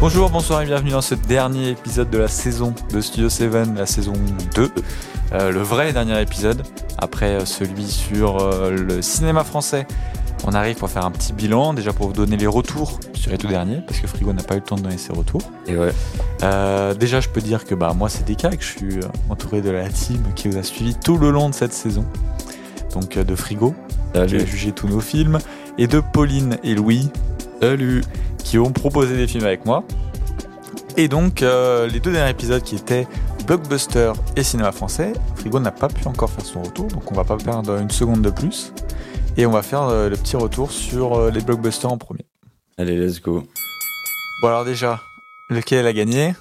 Bonjour, bonsoir et bienvenue dans ce dernier épisode de la saison de Studio 7, la saison 2. Euh, le vrai dernier épisode, après euh, celui sur euh, le cinéma français. On arrive pour faire un petit bilan, déjà pour vous donner les retours sur les tout derniers, parce que Frigo n'a pas eu le temps de donner ses retours. Et ouais. Euh, déjà, je peux dire que bah, moi, c'est Deka, que je suis entouré de la team qui vous a suivi tout le long de cette saison. Donc de Frigo, qui a jugé tous nos films, et de Pauline et Louis, Salut. qui ont proposé des films avec moi. Et donc, euh, les deux derniers épisodes qui étaient Blockbuster et cinéma français, Frigo n'a pas pu encore faire son retour, donc on va pas perdre une seconde de plus. Et on va faire euh, le petit retour sur euh, les blockbusters en premier. Allez, let's go. Bon alors déjà, lequel a gagné?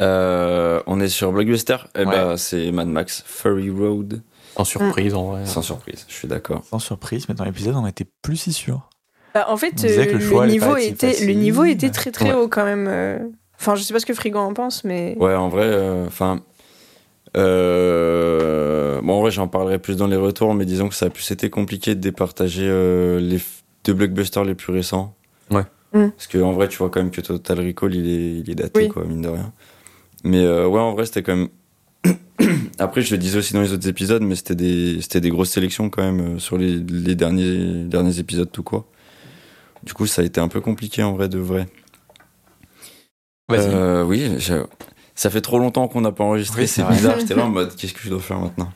Euh, on est sur Blockbuster? Eh Ouais. ben, c'est Mad Max Furry Road. Sans surprise, en vrai. Sans surprise, je suis d'accord. Sans surprise, mais dans l'épisode on était plus si sûr. Bah, en fait, euh, le choix le, allait niveau si était, facile. le niveau était très très Ouais. haut quand même. euh. Enfin, je sais pas ce que Frigo en pense, mais. Ouais, en vrai, euh, enfin. euh, bon, en vrai, j'en parlerai plus dans les retours, mais disons que ça a plus été compliqué de départager euh, les deux blockbusters les plus récents. Ouais. Mm. Parce que en vrai, tu vois quand même que Total Recall, il est, il est daté, Oui. quoi, mine de rien. Mais euh, ouais, en vrai, c'était quand même. Après, je le disais aussi dans les autres épisodes, mais c'était des, c'était des grosses sélections quand même euh, sur les, les derniers, derniers épisodes, tout quoi. Du coup, ça a été un peu compliqué en vrai de vrai. Vas-y. Euh, oui, je- ça fait trop longtemps qu'on n'a pas enregistré, Oui, c'est bizarre. J'étais là en mode, qu'est-ce que je dois faire maintenant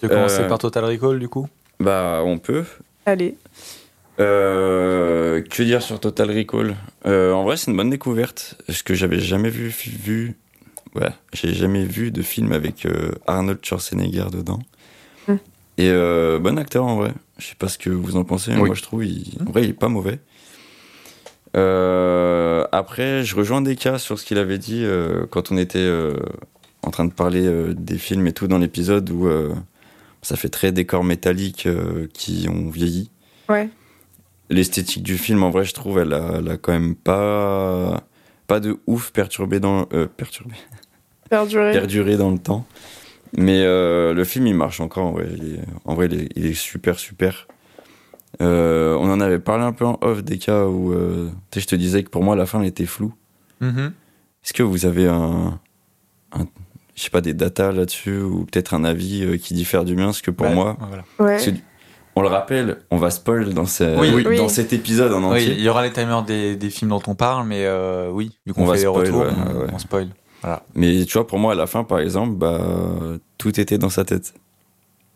tu veux commencer euh, par Total Recall du coup? Bah, on peut. Allez. Euh, que dire sur Total Recall? Euh, En vrai, c'est une bonne découverte. Ce que j'avais jamais vu, vu ouais, j'ai jamais vu de film avec euh, Arnold Schwarzenegger dedans. Mm. Et euh, bon acteur en vrai. Je sais pas ce que vous en pensez. mais Oui. Moi, je trouve, il, en vrai, il est pas mauvais. Euh, après, je rejoins des cas sur ce qu'il avait dit euh, quand on était euh, en train de parler euh, des films et tout dans l'épisode où euh, ça fait très décor métallique euh, qui ont vieilli Ouais. l'esthétique du film, en vrai, je trouve, elle a, elle a quand même pas, pas de ouf perturbé dans, euh, perturbé, Perduré. perduré dans le temps. Mais euh, le film, il marche encore. En vrai, il est, en vrai, il est, il est super, super. Euh, on en avait parlé un peu en off des cas où, euh, sais, je te disais que pour moi, la fin, elle était floue. Mhm. Est-ce que vous avez un, un- je sais pas, des datas là-dessus ou peut-être un avis euh, qui diffère du mien? Parce que pour Ouais, moi, voilà. Ouais. parce que, on le rappelle, on va spoil dans, ce- Oui. Oui. dans cet épisode en entier. il y aura les timers des, des films dont on parle, mais euh, oui, vu qu'on On va fait les retours, ouais, on, ouais. on spoil. Mais tu vois, pour moi, à la fin, par exemple, bah, tout était dans sa tête.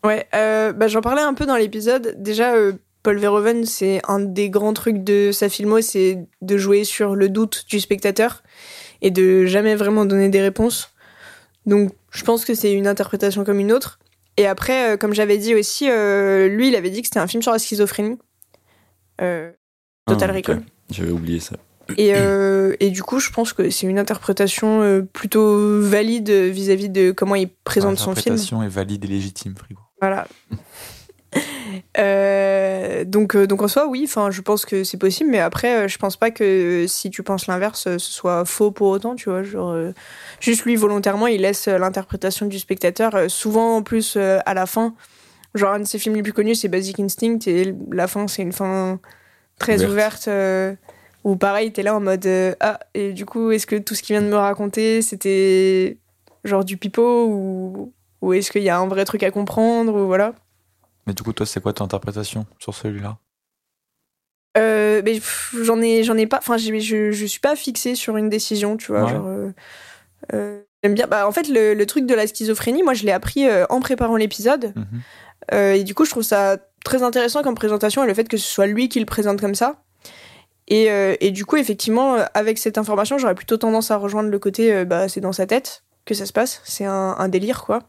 Ouais, euh, bah, j'en parlais un peu dans l'épisode. Déjà, euh, Paul Verhoeven, c'est un des grands trucs de sa filmo, c'est de jouer sur le doute du spectateur et de jamais vraiment donner des réponses. Donc, je pense que c'est une interprétation comme une autre. Et après, euh, comme j'avais dit aussi, lui, il avait dit que c'était un film sur la schizophrénie. Total Ah, ok. Recall. J'avais oublié ça. Et, euh, et du coup, je pense que c'est une interprétation euh, plutôt valide vis-à-vis de comment il présente son film. L'interprétation est valide et légitime, Frigo. Voilà. Euh, donc, donc en soi, oui, enfin, je pense que c'est possible, mais après, je pense pas que si tu penses l'inverse, ce soit faux pour autant, tu vois. Genre, euh, juste lui, volontairement, il laisse l'interprétation du spectateur, souvent en plus à la fin. Genre, un de ses films les plus connus, c'est Basic Instinct, et la fin, c'est une fin très Ouverte. ouverte. Où pareil, t'es là en mode euh, Ah, et du coup, est-ce que tout ce qu'il vient de me raconter, c'était genre du pipeau ou, ou est-ce qu'il y a un vrai truc à comprendre ou voilà Mais du coup, toi, c'est quoi ton interprétation sur celui-là? Euh, j'en ai, j'en ai pas. Enfin, je, je suis pas fixée sur une décision, tu vois. Ouais. Genre, euh, euh, j'aime bien. Bah, en fait, le, le truc de la schizophrénie, moi, je l'ai appris en préparant l'épisode. Mhm. Et du coup, je trouve ça très intéressant comme présentation et le fait que ce soit lui qui le présente comme ça. Et, euh, et du coup, effectivement, euh, avec cette information, j'aurais plutôt tendance à rejoindre le côté, euh, bah, c'est dans sa tête que ça se passe. C'est un, un délire, quoi.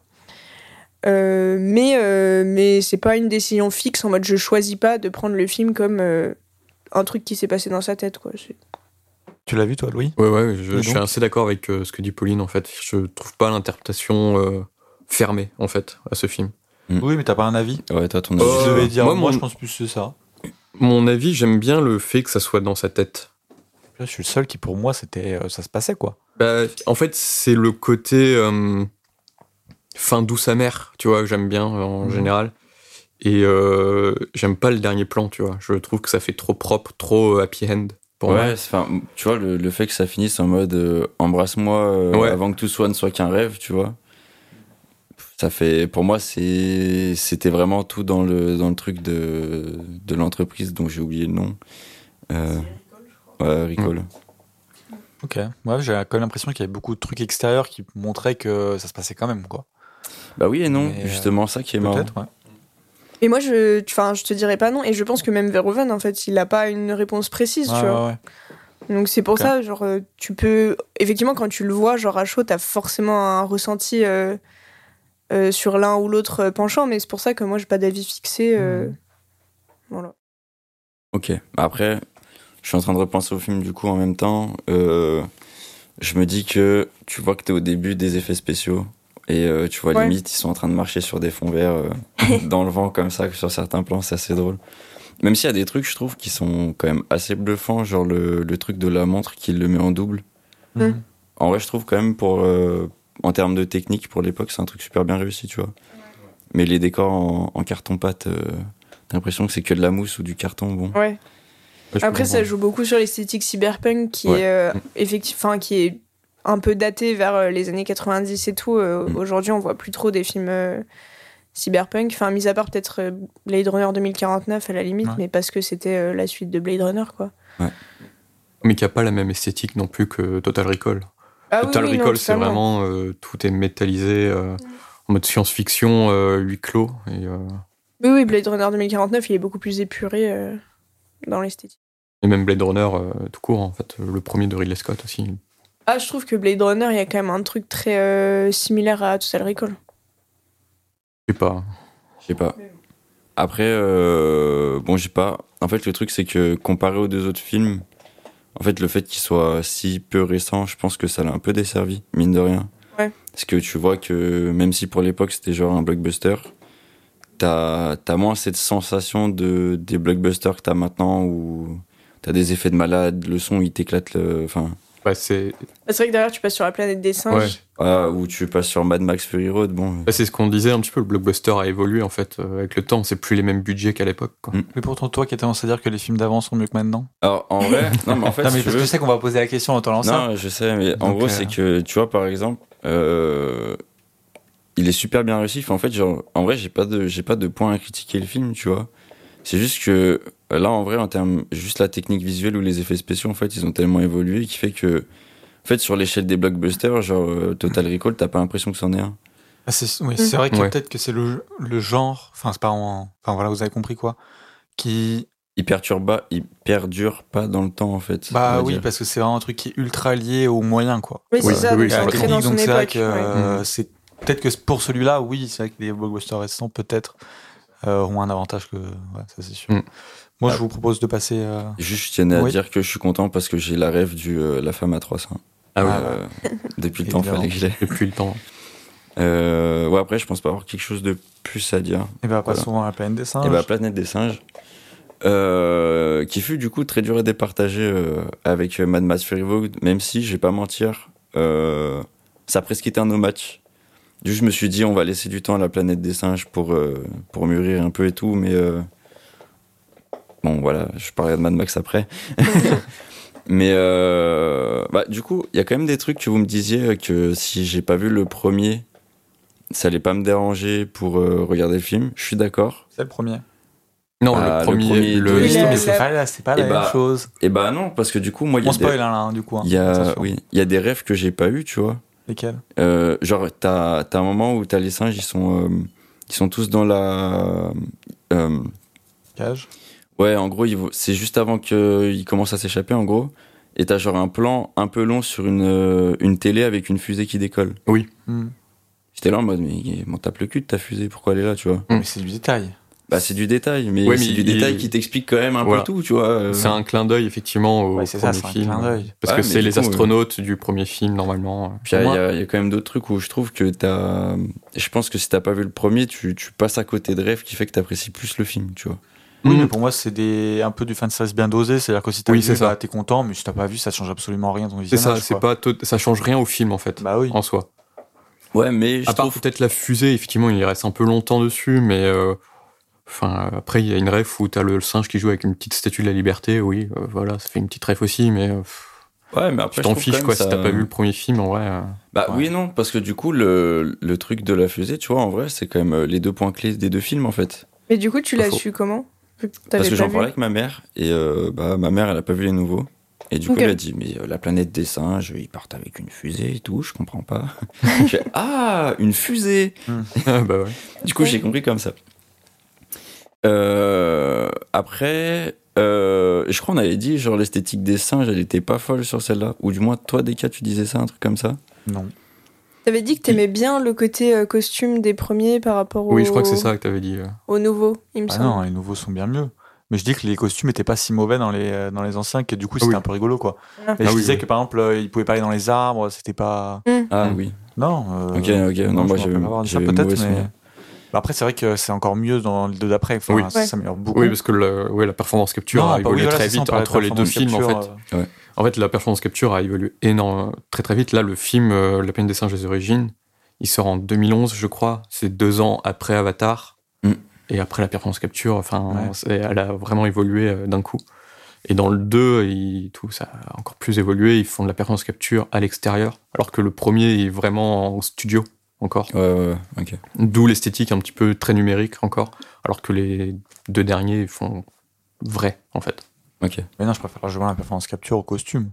Euh, mais euh, mais c'est pas une décision fixe en mode je choisis pas de prendre le film comme euh, un truc qui s'est passé dans sa tête, quoi. Tu l'as vu, toi, Louis? Ouais, ouais, je, suis assez d'accord avec euh, ce que dit Pauline, en fait. Je trouve pas l'interprétation euh, fermée, en fait, à ce film. Mm. Oui, mais t'as pas un avis? Ouais, toi, ton avis. Euh, je devais dire, moi, moi, je pense plus que c'est ça. Mon avis, j'aime bien le fait que ça soit dans sa tête. Là, je suis le seul qui, pour moi, c'était, euh, ça se passait, quoi. Bah, en fait, c'est le côté euh, fin douce amère, tu vois, que j'aime bien euh, en Mhm. général. Et euh, j'aime pas le dernier plan, tu vois. Je trouve que ça fait trop propre, trop happy end. Pour moi. ouais, enfin, tu vois, le, le fait que ça finisse en mode euh, embrasse-moi euh, Ouais. avant que tout soit ne soit qu'un rêve, tu vois. Ça fait, pour moi, c'est, c'était vraiment tout dans le, dans le truc de, de l'entreprise dont j'ai oublié le nom. Euh, ouais, Recall. Ok. Ouais, j'ai quand même l'impression qu'il y avait beaucoup de trucs extérieurs qui montraient que ça se passait quand même, quoi. Bah oui et non, Mais, euh, justement, ça qui est marrant. Peut-être, ouais. Et moi, je, enfin, je te dirais pas non. Et je pense que même Verhoeven, en fait, il a pas une réponse précise, Ouais, tu vois. ouais. Donc c'est pour ça, genre, euh, tu peux. Effectivement, quand tu le vois, genre à chaud, t'as forcément un ressenti euh, euh, sur l'un ou l'autre euh, penchant, mais c'est pour ça que moi, j'ai pas d'avis fixé. euh, Mhm. Voilà. Ok. Après, je suis en train de repenser au film du coup en même temps. Euh, je me dis que tu vois que t'es au début des effets spéciaux et euh, tu vois Ouais. limite ils sont en train de marcher sur des fonds verts euh, dans le vent comme ça sur certains plans, c'est assez drôle. Même s'il y a des trucs, je trouve, qui sont quand même assez bluffants, genre le, le truc de la montre qui le met en double. Mhm. En vrai, je trouve quand même pour euh, en termes de technique pour l'époque, c'est un truc super bien réussi, tu vois. Mais les décors en, en carton pâte, euh, t'as l'impression que c'est que de la mousse ou du carton, bon. Ouais. Ouais, Après, ça joue beaucoup sur l'esthétique cyberpunk qui Ouais. est euh, enfin, qui est un peu daté vers euh, les années 90 et tout. Euh, Mm. Aujourd'hui, on voit plus trop des films euh, cyberpunk. Enfin, mis à part peut-être Blade Runner 2049 à la limite, Ouais. mais parce que c'était la suite de Blade Runner, quoi. Mais qui a pas la même esthétique non plus que Total Recall. Ah Total oui, Recall, c'est vraiment euh, tout est métallisé euh, en mode science-fiction, euh, huis clos. Et, euh, Oui, oui, Blade Runner 2049, il est beaucoup plus épuré euh, dans l'esthétique. et même Blade Runner euh, tout court, en fait, le premier de Ridley Scott aussi. Ah, je trouve que Blade Runner, il y a quand même un truc très euh, similaire à Total Recall. Je sais pas. Je sais pas. Après, euh, bon, j'ai pas. En fait, le truc, c'est que comparé aux deux autres films, en fait, le fait qu'il soit si peu récent, je pense que ça l'a un peu desservi, mine de rien. Ouais. Parce que tu vois que même si pour l'époque c'était genre un blockbuster, t'as as moins cette sensation de des blockbusters que t'as maintenant où t'as des effets de malade, le son il t'éclate, le- enfin, Bah, c'est Ah, C'est vrai que derrière, tu passes sur la planète des singes. ouais. ah, où tu passes sur Mad Max Fury Road, bon. Bah, c'est ce qu'on disait un petit peu. Le blockbuster a évolué en fait euh, avec le temps. C'est plus les mêmes budgets qu'à l'époque. quoi. Mm. Mais pourtant, toi qui as tendance à dire que les films d'avant sont mieux que maintenant? Alors en vrai, non mais en fait, non, mais parce que je sais qu'on va poser la question en te lançant. Non, je sais, mais en gros, euh, c'est que, tu vois, par exemple, euh, il est super bien réussi. Enfin, en fait, genre, en vrai, j'ai pas de, j'ai pas de point à critiquer le film, tu vois. C'est juste que, là, en vrai, en termes, juste la technique visuelle ou les effets spéciaux, en fait, ils ont tellement évolué qui fait que, en fait, sur l'échelle des blockbusters, genre, euh, Total Recall, t'as pas l'impression que c'en est un. Ah, c'est oui, vrai que Ouais. peut-être que c'est le, le genre, enfin, c'est pas en- Enfin, voilà, vous avez compris quoi. Qui. Il perturbe pas, il perdure pas dans le temps, en fait. Bah oui, dire. parce que c'est vraiment un truc qui est ultra lié aux moyens, quoi. Oui, c'est Oui, ça, oui, c'est donc c'est vrai époque. que ouais. euh, c'est peut-être que pour celui-là, oui, c'est vrai que les blockbusters récents peut-être euh, ont un avantage que ouais, ça c'est sûr. Mm. Moi, Ah. je vous propose de passer. euh, Juste, je tenais à Oui. dire que je suis content parce que j'ai la rêve du euh, La femme à 300. Ah oui, Euh, depuis le temps, fallait que je depuis le temps. Euh, ouais, après, je pense pas avoir quelque chose de plus à dire. Et ben passons à la planète des singes. Et bah, Planète des singes, euh, qui fut du coup très dur à départager euh, avec Mad Max Fury Road, même si, je vais pas mentir, euh, ça a presque été un no match. Du coup, je me suis dit, on va laisser du temps à la Planète des singes pour, euh, pour mûrir un peu et tout, mais euh, bon, voilà, je parlerai de Mad Max après. mais euh, bah, du coup, il y a quand même des trucs que vous me disiez que si j'ai pas vu le premier, ça allait pas me déranger pour euh, regarder le film. Je suis d'accord. C'est le premier. Non, Ah, le le premier, le, oui, la- mais c'est pas, la- c'est pas la Eh même bah, chose. Et bah non, parce que du coup, moi, il y On a des, spoil hein, là, hein, du coup. hein. il y a, Attention. oui, il y a des rêves que j'ai pas eu, tu vois. Lesquels? Euh, genre, t'as, t'as un moment où t'as les singes, ils sont, euh, ils sont tous dans la, euh, Cage? ouais, en gros, c'est juste avant qu'ils commencent à s'échapper, en gros. Et t'as genre un plan un peu long sur une, euh, une télé avec une fusée qui décolle. Hmm. J'étais là en mode, mais m'en tape le cul de ta fusée, pourquoi elle est là, tu vois? Mm. Mais c'est du détail. Bah, c'est du détail, mais Ouais, mais c'est du il- détail il- qui t'explique quand même un Voilà. peu tout, tu vois. euh. C'est un clin d'œil effectivement au Ouais, c'est ça, premier c'est un film. clin d'œil. Parce Ouais, que c'est les coup, euh, astronautes du premier film normalement. Puis il y, a- y quand même d'autres trucs où je trouve que t'as. Je pense que si t'as pas vu le premier, tu, tu passes à côté de rêves qui fait que t'apprécies plus le film, tu vois. Oui, Mm. mais pour moi, c'est des... un peu du fan service bien dosé. C'est-à-dire que si t'as Oui, vu, bah, t'es content, mais si t'as pas vu, ça change absolument rien dans ton C'est ça, visionnage. c'est pas ça change rien au film en fait, Bah oui. en soi. Ouais, mais je À part trouve. peut-être la fusée, effectivement, il y reste un peu longtemps dessus, mais euh, Enfin, après, il y a une ref où t'as le singe qui joue avec une petite statue de la liberté. Oui, euh, voilà, ça fait une petite ref aussi, mais euh, Ouais, mais tu après, t'en je trouve fiches quoi. Si t'as pas vu le premier film, en vrai. euh, Bah Ouais. oui et non, parce que du coup, le, le truc de la fusée, tu vois, en vrai, c'est quand même les deux points clés des deux films, en fait. Mais du coup, tu l'as su comment? Parce que j'en parlais avec ma mère, et euh, bah, ma mère, elle a pas vu les nouveaux. Et du coup, elle a dit, mais la planète des singes, ils partent avec une fusée et tout, je comprends pas. Je fais, ah, une fusée bah ouais. Du coup, j'ai compris comme ça. Euh, après, euh, je crois qu'on avait dit, genre, l'esthétique des singes, elle était pas folle sur celle-là. Ou du moins, toi, Deka, tu disais ça, un truc comme ça? Non. T'avais dit que t'aimais bien le côté euh, costume des premiers par rapport au, Oui, je crois que c'est ça que t'avais dit. euh. au nouveau, il me Ah semble. non, les nouveaux sont bien mieux. Mais je dis que les costumes étaient pas si mauvais dans les, dans les anciens que du coup Ah c'était oui. un peu rigolo quoi. Ah. Et Ah je oui, disais oui. que par exemple euh, ils pouvaient pas aller dans les arbres, c'était pas. Ah Mm. oui. Non. euh, Ok, ok. Non, je moi, j'avais peut-être, mais. Bah, après c'est vrai que c'est encore mieux dans le deux d'après. Enfin, Oui. ça Ouais. s'améliore beaucoup. Oui, parce que le, ouais, la performance capture Non, a bah évolué oui, très vite entre les deux films. En fait, euh, en fait, la performance capture a évolué énorme, très très vite. Là, le film euh, La peine des singes des origines, il sort en 2011, je crois. C'est deux ans après Avatar. Mm. Et après la performance capture, enfin, elle a vraiment évolué euh, d'un coup. Et dans le 2, il- tout ça a encore plus évolué. Ils font de la performance capture à l'extérieur, alors que le premier est vraiment en studio encore. Ouais, ouais, ouais. D'où l'esthétique un petit peu très numérique encore, alors que les deux derniers font vrai en fait. Ok. Mais non, je préfère jouer la performance capture au costume.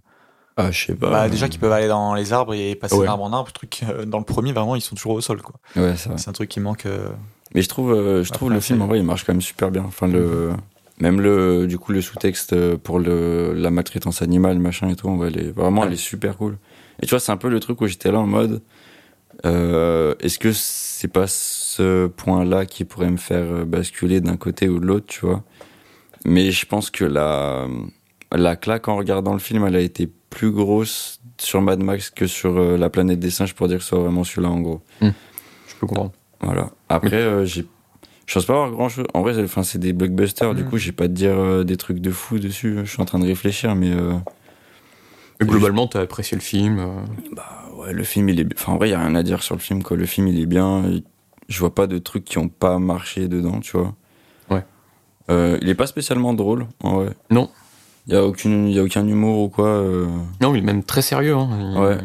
Ah, je sais pas. Bah, déjà qu'ils peuvent aller dans les arbres et passer Ouais. d'arbre en arbre, truc euh, dans le premier vraiment ils sont toujours au sol quoi. Ouais, c'est vrai. C'est un truc qui manque. euh, Mais je trouve, euh, je trouve Après, le film en vrai, il marche quand même super bien. Enfin, le, même le, du coup, le sous-texte pour le, la maltraitance animale, machin et tout, est, vraiment, elle est super cool. Et tu vois, c'est un peu le truc où j'étais là en mode, euh, est-ce que c'est pas ce point-là qui pourrait me faire euh, basculer d'un côté ou de l'autre, tu vois? Mais je pense que la, la claque en regardant le film, elle a été plus grosse sur Mad Max que sur euh, La planète des singes pour dire que ce soit vraiment celui-là en gros. Je peux comprendre. Voilà. Après, euh, j'ai. Je pense pas avoir grand chose. En vrai, c'est- c'est des blockbusters. Du Mm. coup, j'ai pas te dire des trucs de fou dessus. Je suis en train de réfléchir, mais Mais globalement, t'as apprécié le film. bah ouais, le film, il est. Enfin, en vrai, y a rien à dire sur le film. Quoi. Le film, il est bien. Il- Je vois pas de trucs qui ont pas marché dedans, tu vois. Ouais. Euh, il est pas spécialement drôle, en vrai. Non. Il y a aucune, y a aucun humour ou quoi. euh. Non, il est même très sérieux. hein. Il- Ouais.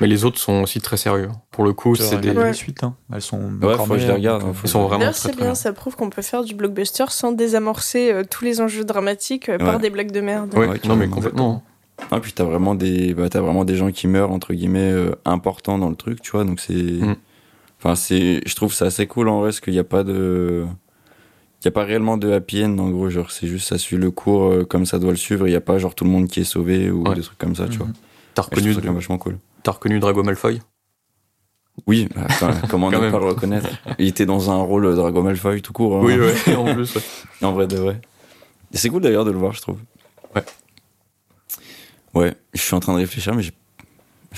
Mais les autres sont aussi très sérieux. Pour le coup, c'est des. Ouais. suites, hein. Elles sont. Ouais, encore faut que je les regarde, faut Ils sont vraiment D'ailleurs, très c'est très bien, bien. ça prouve qu'on peut faire du blockbuster sans désamorcer euh, tous les enjeux dramatiques euh, par des blagues de merde. Ouais, Ouais, non, mais complètement. Ah, puis t'as vraiment des, bah, t'as vraiment des gens qui meurent entre guillemets euh, importants dans le truc, tu vois. Donc c'est, Mm. enfin c'est, je trouve ça assez cool en vrai, parce qu'il n'y a pas de, il y a pas réellement de happy end en gros, genre c'est juste ça suit le cours euh, comme ça doit le suivre. Il y a pas genre tout le monde qui est sauvé ou Ouais. des trucs comme ça, tu vois. Mhm. T'as reconnu, ça vachement cool. t'as reconnu Drago Malfoy? Oui, bah, attends, comment ne pas le reconnaître? Il était dans un rôle euh, Drago Malfoy tout court. hein. ouais, en plus. ouais. En vrai de vrai. C'est cool d'ailleurs de le voir, je trouve. Ouais. Ouais, je suis en train de réfléchir, mais je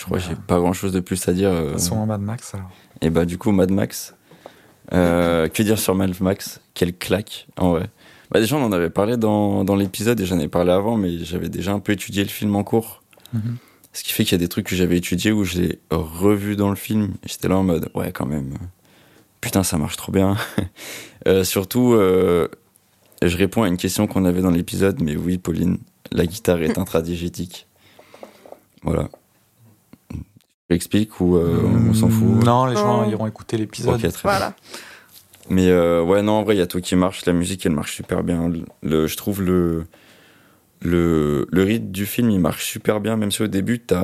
crois que j'ai pas grand chose de plus à dire. euh, façon, en Mad Max alors. Et bah du coup Mad Max. Euh, que dire sur Mad Max? Quelle claque en vrai. Bah déjà on en avait parlé dans, dans l'épisode et j'en ai parlé avant mais j'avais déjà un peu étudié le film en cours. Mhm. Ce qui fait qu'il y a des trucs que j'avais étudiés où je l'ai revu dans le film j'étais là en mode ouais quand même. Putain ça marche trop bien. Euh, surtout euh, je réponds à une question qu'on avait dans l'épisode mais oui Pauline, la guitare est intradigétique. Voilà. J'explique ou euh, on s'en fout Non, les gens iront écouter l'épisode. Ok, très bien. Voilà. Mais euh, ouais, non, en vrai, il y a tout qui marche. La musique, elle marche super bien. Le, le- je trouve le, le, le rythme du film, il marche super bien, même si au début, t'as.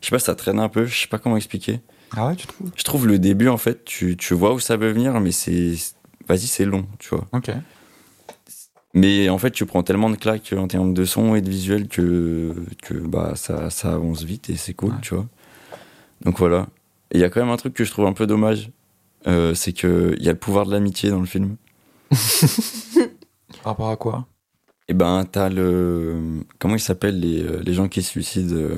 Je sais pas, ça traîne un peu, je sais pas comment expliquer. Ah ouais, tu trouves? Je trouve le début, en fait, tu, tu vois où ça veut venir, mais c'est. Vas-y, c'est long, tu vois. Ok. Mais en fait, tu prends tellement de claques en termes de son et de visuel que, que bah, ça, ça avance vite et c'est cool, Ouais. tu vois. Donc voilà. Il y a quand même un truc que je trouve un peu dommage, euh, c'est qu'il y a le pouvoir de l'amitié dans le film. Par rapport à quoi? Et ben, t'as le. Comment ils s'appellent les, euh, les gens qui se suicident, euh,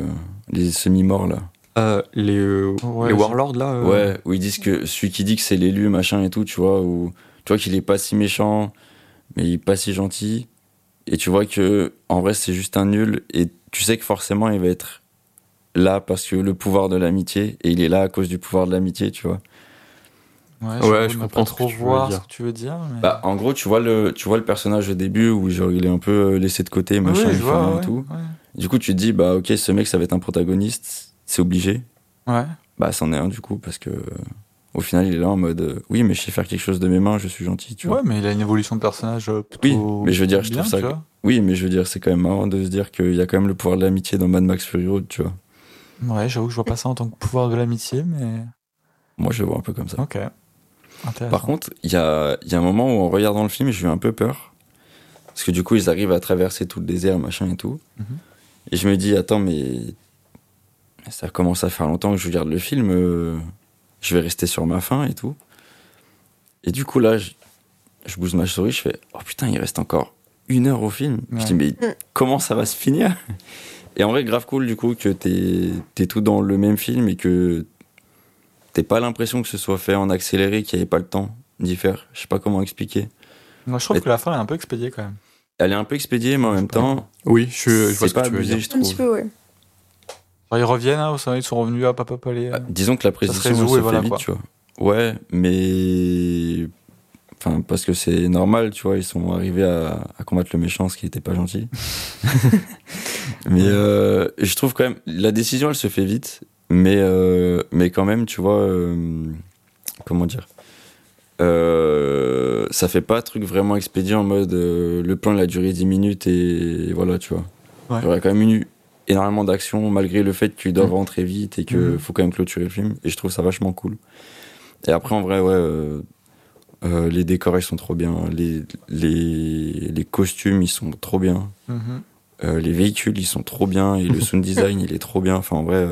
les semi-morts là? Euh, les, euh, Ouais, les Warlords là euh, Ouais, où ils disent que celui qui dit que c'est l'élu, machin et tout, tu vois, ou tu vois qu'il est pas si méchant, mais il est pas si gentil. Et tu vois que en vrai c'est juste un nul, et tu sais que forcément il va être là parce que le pouvoir de l'amitié, et il est là à cause du pouvoir de l'amitié, tu vois. Ouais, je comprends pas ce que trop tu veux voir dire. ce que tu veux dire. mais- Bah, en gros, tu vois le, tu vois le personnage au début où genre il est un peu euh, laissé de côté, machin, oui, il je fait rien vois. et ouais, tout. ouais. Du coup, tu te dis, bah, ok, ce mec, ça va être un protagoniste, c'est obligé. Ouais. Bah, c'en est un, du coup, parce que, au final, il est là en mode, euh, oui, mais je sais faire quelque chose de mes mains, je suis gentil, tu vois. Ouais, mais il a une évolution de personnage euh, Oui, mais je veux dire, je trouve ça. Oui, mais je veux dire, c'est quand même marrant de se dire qu'il y a quand même le pouvoir de l'amitié dans Mad Max Fury Road, tu vois. Ouais, j'avoue que je vois pas ça en tant que pouvoir de l'amitié, mais. Moi, je le vois un peu comme ça. Ok. Par contre, il y a, y a un moment où, en regardant le film, j'ai eu un peu peur. Parce que du coup, ils arrivent à traverser tout le désert, machin et tout. Mhm. Et je me dis, attends, mais ça commence à faire longtemps que je regarde le film. euh, je vais rester sur ma faim et tout. Et du coup, là, je, je bouge ma souris, je fais, oh putain, il reste encore une heure au film. Ouais. Je dis, mais Mm. comment ça va se finir? Et en vrai, grave cool, du coup, que t'es es tout dans le même film et que t'aies pas l'impression que ce soit fait en accéléré, qu'il n'y avait pas le temps d'y faire. Je sais pas comment expliquer. Moi, je trouve Et- que la fin est un peu expédiée quand même. Elle est un peu expédiée, mais en même temps, Oui, je, je vois c'est ce pas que tu veux abusé, dire. je Un petit peu, ouais. Ils reviennent, hein, ils sont revenus, hop, hop, hop, allez. Ah, disons que la précision résout se voilà, fait vite, quoi. tu vois. Ouais, mais enfin parce que c'est normal, tu vois, ils sont arrivés à, à combattre le méchant, ce qui était pas gentil. mais euh, je trouve quand même la décision, elle se fait vite, mais euh, mais quand même, tu vois, euh, comment dire. Euh, ça fait pas truc vraiment expédié en mode euh, le plan il a duré 10 minutes et voilà tu vois Ouais. il y aurait quand même eu énormément d'action malgré le fait qu'ils doivent Mhm. rentrer vite et qu'il Mhm. faut quand même clôturer le film et je trouve ça vachement cool et après en vrai ouais euh, euh, les décors ils sont trop bien les, les, les costumes ils sont trop bien Mhm. euh, les véhicules ils sont trop bien et le sound design il est trop bien enfin en vrai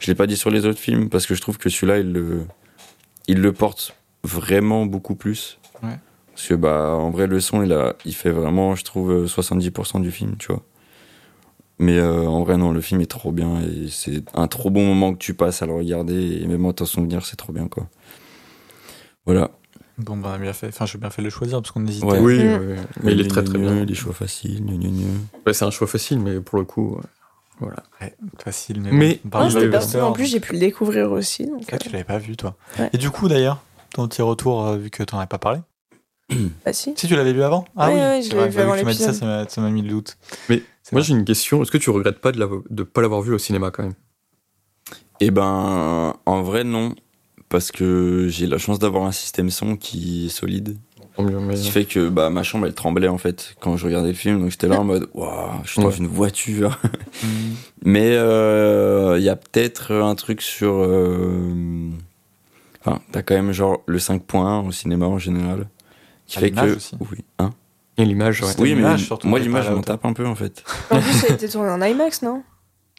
je l'ai pas dit sur les autres films parce que je trouve que celui-là il le il le porte vraiment beaucoup plus Ouais. parce que bah en vrai le son il a il fait vraiment je trouve euh, 70% du film tu vois mais euh, en vrai non le film est trop bien et c'est un trop bon moment que tu passes à le regarder et même en t'en souvenir c'est trop bien quoi voilà Bon, ben, on a bien fait. Enfin, j'ai bien fait de le choisir parce qu'on hésitait. Ouais. Oui, ouais, mais il est très très bien. les choix faciles. Ouais, c'est un choix facile, mais pour le coup, voilà. Ouais, facile, mais. Mais- bon, parmi les c'était bah, perso. busters, En plus, j'ai pu le découvrir aussi. Donc, Ah, tu l'avais pas vu, toi. Ouais. Et du coup, d'ailleurs, ton petit retour, euh, vu que t'en avais pas parlé. bah si. Si, tu l'avais vu avant? Ah Ouais, oui, ouais, je l'avais vu bah, avant tu m'as dit ça, ça m'a- mis le doute. Mais Moi, vrai. j'ai une question. Est-ce que tu regrettes pas de ne pas l'avoir vu au cinéma quand même? Eh ben, en vrai, non. Parce que j'ai la chance d'avoir un système son qui est solide. Ce qui fait que bah, ma chambre, elle tremblait en fait quand je regardais le film. Donc j'étais là en mode, waouh, je suis dans Ouais. une voiture. Mhm. Mais euh, il y a peut-être un truc sur. euh, Enfin, t'as quand même genre le 5.1 au cinéma en général. Qui Ah, fait que. aussi. Oui, hein? Et l'image, ouais. Oui mais surtout, moi, l'image, je m'en tape un peu en fait. En plus, ça a été tourné en IMAX, non?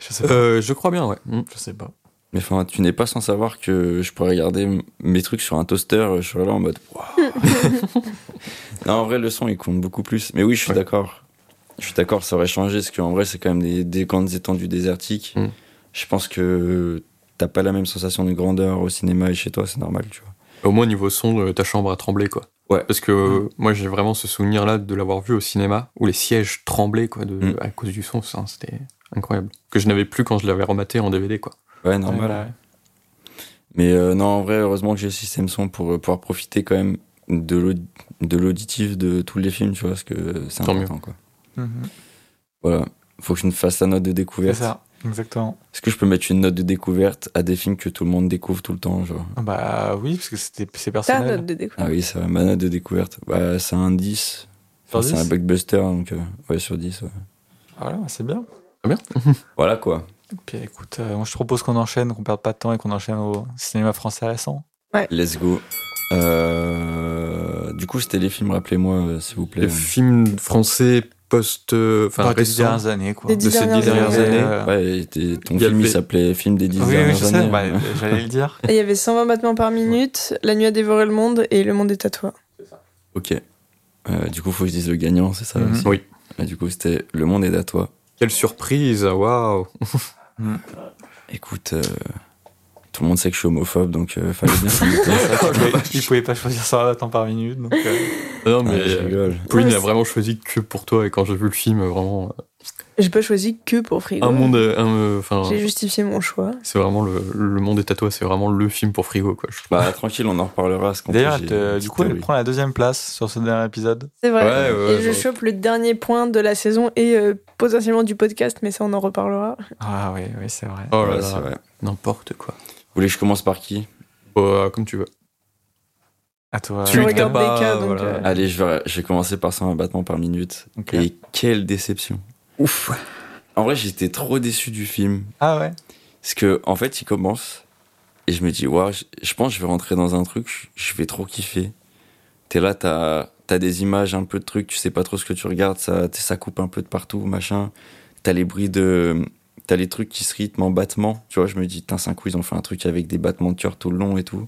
Je sais pas. Euh, je crois bien, ouais. Je sais pas. Mais enfin, tu n'es pas sans savoir que je pourrais regarder mes trucs sur un toaster. Je serais là en mode, non, en vrai, le son, il compte beaucoup plus. Mais oui, je suis Ouais. d'accord. Je suis d'accord, ça aurait changé, parce qu'en vrai, c'est quand même des, des grandes étendues désertiques. Mm. Je pense que t'as pas la même sensation de grandeur au cinéma et chez toi, c'est normal, tu vois. Au moins, niveau son, euh, ta chambre a tremblé, quoi. Ouais. Parce que moi, j'ai vraiment ce souvenir-là de l'avoir vu au cinéma, où les sièges tremblaient, quoi, de, Mm. à cause du son. Ça, C'était incroyable. Que je n'avais plus quand je l'avais rematé en DVD, quoi. Ouais, normal. Ouais, voilà, ouais. Mais euh, non, en vrai, heureusement que j'ai le système son pour euh, pouvoir profiter quand même de l'aud- de l'auditif de tous les films, tu vois, parce que c'est Tant important, quoi. Mhm. Voilà. Faut que je me fasse la note de C'est découverte. ça, exactement. Est-ce que je peux mettre une note de découverte à des films que tout le monde découvre tout le temps, genre? Bah oui, parce que c'était- c'est Ta personnel. note de découverte. Ah oui, ça va, ma note de découverte. Bah, c'est un 10. Sur Enfin, c'est 10? un blockbuster, donc euh, ouais, sur 10. ouais. Voilà, c'est bien. Voilà quoi. Puis écoute, euh, moi je te propose qu'on enchaîne, qu'on perde pas de temps et qu'on enchaîne au cinéma français récent. Let's go. Euh, du coup, c'était les films, rappelez-moi, euh, s'il vous plaît. Les films français post... euh, Enfin, des dernières années, quoi. Des de dix ces dix dernières années. années. Ouais, ton film, il s'appelait Film des 10 Oui, oui, dernières je sais, années. bah, j'allais le dire. Et Il y avait 120 battements par minute, La nuit a dévoré le monde et Le monde est à toi. Ok. Euh, du coup, faut que je dise le gagnant, c'est ça Mhm. aussi Oui. Et du coup, c'était Le Monde est à toi. Quelle surprise, waouh Écoute, euh, tout le monde sait que je suis homophobe, donc euh, fallait bien pas choisir 120 temps par minute, donc. euh, Non, mais Ouais, je euh, rigole. Pauline Ouais, a vraiment choisi que pour toi, et quand j'ai vu le film, vraiment... euh, J'ai pas choisi que pour frigo. Un monde, euh, un, euh, enfin, J'ai justifié mon choix. c'est vraiment le, le monde des tatouages, c'est vraiment le film pour frigo, quoi. Bah tranquille, on en reparlera. ce qu'on D'ailleurs, du coup, elle prend la deuxième place sur ce dernier épisode. C'est vrai. Ouais, ouais, et je ouais. chope le dernier point de la saison et euh, potentiellement du podcast, mais ça on en reparlera. Ah oui, oui, c'est vrai. Oh là, c'est vrai. n'importe quoi. Voulez que je commence par qui? Bah, comme tu veux. À toi. Tu le regardes tabac, des cas, donc, voilà. euh, Allez, je vais, je vais commencer par 100 battements par minute. Et quelle déception. Ouf. En vrai, j'étais trop déçu du film. Ah ouais? Parce que, en fait, il commence. Et je me dis, waouh, je, je pense que je vais rentrer dans un truc, je vais trop kiffer. T'es là, t'as as des images, un peu de trucs, tu sais pas trop ce que tu regardes, ça coupe un peu de partout, machin. T'as les bruits de. T'as les trucs qui se rythment en battements. Tu vois, je me dis, putain, c'est un coup, ils ont fait un truc avec des battements de cœur tout le long et tout.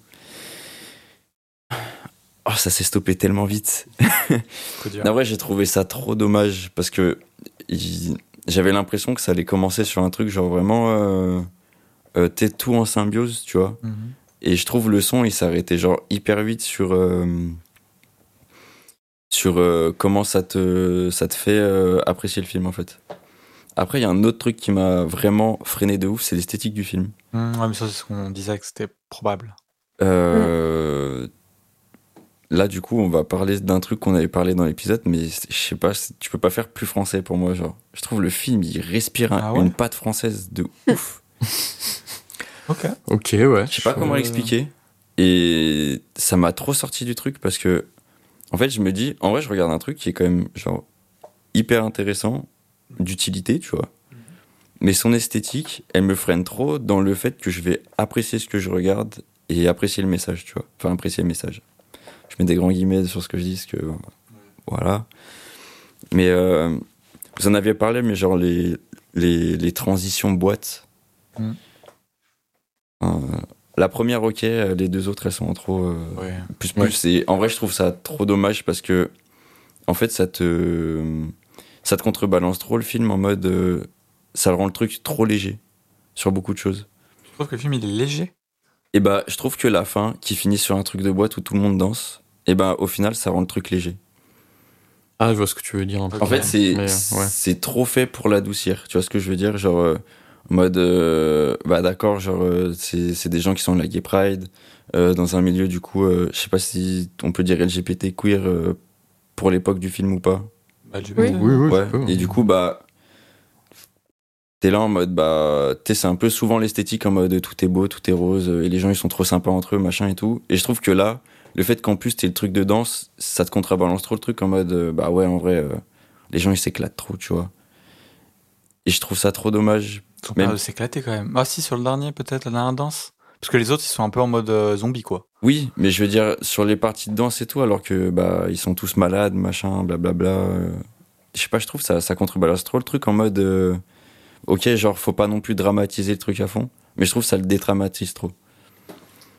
Oh, ça s'est stoppé tellement vite. En vrai, j'ai trouvé ça trop dommage parce que j'avais l'impression que ça allait commencer sur un truc genre vraiment euh, euh, t'es tout en symbiose, tu vois. Mhm. Et je trouve le son, il s'arrêtait genre hyper vite sur euh, sur euh, comment ça te ça te fait euh, apprécier le film en fait. Après, il y a un autre truc qui m'a vraiment freiné de ouf, c'est l'esthétique du film. Mhm, ouais, mais ça, c'est ce qu'on disait que c'était probable. Euh, Là, du coup, on va parler d'un truc qu'on avait parlé dans l'épisode, mais je sais pas, tu peux pas faire plus français pour moi. Genre, je trouve le film, il respire un- Ah ouais une patte française de ouf. Ok. Ok, ouais. Je sais pas comment Euh, l'expliquer. Et ça m'a trop sorti du truc parce que, en fait, je me dis, en vrai, je regarde un truc qui est quand même, genre, hyper intéressant, d'utilité, tu vois. Mais son esthétique, elle me freine trop dans le fait que je vais apprécier ce que je regarde et apprécier le message, tu vois. Enfin, apprécier le message. Je mets des grands guillemets sur ce que je dis, parce que, voilà. Mais, euh, vous en aviez parlé, mais genre, les, les, les transitions boîtes. Mm. Euh, la première, ok, les deux autres, elles sont trop euh, Ouais. plus plus. Et en vrai, je trouve ça trop dommage parce que, en fait, ça te, ça te contrebalance trop le film en mode, euh, ça rend le truc trop léger sur beaucoup de choses. Je trouve que le film il est léger? Et bah, je trouve que la fin, qui finit sur un truc de boîte où tout le monde danse, et bah, au final, ça rend le truc léger. Ah, je vois ce que tu veux dire un peu. En fait, c'est ouais. trop fait pour l'adoucir. Tu vois ce que je veux dire? Genre, euh, en mode, euh, bah d'accord, genre, euh, c'est c'est des gens qui sont de la gay pride, euh, dans un milieu, du coup, euh, je sais pas si on peut dire LGBT queer euh, pour l'époque du film ou pas. Bah, du Oui. coup, Oui, oui, ouais. peux. Et du coup, bah, t'es là en mode, bah, sais, c'est un peu souvent l'esthétique en mode tout est beau, tout est rose, et les gens ils sont trop sympas entre eux, machin et tout. Et je trouve que là, le fait qu'en plus t'aies le truc de danse, ça te contrebalance trop le truc en mode, euh, bah ouais, en vrai, euh, les gens ils s'éclatent trop, tu vois. Et je trouve ça trop dommage. Ils sont Même- pas s'éclater quand même. Ah si, sur le dernier peut-être, la dernière danse. Parce que les autres ils sont un peu en mode euh, zombie quoi. Oui, mais je veux dire, sur les parties de danse et tout, alors que, bah, ils sont tous malades, machin, blablabla. euh, je sais pas, je trouve ça, ça contrebalance trop le truc en mode, euh, ok, genre, faut pas non plus dramatiser le truc à fond, mais je trouve ça le dédramatise trop.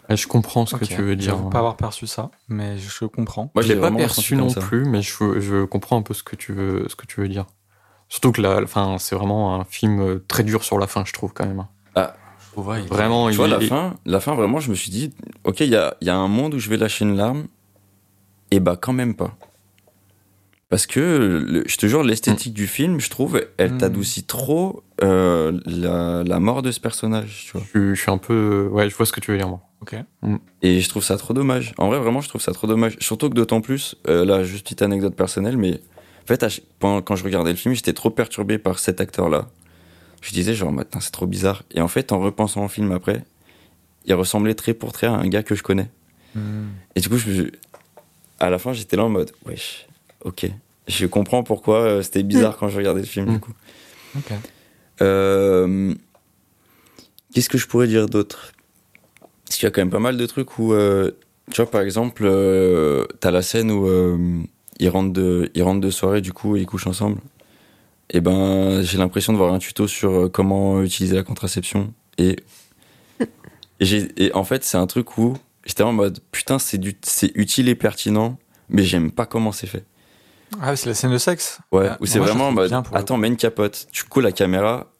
Ouais, je comprends ce que tu veux dire. Je veux pas avoir perçu ça, mais je comprends. Moi, je l'ai pas perçu non ça. plus, mais je, je comprends un peu ce que tu veux, ce que tu veux dire. Surtout que la, enfin, c'est vraiment un film euh, très dur sur la fin, je trouve quand même. Je trouve, ouais, Vraiment, Tu il vois, la est- fin, la fin, vraiment, je me suis dit, ok, il y a, il y a un monde où je vais lâcher une larme, et bah, quand même pas. Parce que, le- je te jure, l'esthétique du film, je trouve, elle Mm. t'adoucit trop euh, la, la mort de ce personnage, tu vois. Je, je suis un peu, ouais, je vois ce que tu veux dire moi. Ok. Et je trouve ça trop dommage. En vrai, vraiment, je trouve ça trop dommage. Surtout que d'autant plus, euh, là, juste petite anecdote personnelle, mais en fait, quand je regardais le film, j'étais trop perturbé par cet acteur-là. Je disais, genre, maintenant, c'est trop bizarre. Et en fait, en repensant au film après, il ressemblait trait pour trait à un gars que je connais. Hmm. Et du coup, je, à la fin, j'étais là en mode, wesh, ok. Je comprends pourquoi euh, c'était bizarre quand je regardais le film, du coup. Ok. Euh, Qu'est-ce que je pourrais dire d'autre? Parce qu'il y a quand même pas mal de trucs où, euh, tu vois, par exemple, t'as la scène où ils, rentrent de, ils rentrent de soirée, du coup, et ils couchent ensemble. Et ben, j'ai l'impression de voir un tuto sur euh, comment utiliser la contraception. Et, et, j'ai- et en fait, c'est un truc où j'étais en mode, putain, c'est utile et pertinent, mais j'aime pas comment c'est fait. Ah, c'est la scène de sexe Ouais, Ah, où c'est vraiment le attends, mets une capote. Du coup, la caméra,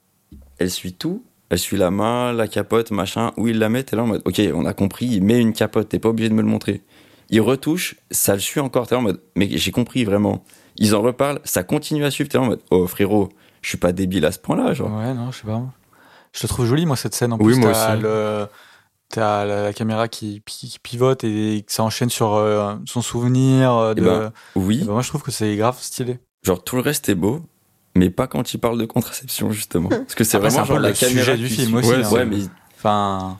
elle suit tout. Elle suit la main, la capote, machin. Où il la met, t'es là en mode, ok, on a compris, il met une capote, t'es pas obligé de me le montrer. Il retouche, ça le suit encore, t'es là en mode, mais j'ai compris vraiment. Ils en reparlent, ça continue à suivre, t'es en mode, oh frérot, je suis pas débile à ce point-là, genre. Ouais, non, je sais pas. Je te trouve jolie, moi, cette scène. En Oui, plus, moi aussi. le- T'as la, la caméra qui, pi- qui pivote et que ça enchaîne sur euh, son souvenir. euh, Eh De... ben, Oui, Eh ben, moi, je trouve que c'est grave stylé. genre tout le reste est beau, mais pas quand il parle de contraception justement. Parce que c'est vraiment genre peu la le sujet caméra du qui film aussi, Ouais, hein. ouais, mais Enfin,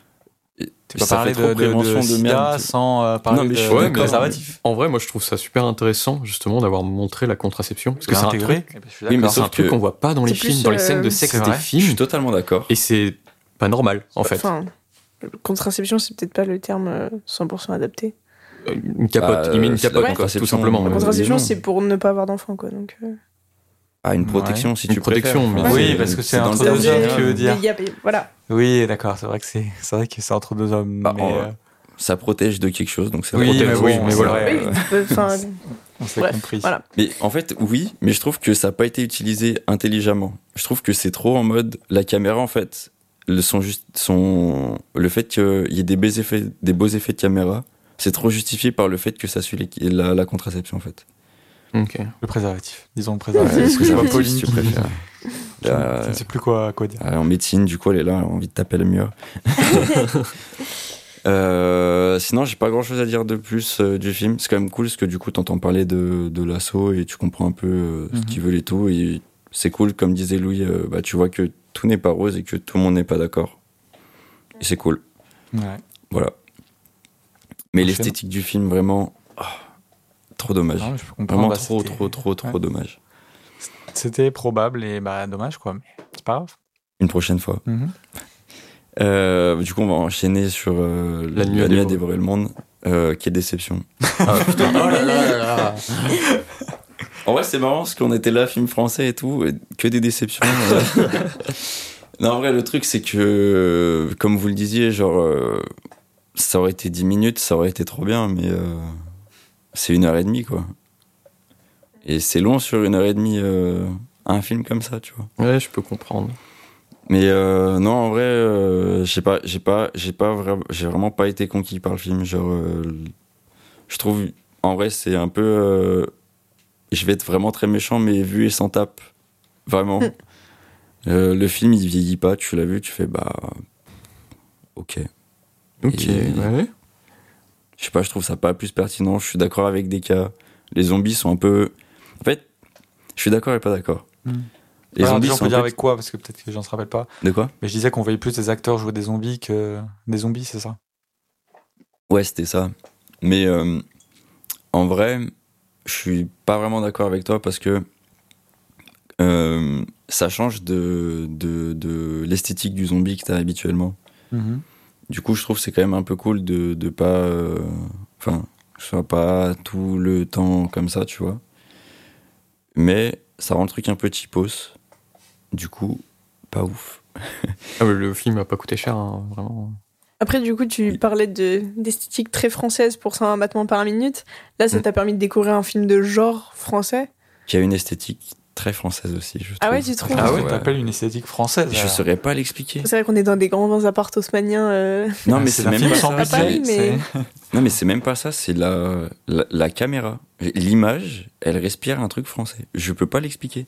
et tu peux ça parler de, trop de, de prévention de sida merde. sans euh, parler Non, mais je de, d'accord. préservatif. En vrai, moi, je trouve ça super intéressant, justement, d'avoir montré la contraception. Parce que c'est un truc, Eh ben, je suis Oui, mais c'est un truc qu'on voit pas dans les films, dans les scènes de euh, sexe des vrai. Je suis films. totalement d'accord. Et c'est pas normal, en fait. Enfin, contraception, c'est peut-être pas le terme euh, 100% adapté. Euh, Une capote, Bah, il met une capote, tout simplement. ouais. La Euh, contraception, c'est pour ne pas avoir d'enfant, quoi. Donc, Ah, une protection si Une tu protection, préfères. Oui, parce que c'est entre deux hommes, tu veux dire. voilà. Oui, d'accord. C'est vrai que c'est, c'est vrai que c'est entre deux hommes. Bah, mais, en- euh, Ça protège de quelque chose, donc ça oui, protège. mais oui, mais c'est voilà. vrai, euh, on s'est compris. voilà. Mais en fait, oui, mais je trouve que ça n'a pas été utilisé intelligemment. Je trouve que c'est trop en mode la caméra en fait, le son juste son le fait qu'il y ait des beaux effets des beaux effets de caméra, c'est trop justifié par le fait que ça suit les- la, la contraception en fait. Le préservatif. Disons le préservatif. Ouais, que c'est Pauline si tu préfères. Je, Euh, je ne sais plus quoi, quoi dire. euh, en médecine, du coup, elle est là, elle a envie de taper le mur. Euh, sinon, j'ai pas grand chose à dire de plus euh, du film. C'est quand même cool parce que du coup, t'entends parler de, de l'assaut et tu comprends un peu euh, ce Mhm. qu'ils veulent et tout. Et c'est cool, comme disait Louis, euh, bah, tu vois que tout n'est pas rose et que tout le monde n'est pas d'accord. Et c'est cool. Ouais. Voilà. Mais l'esthétique du film, vraiment, trop dommage. Non, je peux comprendre. Vraiment bah, trop, c'était- trop, trop, trop ouais. dommage. C'était probable et bah dommage quoi. Mais c'est pas grave. Une prochaine fois. Euh, du coup, on va enchaîner sur euh, La nuit a a dévoré. dévoré le monde. Euh, quelle déception. Ah, putain. Oh là là là là. En vrai, c'est marrant parce qu'on était là, film français et tout, et que des déceptions. euh. non, en vrai, le truc, c'est que, euh, comme vous le disiez, genre, euh, ça aurait été 10 minutes, ça aurait été trop bien, mais euh, c'est une heure et demie, quoi. Et c'est long sur une heure et demie, euh, un film comme ça, tu vois. Ouais, je peux comprendre. Mais euh, non, en vrai, euh, j'ai pas, j'ai pas, j'ai pas vraiment, j'ai vraiment pas été conquis par le film. Genre, euh, je trouve, en vrai, c'est un peu, je vais être vraiment très méchant, mais vu et sans tape, vraiment. Le film, il vieillit pas. Tu l'as vu, tu fais bah, ok. Ok, Et- ouais. Je sais pas, je trouve ça pas plus pertinent. Je suis d'accord avec des cas. Les zombies sont un peu, en fait, je suis d'accord et pas d'accord. Hmm. Les Alors, zombies déjà, on peut dire peu- avec quoi parce que peut-être que gens se rappellent pas. de quoi? Mais je disais qu'on voyait plus des acteurs jouer des zombies que des zombies, c'est ça? Ouais, c'était ça. Mais euh, en vrai, je suis pas vraiment d'accord avec toi parce que euh, ça change de, de, de l'esthétique du zombie que t'as habituellement. Du coup, je trouve que c'est quand même un peu cool de, de pas. euh, Enfin, je sois pas tout le temps comme ça, tu vois. Mais ça rend le truc un peu cheapos. Du coup, pas ouf. Ah, mais le film a pas coûté cher, hein, vraiment. Après, du coup, tu parlais de d'esthétique très française pour 120 battements par minute. Là, ça Mm. t'a permis de découvrir un film de genre français. Qui a une esthétique très française aussi, je trouve. Ah ouais, tu trouves Ah ouais, t'appelles une esthétique française. Je saurais pas l'expliquer. C'est vrai qu'on est dans des grands apparts haussmanniens. euh, Non, mais c'est c'est même pas ça. À budget. Paris, mais- c'est- Non, mais c'est même pas ça, c'est la, la, la caméra. L'image, elle respire un truc français. Je peux pas l'expliquer.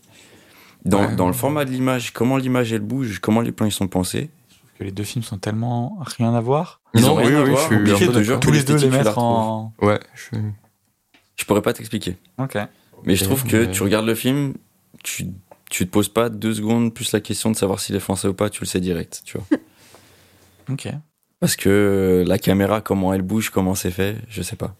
Dans, Ouais. dans le format de l'image, comment l'image elle bouge, comment les plans ils sont pensés. que les deux films sont tellement rien à voir. Ils Non, ont rien oui, à oui, voir, je suis que Tous les deux les mettre en. Ouais, je suis... Je pourrais pas t'expliquer. Ok. Mais je trouve que tu regardes le film, tu, tu te poses pas deux secondes plus la question de savoir s'il est français ou pas, tu le sais direct, tu vois. Ok. Parce que la caméra, comment elle bouge, comment c'est fait, je sais pas.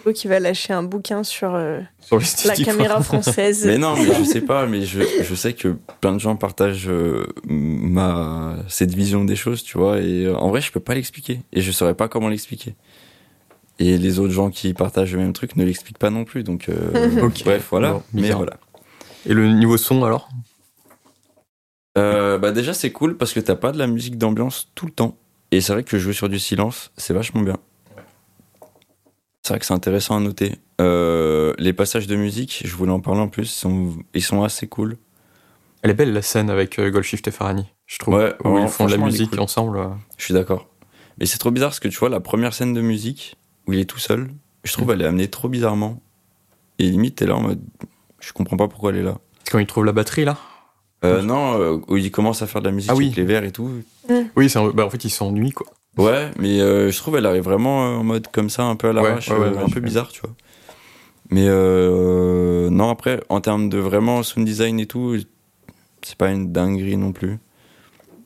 Hugo qui va lâcher un bouquin sur euh, Sur la caméra française. Mais non, mais je sais pas, mais je, je sais que plein de gens partagent euh, ma cette vision des choses, tu vois, et euh, en vrai, je peux pas l'expliquer et je saurais pas comment l'expliquer. Et les autres gens qui partagent le même truc ne l'expliquent pas non plus, donc euh, Ok. bref, voilà. Bon, mais voilà. Et le niveau son, alors? Euh, bah déjà, c'est cool parce que t'as pas de la musique d'ambiance tout le temps, et c'est vrai que jouer sur du silence, c'est vachement bien. C'est vrai que c'est intéressant à noter. Euh, les passages de musique, je voulais en parler en plus, ils sont, ils sont assez cool. Elle est belle, la scène avec euh, Goldshift et Farani, je trouve. Ouais, où ils font de la musique cool. ensemble. Je suis d'accord. Mais c'est trop bizarre parce que tu vois, la première scène de musique où il est tout seul, je trouve elle est amenée trop bizarrement. Et limite, t'es là en mode. Je comprends pas pourquoi elle est là. C'est quand ils trouvent la batterie, là Euh, non, euh, où il commence à faire de la musique Ah oui. avec les verres et tout. Oui, c'est un- bah, en fait, il s'ennuie, quoi. Ouais, mais euh, je trouve elle arrive vraiment euh, en mode comme ça, un peu à l'arrache, Ouais, ouais, ouais, euh, ouais, un peu bizarre, tu vois. Mais euh, non, après, en termes de vraiment sound design et tout, c'est pas une dinguerie non plus.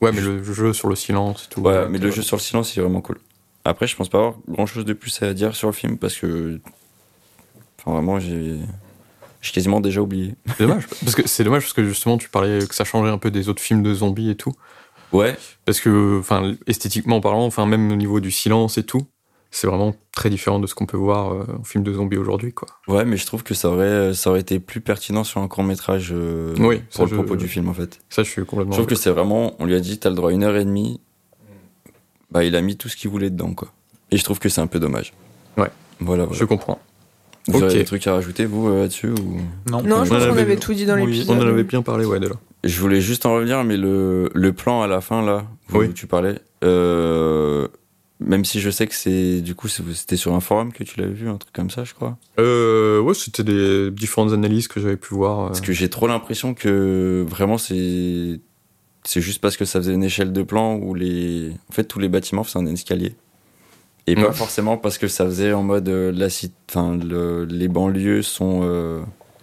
Ouais, mais le jeu sur le silence et tout. Ouais, mais le jeu sur le silence, il est vraiment cool. Après, je pense pas avoir grand chose de plus à dire sur le film parce que. Enfin, vraiment, j'ai. J'ai quasiment déjà oublié. C'est dommage. Parce que c'est dommage parce que justement, tu parlais que ça changeait un peu des autres films de zombies et tout. Ouais, Parce que, enfin, esthétiquement parlant, enfin, même au niveau du silence et tout, c'est vraiment très différent de ce qu'on peut voir euh, en film de zombies aujourd'hui, quoi. ouais, mais je trouve que ça aurait, ça aurait été plus pertinent sur un court métrage Oui, ça, pour le je- propos du film en fait. Ça, je suis complètement. Je trouve que c'est vraiment, on lui a dit, t'as le droit à une heure et demie. Bah, il a mis tout ce qu'il voulait dedans, quoi. Et je trouve que c'est un peu dommage. Ouais. Voilà, Je voilà. comprends. Vous avez des trucs à rajouter, vous, euh, là-dessus ou... Non. Non, je pense qu'on avait- avait tout dit dans oui, l'épisode. On en avait bien parlé, ouais, de là. Je voulais juste en revenir, mais le, le plan à la fin, là, où Oui. tu parlais, euh, même si je sais que c'est, du coup, c'était sur un forum que tu l'avais vu, un truc comme ça, je crois. Euh, ouais, c'était des différentes analyses que j'avais pu voir. euh. Parce que j'ai trop l'impression que vraiment c'est, c'est juste parce que ça faisait une échelle de plan où les, en fait, tous les bâtiments faisaient un escalier. Et pas forcément parce que ça faisait en mode euh, la cite, enfin, le- les banlieues sont, euh,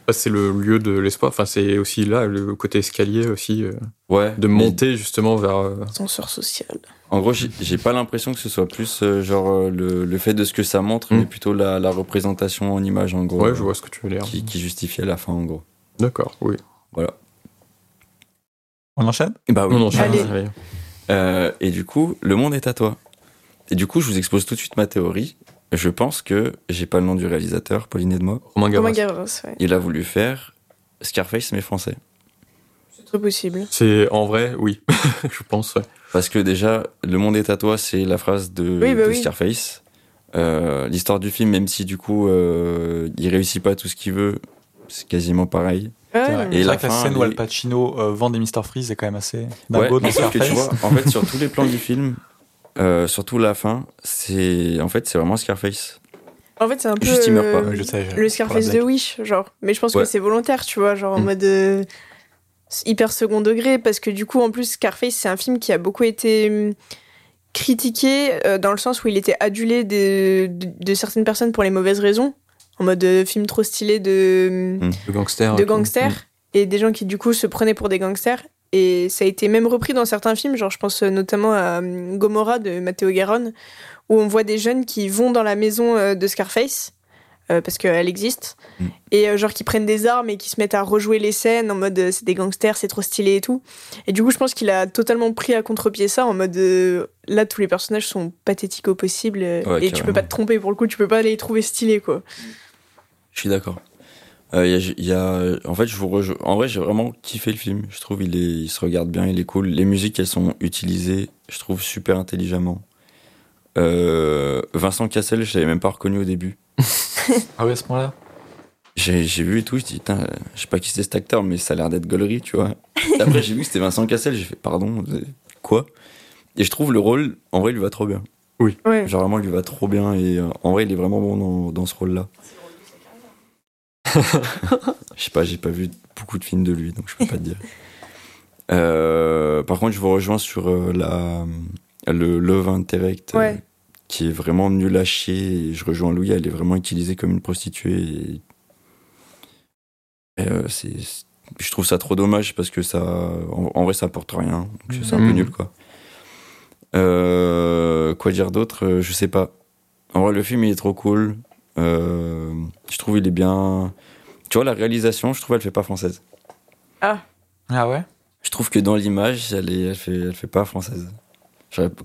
Ah, c'est le lieu de l'espoir. Enfin, c'est aussi là le côté escalier aussi euh, ouais, de mais monter justement vers. euh, Ascenseur social. En gros, j'ai pas l'impression que ce soit plus euh, genre le, le fait de ce que ça montre, Mm. mais plutôt la, la représentation en image en gros, Ouais, je vois ce que tu veux dire. qui, qui justifie à la fin en gros. D'accord, oui. Voilà. On enchaîne? Bah On enchaîne. Euh, et du coup, le monde est à toi. Et du coup, je vous expose tout de suite ma théorie. Je pense que j'ai pas le nom du réalisateur, Pauline et de moi. Romain Romain Gavras. Gavras, ouais. Il a voulu faire Scarface mais français. C'est très possible. C'est en vrai, oui, je pense. ouais. Parce que déjà, le monde est à toi, c'est la phrase de, Oui, bah de oui. Scarface. Euh, L'histoire du film, même si du coup euh, il réussit pas tout ce qu'il veut, c'est quasiment pareil. Ouais, C'est vrai. Et la vrai que la scène où Al Pacino euh, vend des Mr Freeze est quand même assez Ouais, dingo mais dans sauf que tu Scarface. vois, en fait, sur tous les plans du film, euh, surtout la fin, c'est en fait c'est vraiment Scarface. En fait, c'est un peu Juste, il meurt pas. euh, je sais, le Scarface pour de blague. Wish, genre. Mais je pense Ouais. que c'est volontaire, tu vois, genre en Mm. mode euh, hyper second degré, parce que du coup, en plus, Scarface, c'est un film qui a beaucoup été hum, critiqué euh, dans le sens où il était adulé de, de, de certaines personnes pour les mauvaises raisons, en mode euh, film trop stylé de, hum, De gangster. gangsters, et des gens qui du coup se prenaient pour des gangsters. Et ça a été même repris dans certains films, genre je pense euh, notamment à hum, Gomorrah de Matteo Garonne, où on voit des jeunes qui vont dans la maison euh, de Scarface, euh, parce qu'elle existe, Mm. et euh, genre qui prennent des armes et qui se mettent à rejouer les scènes en mode euh, c'est des gangsters, c'est trop stylé et tout. Et du coup, je pense qu'il a totalement pris à contre-pied ça en mode euh, là, tous les personnages sont pathétiques au possible, euh, Ouais, et tu peux pas te tromper pour le coup, tu peux pas les trouver stylés quoi. Je suis d'accord. Euh, Il y, a, il y a- en fait, je vous. En vrai, j'ai vraiment kiffé le film. Je trouve il est, il se regarde bien, il est cool. Les musiques, elles sont utilisées, je trouve super intelligemment. Euh, Vincent Cassel, je l'avais même pas reconnu au début. Ah oui, à ce moment-là J'ai j'ai vu et tout, je dis, putain, je sais pas qui c'est cet acteur, mais ça a l'air d'être Gollery, tu vois. Après, j'ai vu que c'était Vincent Cassel, j'ai fait, pardon, euh, quoi? Et je trouve le rôle, en vrai, il lui va trop bien. Ouais. Genre, vraiment, il lui va trop bien, et euh, en vrai, il est vraiment bon dans, dans ce rôle-là. Je sais pas, j'ai pas vu beaucoup de films de lui, donc je peux pas te dire. Euh, par contre, je vous rejoins sur euh, la, le Love Interact, euh, qui est vraiment nul à chier. Et je rejoins Louis, elle est vraiment utilisée comme une prostituée. Et, et, euh, c'est, c'est- je trouve ça trop dommage parce que ça, en, en vrai, ça apporte rien. Donc c'est un peu Mhm. nul, quoi. Euh, quoi dire d'autre Je sais pas. En vrai, le film, il est trop cool. Euh, je trouve il est bien. Tu vois, la réalisation, je trouve elle fait pas française. Ah ouais? Je trouve que dans l'image, elle, est, elle, fait, elle fait pas française.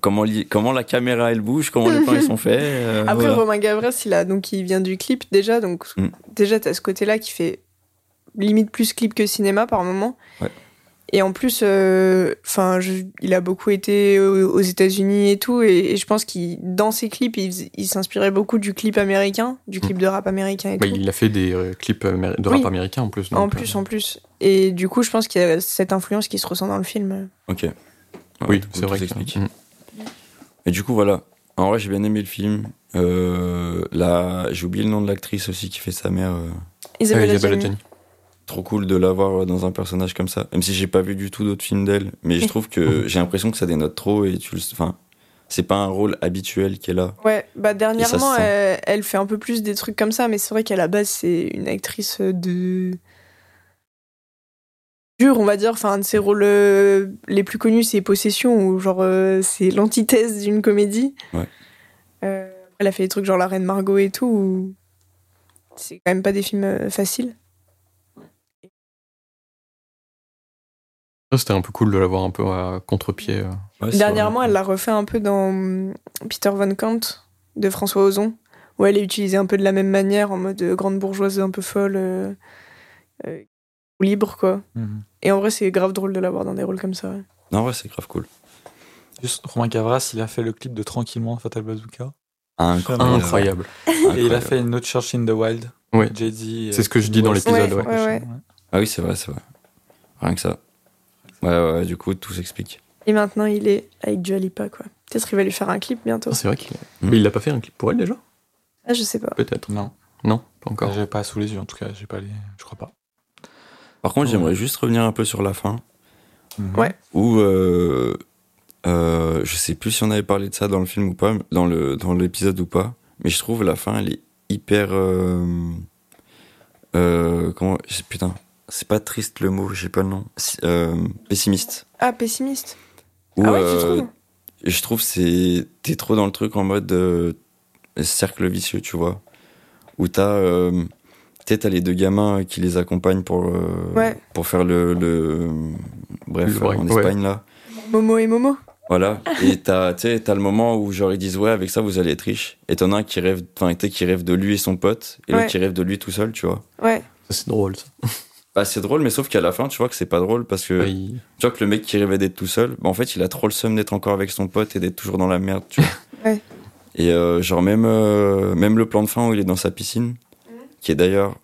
Comment, comment la caméra elle bouge, comment les plans ils sont faits. euh, Après, voilà. Romain Gavras, il, a, donc, il vient du clip déjà, donc Mm. déjà, t'as ce côté-là qui fait limite plus clip que cinéma par moment. Ouais. Et en plus, euh, enfin, il a beaucoup été aux États-Unis et tout, et, et je pense qu'il, dans ses clips, il, s'inspirait beaucoup du clip américain, du clip de rap américain et Bah, tout. il a fait des euh, clips de Oui. rap américain en plus. En donc, plus, euh, en plus. Et du coup, je pense qu'il y a cette influence qui se ressent dans le film. Ok. Ouais, Oui, c'est vrai. que- s'explique. Mm. Et du coup, voilà. En vrai, j'ai bien aimé le film. Euh, là, j'ai oublié le nom de l'actrice aussi qui fait sa mère. euh, Isabelle Isabelle Adjani. Adjani. Trop cool de l'avoir dans un personnage comme ça. Même si j'ai pas vu du tout d'autres films d'elle, mais je trouve que j'ai l'impression que ça dénote trop et tu le, enfin, c'est pas un rôle habituel qu'elle a. Ouais, bah dernièrement, se elle, elle fait un peu plus des trucs comme ça, mais c'est vrai qu'à la base, c'est une actrice de. Dure, on va dire. Enfin, un de ses rôles euh, les plus connus, c'est Possession, où genre, euh, c'est l'antithèse d'une comédie. Ouais. Euh, elle a fait des trucs genre La Reine Margot et tout, où c'est quand même pas des films euh, faciles. C'était un peu cool de l'avoir un peu à contre-pied. euh. Ouais, Dernièrement, vrai. elle l'a refait un peu dans hum, Peter Von Kant de François Ozon, où elle est utilisée un peu de la même manière, en mode euh, grande bourgeoise un peu folle, euh, euh, libre, quoi. Mhm. Et en vrai, c'est grave drôle de l'avoir dans des rôles comme ça. ouais. Non, ouais, c'est grave cool. Juste, Romain Gavras, il a fait le clip de Tranquillement Fatal Bazooka. Incroyable. Incroyable. Et il a fait une autre Church in the Wild. Ouais. JD. C'est ce que je dis dans l'épisode, ouais. Ouais, ouais. Ah oui, c'est vrai, c'est vrai. Rien que ça. Ouais, ouais, ouais, du coup, tout s'explique. Et maintenant, il est avec Dua Lipa, quoi. Peut-être qu'il va lui faire un clip bientôt. Ah, C'est vrai qu'il Hmm. Mais il l'a pas fait un clip pour elle déjà? Ah, je sais pas. Peut-être. Non, Non, pas encore. j'ai pas sous les yeux en tout cas, j'ai pas les. Je crois pas. Par contre, j'aimerais juste revenir un peu sur la fin. Mhm. Ouais. Où, euh, euh, je sais plus si on avait parlé de ça dans le film ou pas, dans le dans l'épisode ou pas, mais je trouve la fin, elle est hyper. Euh, euh, comment. Putain, c'est pas triste le mot, j'ai pas le nom. Euh, pessimiste. Ah, pessimiste. Où, ah ouais, tu euh, trouves je trouve c'est t'es trop dans le truc en mode euh, cercle vicieux tu vois où t'as euh, sais, t'as les deux gamins qui les accompagnent pour euh, Ouais. pour faire le, le bref Le break, en ouais. Espagne là Momo et Momo voilà et t'as le moment où genre ils disent ouais avec ça vous allez être riche et t'en as un qui rêve enfin qui rêve de lui et son pote et l'autre qui rêve de lui tout seul tu vois Ouais. Ça, C'est drôle ça. Bah c'est drôle mais sauf qu'à la fin tu vois que c'est pas drôle parce que tu vois que le mec qui rêvait d'être tout seul, bah en fait, il a trop le seum d'être encore avec son pote et d'être toujours dans la merde, tu vois. Ouais. Et euh, genre même euh, même le plan de fin où il est dans sa piscine, qui est d'ailleurs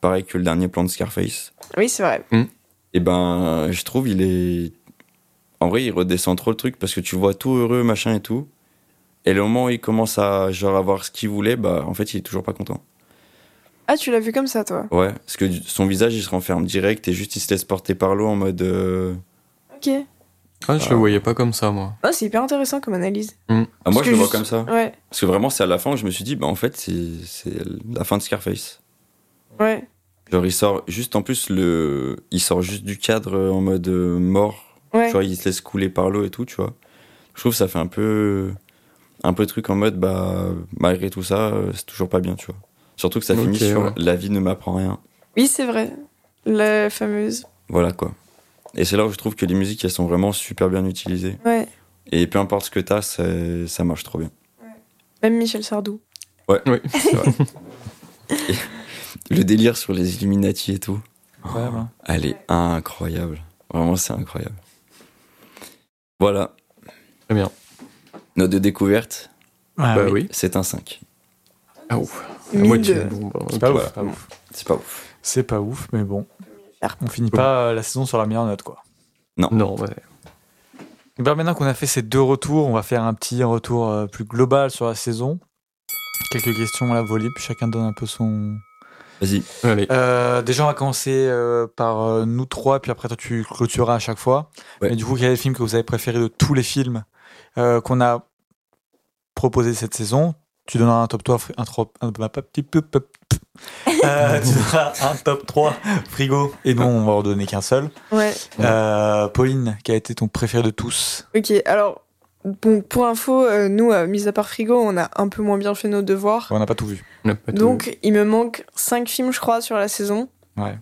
pareil que le dernier plan de Scarface. Oui, c'est vrai. Et ben, je trouve il est en vrai, il redescend trop le truc parce que tu vois tout heureux, machin et tout. Et le moment où il commence à genre avoir ce qu'il voulait, bah en fait, il est toujours pas content. Ah, tu l'as vu comme ça, toi Ouais, parce que son visage, il se renferme direct et juste il se laisse porter par l'eau en mode euh, Ok. Ah, je le voyais pas comme ça, moi. Ah, c'est hyper intéressant comme analyse. Ah, moi, je le vois comme ça. Ouais. Parce que vraiment, c'est à la fin où je me suis dit, bah en fait, c'est c'est la fin de Scarface. Ouais. Genre, il sort juste en plus, le, il sort juste du cadre en mode euh, mort. Ouais. Tu vois, il se laisse couler par l'eau et tout, tu vois. Je trouve que ça fait un peu, un peu truc en mode, bah, malgré tout ça, euh, c'est toujours pas bien, tu vois. Surtout que ça finit sur ouais. la vie ne m'apprend rien. Oui, c'est vrai. La fameuse. Voilà, quoi. Et c'est là où je trouve que les musiques, elles sont vraiment super bien utilisées. Ouais. Et peu importe ce que t'as, c'est- ça marche trop bien. Même Michel Sardou. Oui. C'est vrai. Et le délire sur les Illuminati et tout. Incroyable, hein. Elle est incroyable. Vraiment, c'est incroyable. Voilà. Très bien. Note de découverte, Ah bah oui. c'est un 5. Ah ouf. La moitié. de- Bon, bah, C'est pas Voilà. ouf, pas ouf. C'est pas ouf. C'est pas ouf, mais bon. On finit pas euh, la saison sur la meilleure note, quoi. Non, ouais. Et ben, maintenant qu'on a fait ces deux retours, on va faire un petit retour euh, plus global sur la saison. Quelques questions à la volée, puis chacun donne un peu son. Vas-y. Allez. Euh, déjà, on va commencer euh, par euh, nous trois, puis après toi tu clôtureras à chaque fois. Ouais. Mais du coup, quel est le film que vous avez préféré de tous les films qu'on a proposé cette saison? Tu donneras un top 3, fri- un, trop, un, un petit peu. peu- Euh, tu donneras un top 3 frigo, et non, on va en donner qu'un seul. Ouais. Euh, Pauline, quel a été ton préféré de tous? Ok, alors, bon, pour info, euh, nous, euh, mis à part Frigo, on a un peu moins bien fait nos devoirs. On n'a pas tout vu. Tout Donc, il me manque 5 films, je crois, sur la saison. Ouais.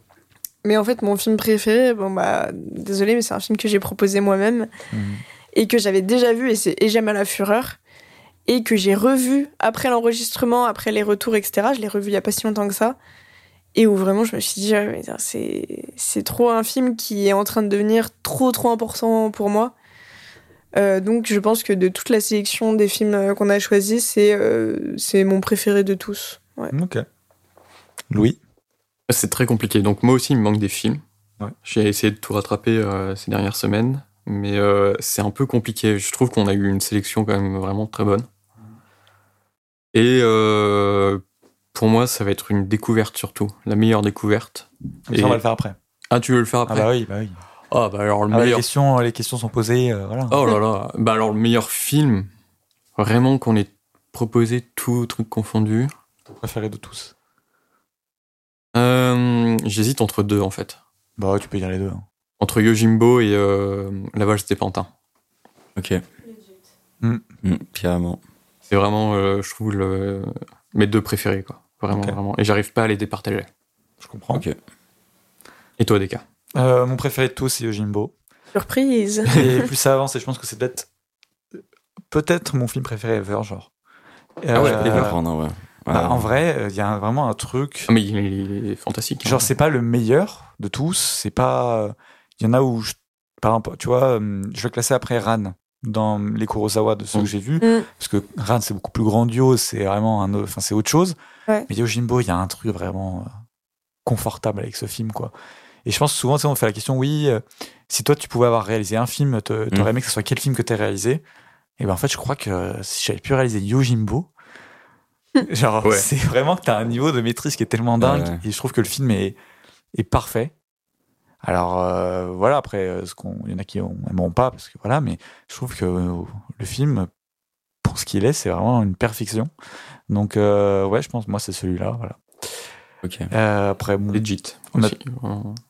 Mais en fait, mon film préféré, bon bah, désolé, mais c'est un film que j'ai proposé moi-même Mhm. et que j'avais déjà vu, et c'est Et j'aime à la fureur. Et que j'ai revu après l'enregistrement, après les retours, etc. Je l'ai revu il y a pas si longtemps que ça. Et où vraiment, je me suis dit, ah, mais c'est c'est trop un film qui est en train de devenir trop, trop important pour moi. Euh, donc, je pense que de toute la sélection des films euh, qu'on a choisis, c'est euh, c'est mon préféré de tous. Ouais. Ok. Louis? C'est très compliqué. Donc moi aussi, il me manque des films. Ouais. J'ai essayé de tout rattraper euh, ces dernières semaines, mais euh, c'est un peu compliqué. Je trouve qu'on a eu une sélection quand même vraiment très bonne. Et euh, pour moi, ça va être une découverte surtout, la meilleure découverte. Mais Et- ça, on va le faire après. Ah, tu veux le faire Ah après bah oui, bah oui. Ah, bah alors le Ah les, meilleur. questions, les questions sont posées, euh, voilà. Oh là là. Bah alors le meilleur film, vraiment qu'on ait proposé tout truc confondu. Ton préféré de tous. Euh, J'hésite entre deux en fait. Bah ouais, tu peux dire les deux. hein. Entre Yojimbo et euh, La valse des pantins. Ok. Mm. Mm, carrément. C'est vraiment, euh, je trouve, le... mes deux préférés quoi. Vraiment, vraiment. Et j'arrive pas à les départager. Je comprends. Et toi, Deka? Euh, mon préféré de tous, c'est Yojimbo. Surprise. Et plus ça avance, et je pense que c'est peut-être peut-être mon film préféré ever, genre. Ah ouais, Euh, ever. Prendre, ouais. bah, Ouais. en vrai, il y a vraiment un truc. Ah, mais il est, il est fantastique. hein. Genre, c'est pas le meilleur de tous. C'est pas. Il y en a où, je... par exemple, tu vois, euh, je vais classer après Ran dans les Kurosawa de ceux Mm. que j'ai vus. Mm. Parce que Ran, c'est beaucoup plus grandiose. C'est vraiment un. autre- Enfin, c'est autre chose. Ouais. Mais Yojimbo, il y a un truc vraiment euh, confortable avec ce film, quoi. Et je pense souvent, tu sais, on fait la question, oui, euh, si toi, tu pouvais avoir réalisé un film, t'aurais Mm. aimé que ce soit quel film que t'aies réalisé? Et ben en fait, je crois que euh, si j'avais pu réaliser Yojimbo, genre, Ouais. c'est vraiment que t'as un niveau de maîtrise qui est tellement dingue. Ouais, ouais. Et je trouve que le film est, est parfait. Alors euh, voilà, après, euh, ce qu'on, il y en a qui en- aimeront pas, parce que voilà, mais je trouve que euh, le film, pour ce qu'il est, c'est vraiment une perfection. Donc euh, ouais, je pense, moi, c'est celui-là. Voilà. Ok. Euh, après, bon, legit. On a- aussi.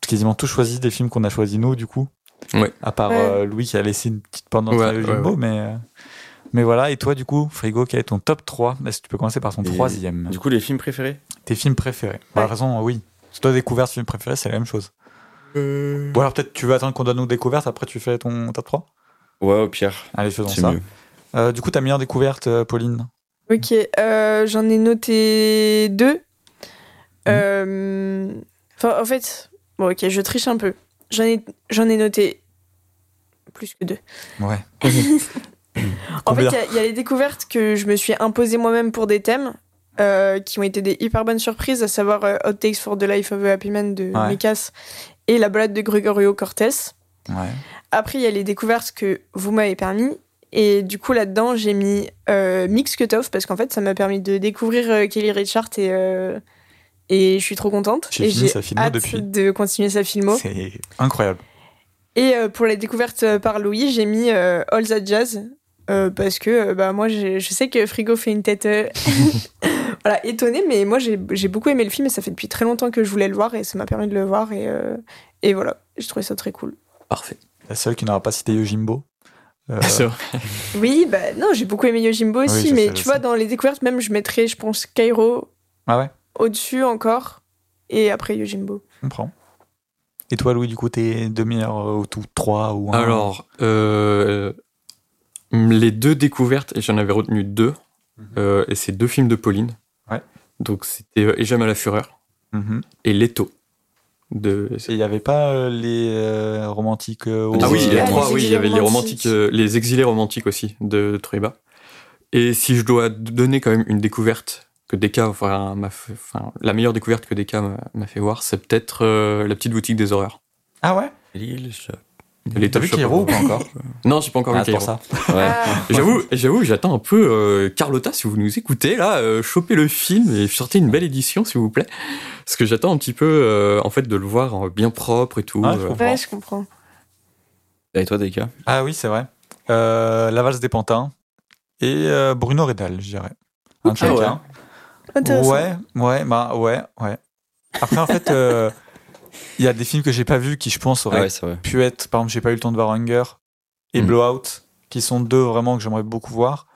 Quasiment tout choisi des films qu'on a choisi nous, du coup. Ouais. À part Ouais. euh, Louis qui a laissé une petite pendant Ouais, Yojimbo, ouais. mais euh, mais voilà. Et toi, du coup, Frigo, quel est ton top 3 Est-ce que tu peux commencer par ton Et troisième? Du coup, les films préférés? Tes films préférés. Bah, de toute façon, oui. Si toi découverte, film préféré, c'est la même chose. Euh. Ou alors peut-être tu veux attendre qu'on donne nos découvertes, après tu fais ton top 3 Ouais, au pire. Allez, faisons ça. Euh, du coup, ta meilleure découverte, euh, Pauline Ok, euh, j'en ai noté deux. Euh, Enfin, en fait, bon, ok, je triche un peu. J'en ai, j'en ai noté plus que deux. Ouais. En fait, il y a- il y, a les découvertes que je me suis imposées moi-même pour des thèmes euh, qui ont été des hyper bonnes surprises, à savoir euh, Hot Takes for the Life of a Happy Man de Ouais. Mekas et la balade de Gregorio Cortés. Ouais. Après, il y a les découvertes que vous m'avez permis. Et du coup, là-dedans, j'ai mis euh, Mix Cutoff parce qu'en fait, ça m'a permis de découvrir euh, Kelly Richard et, euh, et je suis trop contente. J'ai fini sa filmo hâte depuis. de continuer sa filmo. C'est incroyable. Et euh, pour les découvertes par Louis, j'ai mis All That Jazz parce que bah, moi, je sais que Frigo fait une tête voilà, étonnée, mais moi, j'ai j'ai beaucoup aimé le film et ça fait depuis très longtemps que je voulais le voir et ça m'a permis de le voir. Et, euh, et voilà, je trouvais ça très cool. Parfait. La seule qui n'aura pas cité Yojimbo. Euh, C'est vrai. Oui, bah non, j'ai beaucoup aimé Yojimbo aussi, Oui, mais sais, tu vois, sais. dans les découvertes, même, je mettrais, je pense, Cairo Ah ouais, au-dessus encore, et après Yojimbo. je comprends. Et toi, Louis, du coup, tes deux meilleurs, euh, ou tout trois ou un Alors, euh, les deux découvertes, et j'en avais retenu deux, euh, et c'est deux films de Pauline. Donc c'était euh, Et j'aime à la fureur Mhm. et Leto. De... Et il n'y avait pas euh, les euh, romantiques euh, au- Ah oui, il y a trois, les oui, il y avait les exilés romantiques, euh, les exilés romantiques aussi de Trueba. Et si je dois donner quand même une découverte que Deka, enfin, m'a fait- enfin, la meilleure découverte que Deka m'a- fait voir, c'est peut-être euh, la petite boutique des horreurs. Ah ouais? Les T'as vu. Cairo ou pas encore? Non, j'ai pas encore Ah, vu Cairo. ça. Ouais. Ah, J'avoue, j'avoue, j'attends un peu euh, Carlotta, si vous nous écoutez là, euh, choper le film et sortez une belle édition, s'il vous plaît, parce que j'attends un petit peu, euh, en fait, de le voir en bien propre et tout. Ah, je euh. comprends. ouais, je comprends. Et toi, Deka Ah oui, c'est vrai. Euh, la valse des pantins et euh, Bruno Redal, je dirais. Un Ah ouais. Intéressant. Ouais, ouais, bah ouais, ouais. Après, en fait, euh, il y a des films que j'ai pas vus qui, je pense, Ah auraient ouais, pu être. Par exemple, j'ai pas eu le temps de voir Hunger et Mm. Blowout, qui sont deux vraiment que j'aimerais beaucoup voir.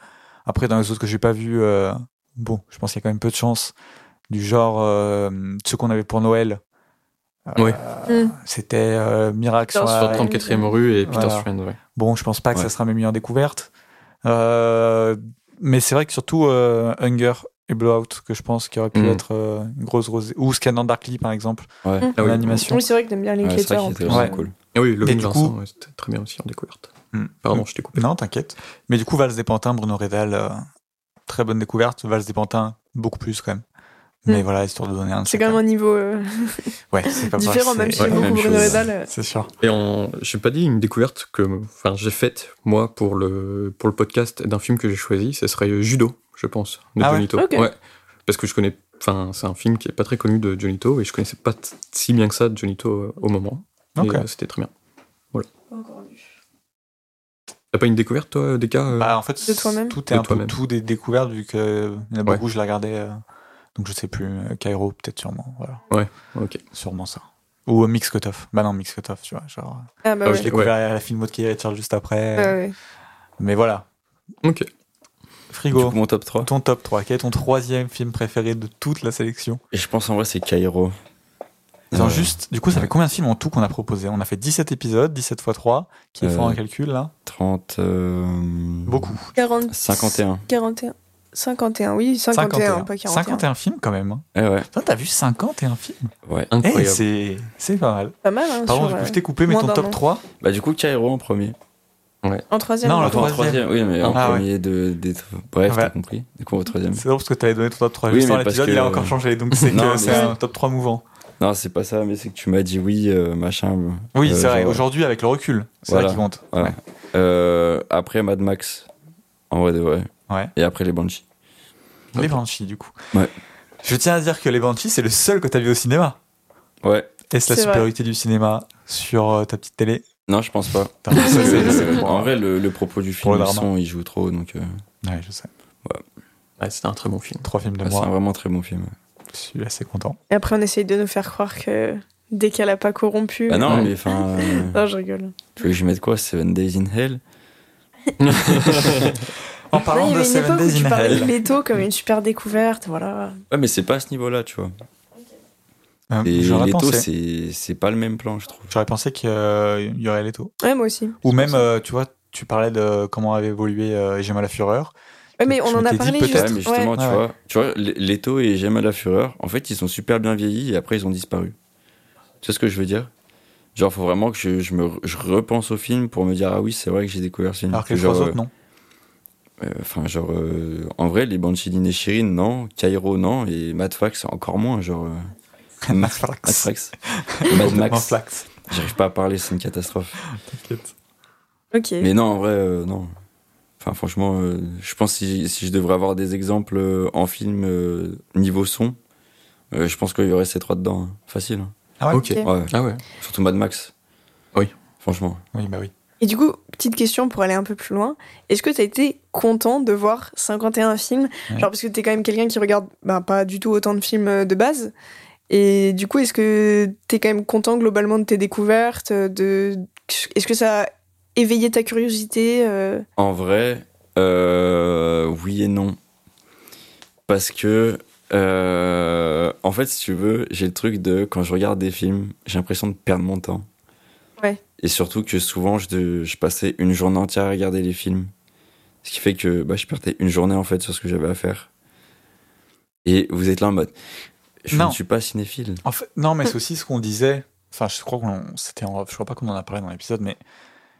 Après, dans les autres que j'ai pas vus, euh, bon, je pense qu'il y a quand même peu de chance. Du genre, euh, ceux qu'on avait pour Noël. Euh, Ouais. Mm. C'était euh, Miracle sur Sur la- Sur 34e rue et Peter Voilà. Strand, ouais. Bon, je pense pas que Ouais. ça sera mes meilleures découvertes. Euh, mais c'est vrai que surtout euh, Hunger et Blowout, que je pense qu'il aurait pu Mm. être euh, une grosse rose. Ou Scanner Darkly, par exemple, Ouais. Mm. Ah oui. l'animation. Oui, c'est vrai que t'aimes bien Ouais, l'écriture vrai en plus. Ouais. cool. Ah oui, du Vincent, coup- ouais, c'était très bien aussi en découverte. Mm. Pardon, je t'ai coupé. Non, t'inquiète. Mais du coup, Vals des Pantins, Bruno Redal, euh, très bonne découverte. Vals des Pantins, beaucoup plus quand même. Mais Mm. voilà, histoire de donner un. C'est quand même un niveau euh, ouais, c'est pas différent, c'est- même si ouais, beaucoup Bruno. Redal. euh. C'est sûr. Et en, j'ai pas dit une découverte que, enfin, j'ai faite moi pour le pour le podcast d'un film que j'ai choisi. Ce serait Judo, je pense, de Ah ouais. Ouais. parce que je connais. Enfin, c'est un film qui est pas très connu de Johnny To et je connaissais pas si bien que ça de Johnny To euh, au moment. Ok. Et euh, c'était très bien. T'as pas une découverte, toi, des cas Bah, en fait, De toi-même tout De est un peu tout des découvertes vu que il y en a Ouais. beaucoup, je l'ai regardé. euh, donc je sais plus. euh, Cairo, peut-être sûrement. Voilà. Ok. Sûrement ça. Ou euh, Mix Cutoff. Bah non, Mix Cutoff, tu vois. Genre, Ah bah Ah, euh, ouais. je l'ai découvert à la film de Richard juste après. Ouais, ouais. Mais voilà. Ok. Du Frigo, coup, mon top 3. ton top 3. Quel est ton troisième film préféré de toute la sélection? Et je pense en vrai, c'est Cairo. Ont Euh, juste. Du coup, ça fait combien de films en tout qu'on a proposé? On a fait 17 épisodes, 17 x 3. Qui est fort Euh, un calcul là? 30. euh, Beaucoup. 40... 51. 41. 51, oui, 51, pas 41. 51 films quand même. hein. Eh ouais, Toi, t'as vu 51 films? Ouais. Eh, Incroyable. c'est c'est pas mal. Pas mal, hein, Pardon, sur, je euh, je t'ai coupé, mais moins ton top an. 3 Bah, du coup, Cairo en premier. En troisième. Non, en troisième. oui, mais en Ah ouais. premier de, des. Bref, Ouais. t'as compris. Du coup, au troisième. C'est drôle parce que t'avais donné ton top 3 Oui, juste mais dans parce l'épisode, il a encore changé. Donc c'est que un top 3 mouvant. Non, c'est pas ça, mais c'est que tu m'as dit oui, euh, machin. Oui, Euh, c'est vrai. genre, Aujourd'hui, avec le recul, c'est Voilà. vrai compte. Voilà. Euh, après Mad Max. En vrai de vrai. Ouais. Et après les Banshees. Les Banshees, du coup. Ouais. Je tiens à dire que les Banshees, c'est le seul que t'as vu au cinéma. Ouais. Est-ce la vrai. supériorité du cinéma sur euh, ta petite télé Non, je pense pas. En vrai, le, le propos du film, le son, il joue trop. Donc, euh, Ouais, je sais. Ouais, c'était un très bon film. Trois films de c'est un moi. vraiment très bon film. Je suis assez content. Et après, on essaye de nous faire croire que dès qu'elle a pas corrompu. Bah non, Ouais. mais enfin. euh, Non, je rigole. tu veux que je mette quoi? Seven Days in Hell? En parlant il y de avait une Seven époque où Days tu in parlais de Hell, Leto comme une super découverte, voilà. Ouais, mais c'est pas à ce niveau-là, tu vois. Euh, Et j'aurais Leto, pensé, c'est c'est pas le même plan, je trouve. j'aurais pensé qu'il y aurait Leto. Ouais, moi aussi. Ou même, euh, tu vois, tu parlais de comment avait évolué euh, J'ai mal à Fureur. Ouais, mais Je on en a parlé peut-être, juste. Ouais, mais justement, ouais. tu, vois, tu vois, Leto et J'aime à la fureur, en fait, ils sont super bien vieillis et après, ils ont disparu. Tu sais ce que je veux dire? Genre, faut vraiment que je, je me je repense au film pour me dire, ah oui, c'est vrai que j'ai découvert ce film. Alors que les genre, trois autres, non. euh, Enfin, genre, euh, en vrai, les Banshees d'Inisherin, non. Cairo, non. Et Mad Fax, encore moins. Genre, euh, Mad Flax. Fax. Mad Max. Flax. J'arrive pas à parler, c'est une catastrophe. T'inquiète. Ok. Mais non, en vrai, euh, non. Enfin, franchement, euh, je pense que si, si je devrais avoir des exemples euh, en film euh, niveau son, euh, je pense qu'il y aurait ces trois dedans. hein. Facile. hein. Ah ouais Ok. Ok. Ouais. Ah ouais. Surtout Mad Max. Oui. Franchement. Oui, bah oui. Et du coup, petite question pour aller un peu plus loin. Est-ce que tu as été content de voir 51 films? Ouais. Genre, parce que tu es quand même quelqu'un qui regarde bah, pas du tout autant de films de base. Et du coup, est-ce que tu es quand même content globalement de tes découvertes de... Est-ce que ça a éveillé ta curiosité euh, En vrai, euh, oui et non. Parce que, euh, en fait, si tu veux, j'ai le truc de quand je regarde des films, j'ai l'impression de perdre mon temps. Ouais. Et surtout que souvent, je passais une journée entière à regarder les films. Ce qui fait que bah, je perdais une journée en fait sur ce que j'avais à faire. Et vous êtes là en mode, je Non. ne suis pas cinéphile. En fait, non, mais c'est aussi ce qu'on disait. Enfin, je crois qu'on, c'était, en- je crois pas qu'on en a parlé dans l'épisode, mais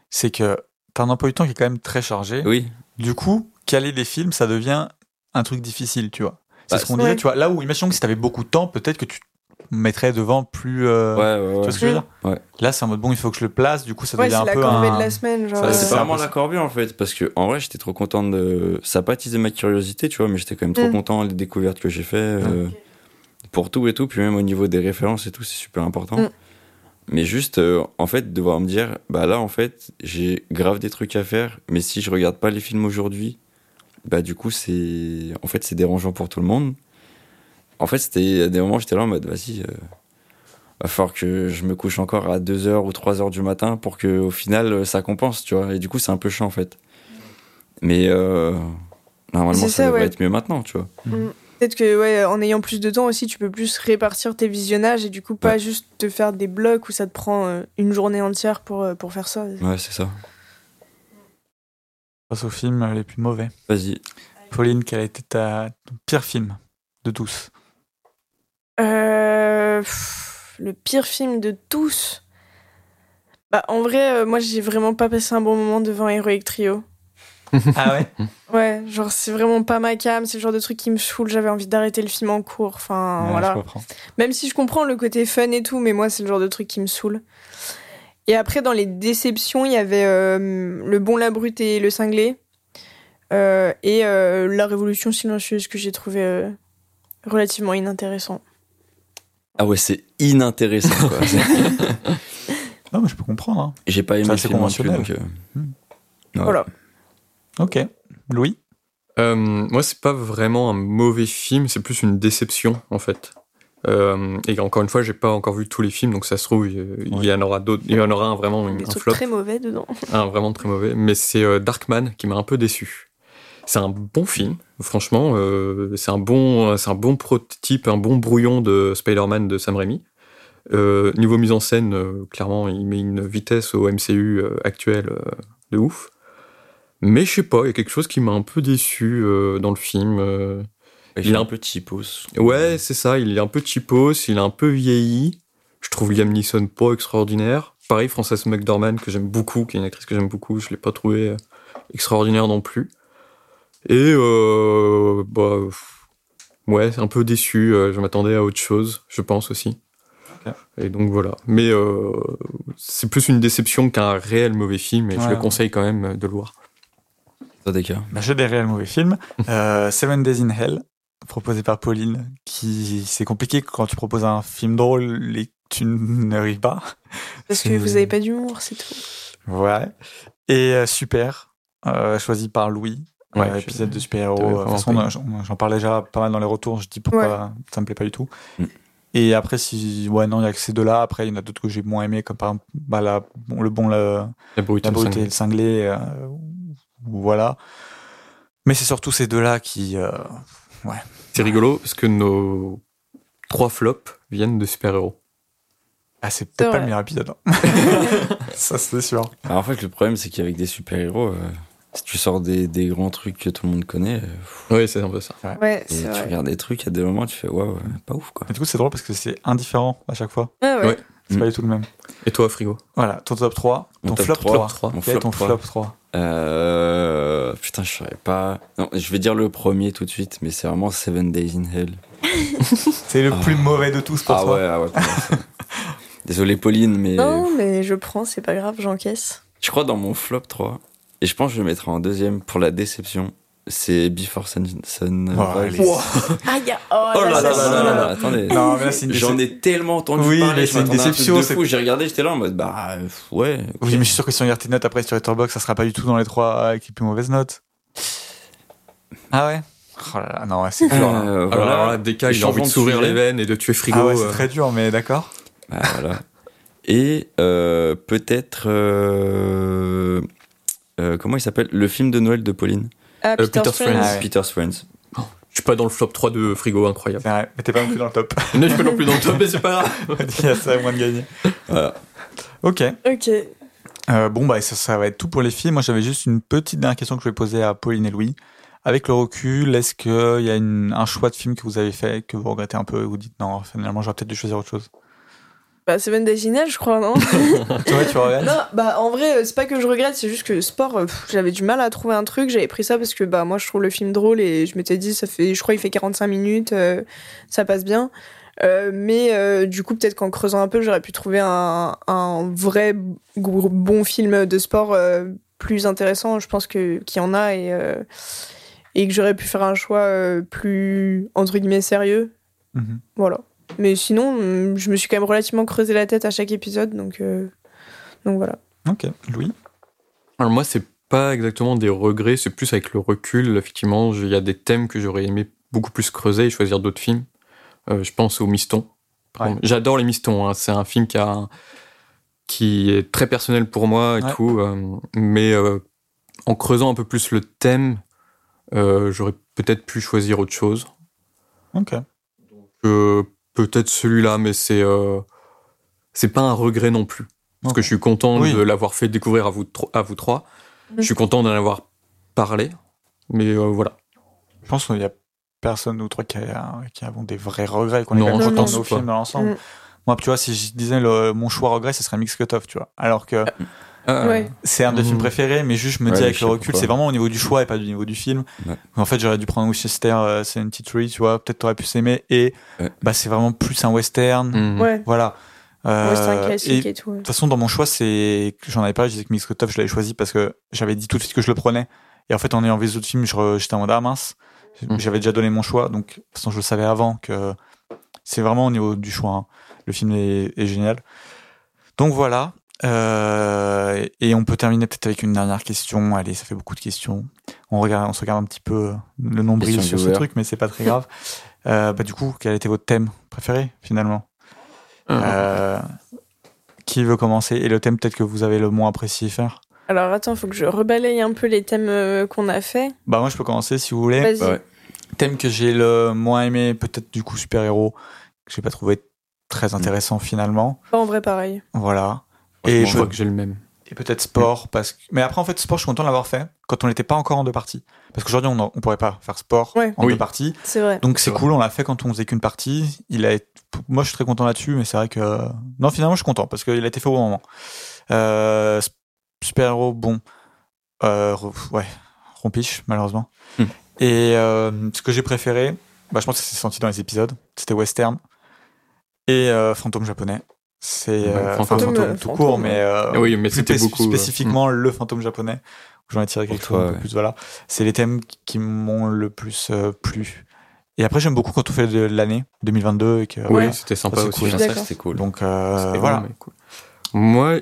c'est que t'as un emploi du temps qui est quand même très chargé. Oui, Du coup, caler des films, ça devient un truc difficile, tu vois. C'est Bah, ce qu'on disait, tu vois. Là où, imaginons que si t'avais beaucoup de temps, peut-être que tu te mettrais devant plus. euh, ouais, ouais, Tu ouais. vois ce que je veux dire? Ouais. Là, c'est en mode bon, il faut que je le place. Du coup, ça Ouais, devient c'est un la peu corvée un. de la semaine. Genre, Ça, c'est un vraiment la corvée en fait, parce que en vrai j'étais trop content de. Ça a pas ma curiosité, tu vois, mais j'étais quand même trop Mm. content des découvertes que j'ai fait euh, pour tout et tout, puis même au niveau des références et tout, c'est super important. Mm. Mais juste, euh, en fait, devoir me dire, bah là en fait, j'ai grave des trucs à faire, mais si je regarde pas les films aujourd'hui, bah du coup c'est. En fait, c'est dérangeant pour tout le monde. En fait, c'était à des moments, j'étais là en mode, vas-y. euh, Va falloir que je me couche encore à 2h ou 3h du matin pour que au final euh, ça compense, tu vois. Et du coup, c'est un peu chiant en fait. Mais euh, normalement, ça, ça, devrait ouais. être mieux maintenant, tu vois. Peut-être que ouais, en ayant plus de temps aussi, tu peux plus répartir tes visionnages et du coup pas Ouais. juste te faire des blocs où ça te prend euh, une journée entière pour, euh, pour faire ça. Ouais, c'est ça. Passe aux films les plus mauvais. Vas-y. Pauline, quel a été ta ton pire film de tous? Euh, pff, le pire film de tous? Bah en vrai, euh, moi j'ai vraiment pas passé un bon moment devant Heroic Trio. Ah ouais Ouais, genre c'est vraiment pas ma cam, c'est le genre de truc qui me saoule, j'avais envie d'arrêter le film en cours, enfin Ouais, voilà. Même si je comprends le côté fun et tout, mais moi, c'est le genre de truc qui me saoule. Et après, dans les déceptions, il y avait euh, Le Bon, la Brute et Le Cinglé. Euh, et euh, La Révolution Silencieuse que j'ai trouvé euh, relativement inintéressant. Ah ouais, c'est inintéressant, quoi. Non, mais je peux comprendre. hein. J'ai pas aimé C'est le assez film non plus, conventionnel. donc, euh, Hmm. ouais. Voilà. Ok. Louis? Euh, moi, c'est pas vraiment un mauvais film, c'est plus une déception en fait. Euh, et encore une fois, j'ai pas encore vu tous les films, donc ça se trouve, il il y en aura d'autres, il y en aura un vraiment Des un trucs flop, très mauvais dedans. un vraiment très mauvais. Mais c'est euh, Darkman qui m'a un peu déçu. C'est un bon film, franchement. euh, c'est un bon, c'est un bon prototype, un bon brouillon de Spider-Man de Sam Raimi. Euh, niveau mise en scène, euh, clairement, il met une vitesse au MCU euh, actuel euh, de ouf. Mais je sais pas, il y a quelque chose qui m'a un peu déçu euh, dans le film. euh. Il Il est a un peu cheapos. Ouais, c'est ça, il est un peu cheapos, il est un peu vieilli. Je trouve Liam Neeson pas extraordinaire. Pareil, Frances McDormand, que j'aime beaucoup, qui est une actrice que j'aime beaucoup, je l'ai pas trouvé euh, extraordinaire non plus. Et euh, bah, pff, ouais, un peu déçu, euh, je m'attendais à autre chose, je pense aussi. Et donc voilà. Mais euh, c'est plus une déception qu'un réel mauvais film, et je le conseille quand même de le voir. Des cas. bah, J'ai des réels mauvais films. Euh, Seven Days in Hell, proposé par Pauline, qui c'est compliqué quand tu proposes un film drôle et tu n'arrives pas. Parce que vous avez pas d'humour, c'est tout. Ouais. Et euh, Super, euh, choisi par Louis. Ouais, euh, je- épisode de super-héros. De toute vraiment façon, payé. j'en j'en parlais déjà pas mal dans les retours. Je dis pourquoi ça me plaît pas du tout. Mm. Et après, si, ouais, non, il y a que ces deux-là. Après, il y en a d'autres que j'ai moins aimé, comme par exemple, bah, la, bon, le bon, le, La brute, la brute et le cinglé, euh, voilà. Mais c'est surtout ces deux-là qui, euh, C'est rigolo parce que nos trois flops viennent de super-héros. ah, c'est peut-être pas le meilleur épisode. hein. ça, c'est sûr. Alors, en fait, le problème, c'est qu'avec des super-héros, euh, si tu sors des, des grands trucs que tout le monde connaît, euh, Oui, c'est un peu ça. Ouais, et c'est tu vrai. regardes des trucs, à des moments, tu fais waouh, pas ouf, quoi. Et du coup, c'est drôle parce que c'est indifférent à chaque fois. Ah ouais. Ouais. C'est Mm. pas du tout le même. Et toi, Frigo? Voilà, ton top 3, Mon ton top flop 3, 3. trois. Mon Quel est flop ton 3. flop 3 Euh, putain, je saurais pas. Non, je vais dire le premier tout de suite, mais c'est vraiment Seven Days in Hell. C'est le Ah. plus mauvais de tous pour Ah toi. ouais, ah ouais. Désolé, Pauline, mais Non, mais je prends, c'est pas grave, j'encaisse. je crois dans mon flop 3, et je pense que je le mettrai en deuxième pour la déception, c'est Before Sun. Sun Oh. Ah, a... Oh, Oh là là là là là là. là, attendez. Non, mais là, c'est une J'en ai tellement entendu Oui, parler, c'est une un déception, fou. J'ai regardé, j'étais là en mode, bah, euh, ouais. Oui, mais je suis sûr que si on regarde tes notes après sur Letterboxd, ça sera pas du tout dans les trois avec les plus mauvaises notes. Ah ouais? Oh là là, non, ouais, c'est dur. là. Euh, Alors, voilà. alors là, il a Changeons envie de sujet. les veines et de tuer Frigo. Ah ouais, c'est euh. très dur, mais d'accord. Bah, voilà. Et euh, peut-être. euh, euh, comment il s'appelle? Le film de Noël de Pauline. Ah, Euh, Peter Peter's Friends. Ah ouais. Peter's Friends. Je suis pas dans le flop 3 de Frigo, incroyable. C'est vrai, mais t'es pas non plus dans le top. Non, je suis pas non plus dans le top, mais c'est pas grave. Il y a ça moins de gagner. Voilà. Ok. Ok. Euh, bon, bah, ça, ça va être tout pour les films. Moi, j'avais juste une petite dernière question que je vais poser à Pauline et Louis. Avec le recul, est-ce qu'il y a une- un choix de film que vous avez fait, que vous regrettez un peu, et vous dites non, finalement, j'aurais peut-être dû choisir autre chose? Bah, Seven Days in Hell, je crois, non Toi, tu regrettes Non, bah en vrai, euh, c'est pas que je regrette, c'est juste que sport, euh, j'avais du mal à trouver un truc. J'avais pris ça parce que bah moi je trouve le film drôle et je m'étais dit ça fait, je crois il fait 45 minutes, euh, ça passe bien. Euh, mais euh, du coup peut-être qu'en creusant un peu, j'aurais pu trouver un, un vrai bon film de sport plus intéressant. Je pense que qu'il y en a et et que j'aurais pu faire un choix plus entre guillemets sérieux. Mhm. Voilà. Mais sinon, hum, je me suis quand même relativement creusé la tête à chaque épisode, donc euh, donc voilà. Ok. Louis? Alors moi, c'est pas exactement des regrets, c'est plus avec le recul. Effectivement, il y a des thèmes que j'aurais aimé beaucoup plus creuser et choisir d'autres films. Euh, je pense au Miston. Par Ouais. exemple. J'adore les Mistons. hein. C'est un film qui, a qui est très personnel pour moi et Ouais. tout. euh, mais euh, en creusant un peu plus le thème, euh, j'aurais peut-être pu choisir autre chose. Ok. Euh, peut-être celui-là, mais c'est euh, c'est pas un regret non plus. Parce que je suis content Oui. de l'avoir fait découvrir à vous, tro- à vous trois. Je suis content d'en avoir parlé. Mais euh, voilà. Je pense qu'il y a personne ou trois qui, a- qui avons des vrais regrets, qu'on est quand même nos films dans l'ensemble. Mm. Moi, tu vois, si je disais le, mon choix regret, ce serait Mix Cut Off, tu vois. Alors que Euh, Ouais. c'est un de mes films préférés, mais juste je me Ouais, dis avec le recul, c'est vraiment au niveau du choix et pas du niveau du film. Ouais. En fait, j'aurais dû prendre Winchester euh, 73, tu vois. Peut-être t'aurais pu s'aimer. Et Ouais. bah, c'est vraiment plus un western. Ouais. Voilà. Euh, Ouais, c'est un et classique de et tout. ouais. toute façon, dans mon choix, c'est j'en avais pas. Je disais que Mix Cut Off, je l'avais choisi parce que j'avais dit tout de suite que je le prenais. Et en fait, en ayant vu les autres films, j'étais en mode ah mince. Mm. J'avais déjà donné mon choix, donc de toute façon, je le savais avant que c'est vraiment au niveau du choix. hein. Le film est, est génial. Donc voilà. Euh, et on peut terminer peut-être avec une dernière question. Allez, ça fait beaucoup de questions. On regarde, on se regarde un petit peu euh, le nombril Question sur ce truc, mais c'est pas très grave. Euh, bah, du coup, quel était votre thème préféré finalement Euh, Qui veut commencer Et le thème peut-être que vous avez le moins apprécié faire Alors attends, faut que je rebalaye un peu les thèmes euh, qu'on a fait. Bah moi je peux commencer si vous voulez. Vas-y. Bah ouais. Thème que j'ai le moins aimé, peut-être du coup super-héros, que j'ai pas trouvé très intéressant finalement. Pas en vrai pareil. Voilà. Et Et, je je- crois que j'ai le même. Et peut-être sport, parce que... Mais après en fait sport je suis content de l'avoir fait quand on n'était pas encore en deux parties. Parce qu'aujourd'hui on, on pourrait pas faire sport Ouais. en Oui. deux parties. C'est vrai. Donc c'est cool, on l'a fait quand on faisait qu'une partie. Il a été... Moi je suis très content là-dessus, mais c'est vrai que... Non finalement je suis content, parce qu'il a été fait au bon moment. Euh, super-héros, bon. Euh, ouais, rompiche malheureusement. Hmm. Et euh, ce que j'ai préféré, bah, je pense que c'est senti dans les épisodes, c'était western et euh, fantôme japonais. C'est euh, enfin, fantôme, fantôme tout court, mais euh, Oui, mais plus beaucoup, euh, spécifiquement le fantôme japonais. où J'en ai tiré quelque chose un peu ouais. plus. Voilà, c'est les thèmes qui m'ont le plus euh, plu. Et après j'aime beaucoup quand on fait de l'année 2022 et que Oui, c'était sympa Ça, aussi. cool. Ça, D'accord. c'était cool. donc euh, voilà. cool. Moi,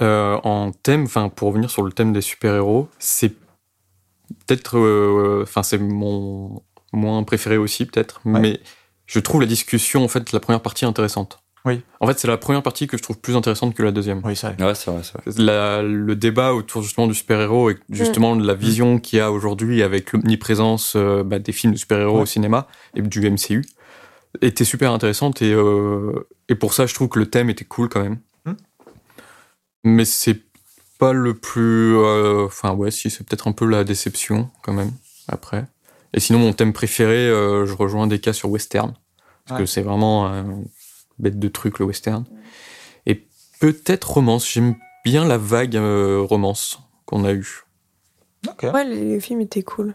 euh, en thème, enfin pour revenir sur le thème des super-héros, c'est peut-être, euh, enfin c'est mon moins préféré aussi peut-être, Ouais. mais je trouve la discussion en fait la première partie intéressante. Oui. En fait, c'est la première partie que je trouve plus intéressante que la deuxième. Oui. Ouais, c'est vrai, c'est vrai. La- le débat autour justement du super-héros et justement de la vision qu'il y a aujourd'hui avec l'omniprésence euh, bah, des films de super-héros Ouais. au cinéma et du MCU était super intéressante et, euh, et pour ça je trouve que le thème était cool quand même. Hmm. Mais c'est pas le plus... euh, Enfin ouais, si c'est peut-être un peu la déception quand même après. Et sinon mon thème préféré, euh, je rejoins des cas sur western parce Ouais. que c'est vraiment un bête de truc le western. Et peut-être romance, j'aime bien la vague euh, romance qu'on a eue. Ok. Ouais, les films étaient cool.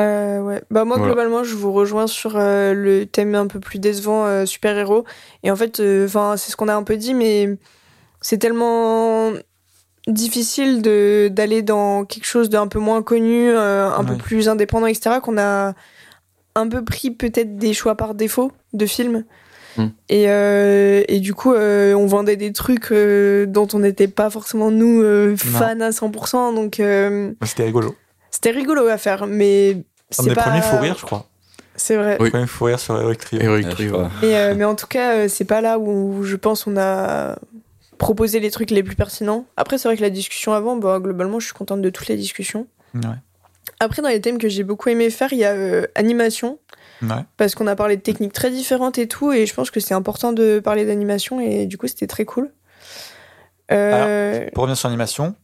Euh, ouais. Bah moi Voilà. globalement je vous rejoins sur euh, le thème un peu plus décevant euh, super héros et en fait enfin c'est ce qu'on a un peu dit mais c'est tellement difficile de d'aller dans quelque chose d'un peu moins connu euh, un peu plus indépendant etc qu'on a un peu pris peut-être des choix par défaut de films Et, euh, et du coup euh, on vendait des trucs euh, dont on n'était pas forcément nous euh, fans à 100% donc euh, Bah, C'était rigolo. c'était rigolo à faire, mais Un c'est des pas... premiers fou rire, je crois. C'est vrai. Oui. Premier fou rire sur Heroic Trio. Mais, euh, mais en tout cas, euh, c'est pas là où je pense on a proposé les trucs les plus pertinents. Après, c'est vrai que la discussion avant, bah, globalement, je suis contente de toutes les discussions. Ouais. Après, dans les thèmes que j'ai beaucoup aimé faire, il y a euh, animation, Ouais. parce qu'on a parlé de techniques très différentes et tout, et je pense que c'est important de parler d'animation, et du coup, c'était très cool. Euh, Pour revenir sur l'animation,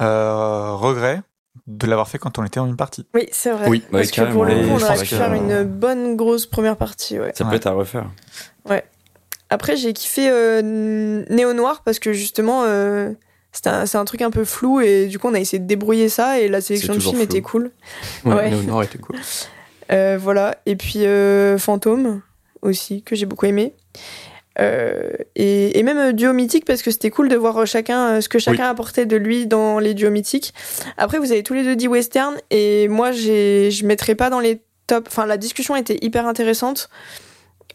euh, regret de l'avoir fait quand on était en une partie. Oui, c'est vrai. Oui, parce ouais, que pour le coup, on aurait pu faire une bonne grosse première partie, ouais. Ça peut Ouais. être à refaire. Après, j'ai kiffé euh, Néo Noir parce que justement, euh, c'est un, c'est un truc un peu flou et du coup, on a essayé de débrouiller ça et la sélection de films flou. était cool. Ouais, Ouais. Léonore était cool. Euh, voilà. Et puis euh, Fantôme aussi, que j'ai beaucoup aimé. Euh, et, et même duo mythique parce que c'était cool de voir chacun ce que chacun apportait de lui dans les duos mythiques. Après, vous avez tous les deux dit western et moi, je mettrais pas dans les tops. Enfin, la discussion était hyper intéressante.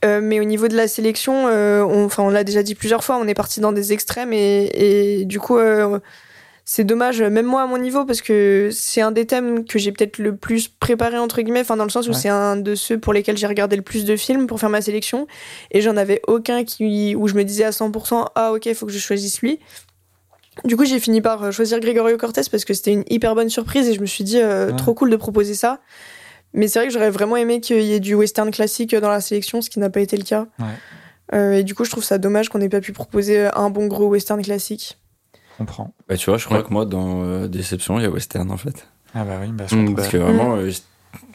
Euh, mais au niveau de la sélection, euh, on, l'a déjà dit plusieurs fois, on est parti dans des extrêmes et, et du coup, euh, c'est dommage, même moi à mon niveau, parce que c'est un des thèmes que j'ai peut-être le plus préparé, entre guillemets, enfin, dans le sens où Ouais. c'est un de ceux pour lesquels j'ai regardé le plus de films pour faire ma sélection, et j'en avais aucun qui, où je me disais à 100%, ah ok, il faut que je choisisse lui. Du coup, j'ai fini par euh, choisir Gregorio Cortés parce que c'était une hyper bonne surprise et je me suis dit, euh, Ouais. trop cool de proposer ça. Mais c'est vrai que j'aurais vraiment aimé qu'il y ait du western classique dans la sélection, ce qui n'a pas été le cas. Ouais. Euh, et du coup, je trouve ça dommage qu'on n'ait pas pu proposer un bon gros western classique. Je comprends. Bah, tu vois, je crois Ouais. que moi, dans euh, Déception, il y a Western en fait. Ah bah oui, bah, je comprends. bah, Parce que vraiment, euh,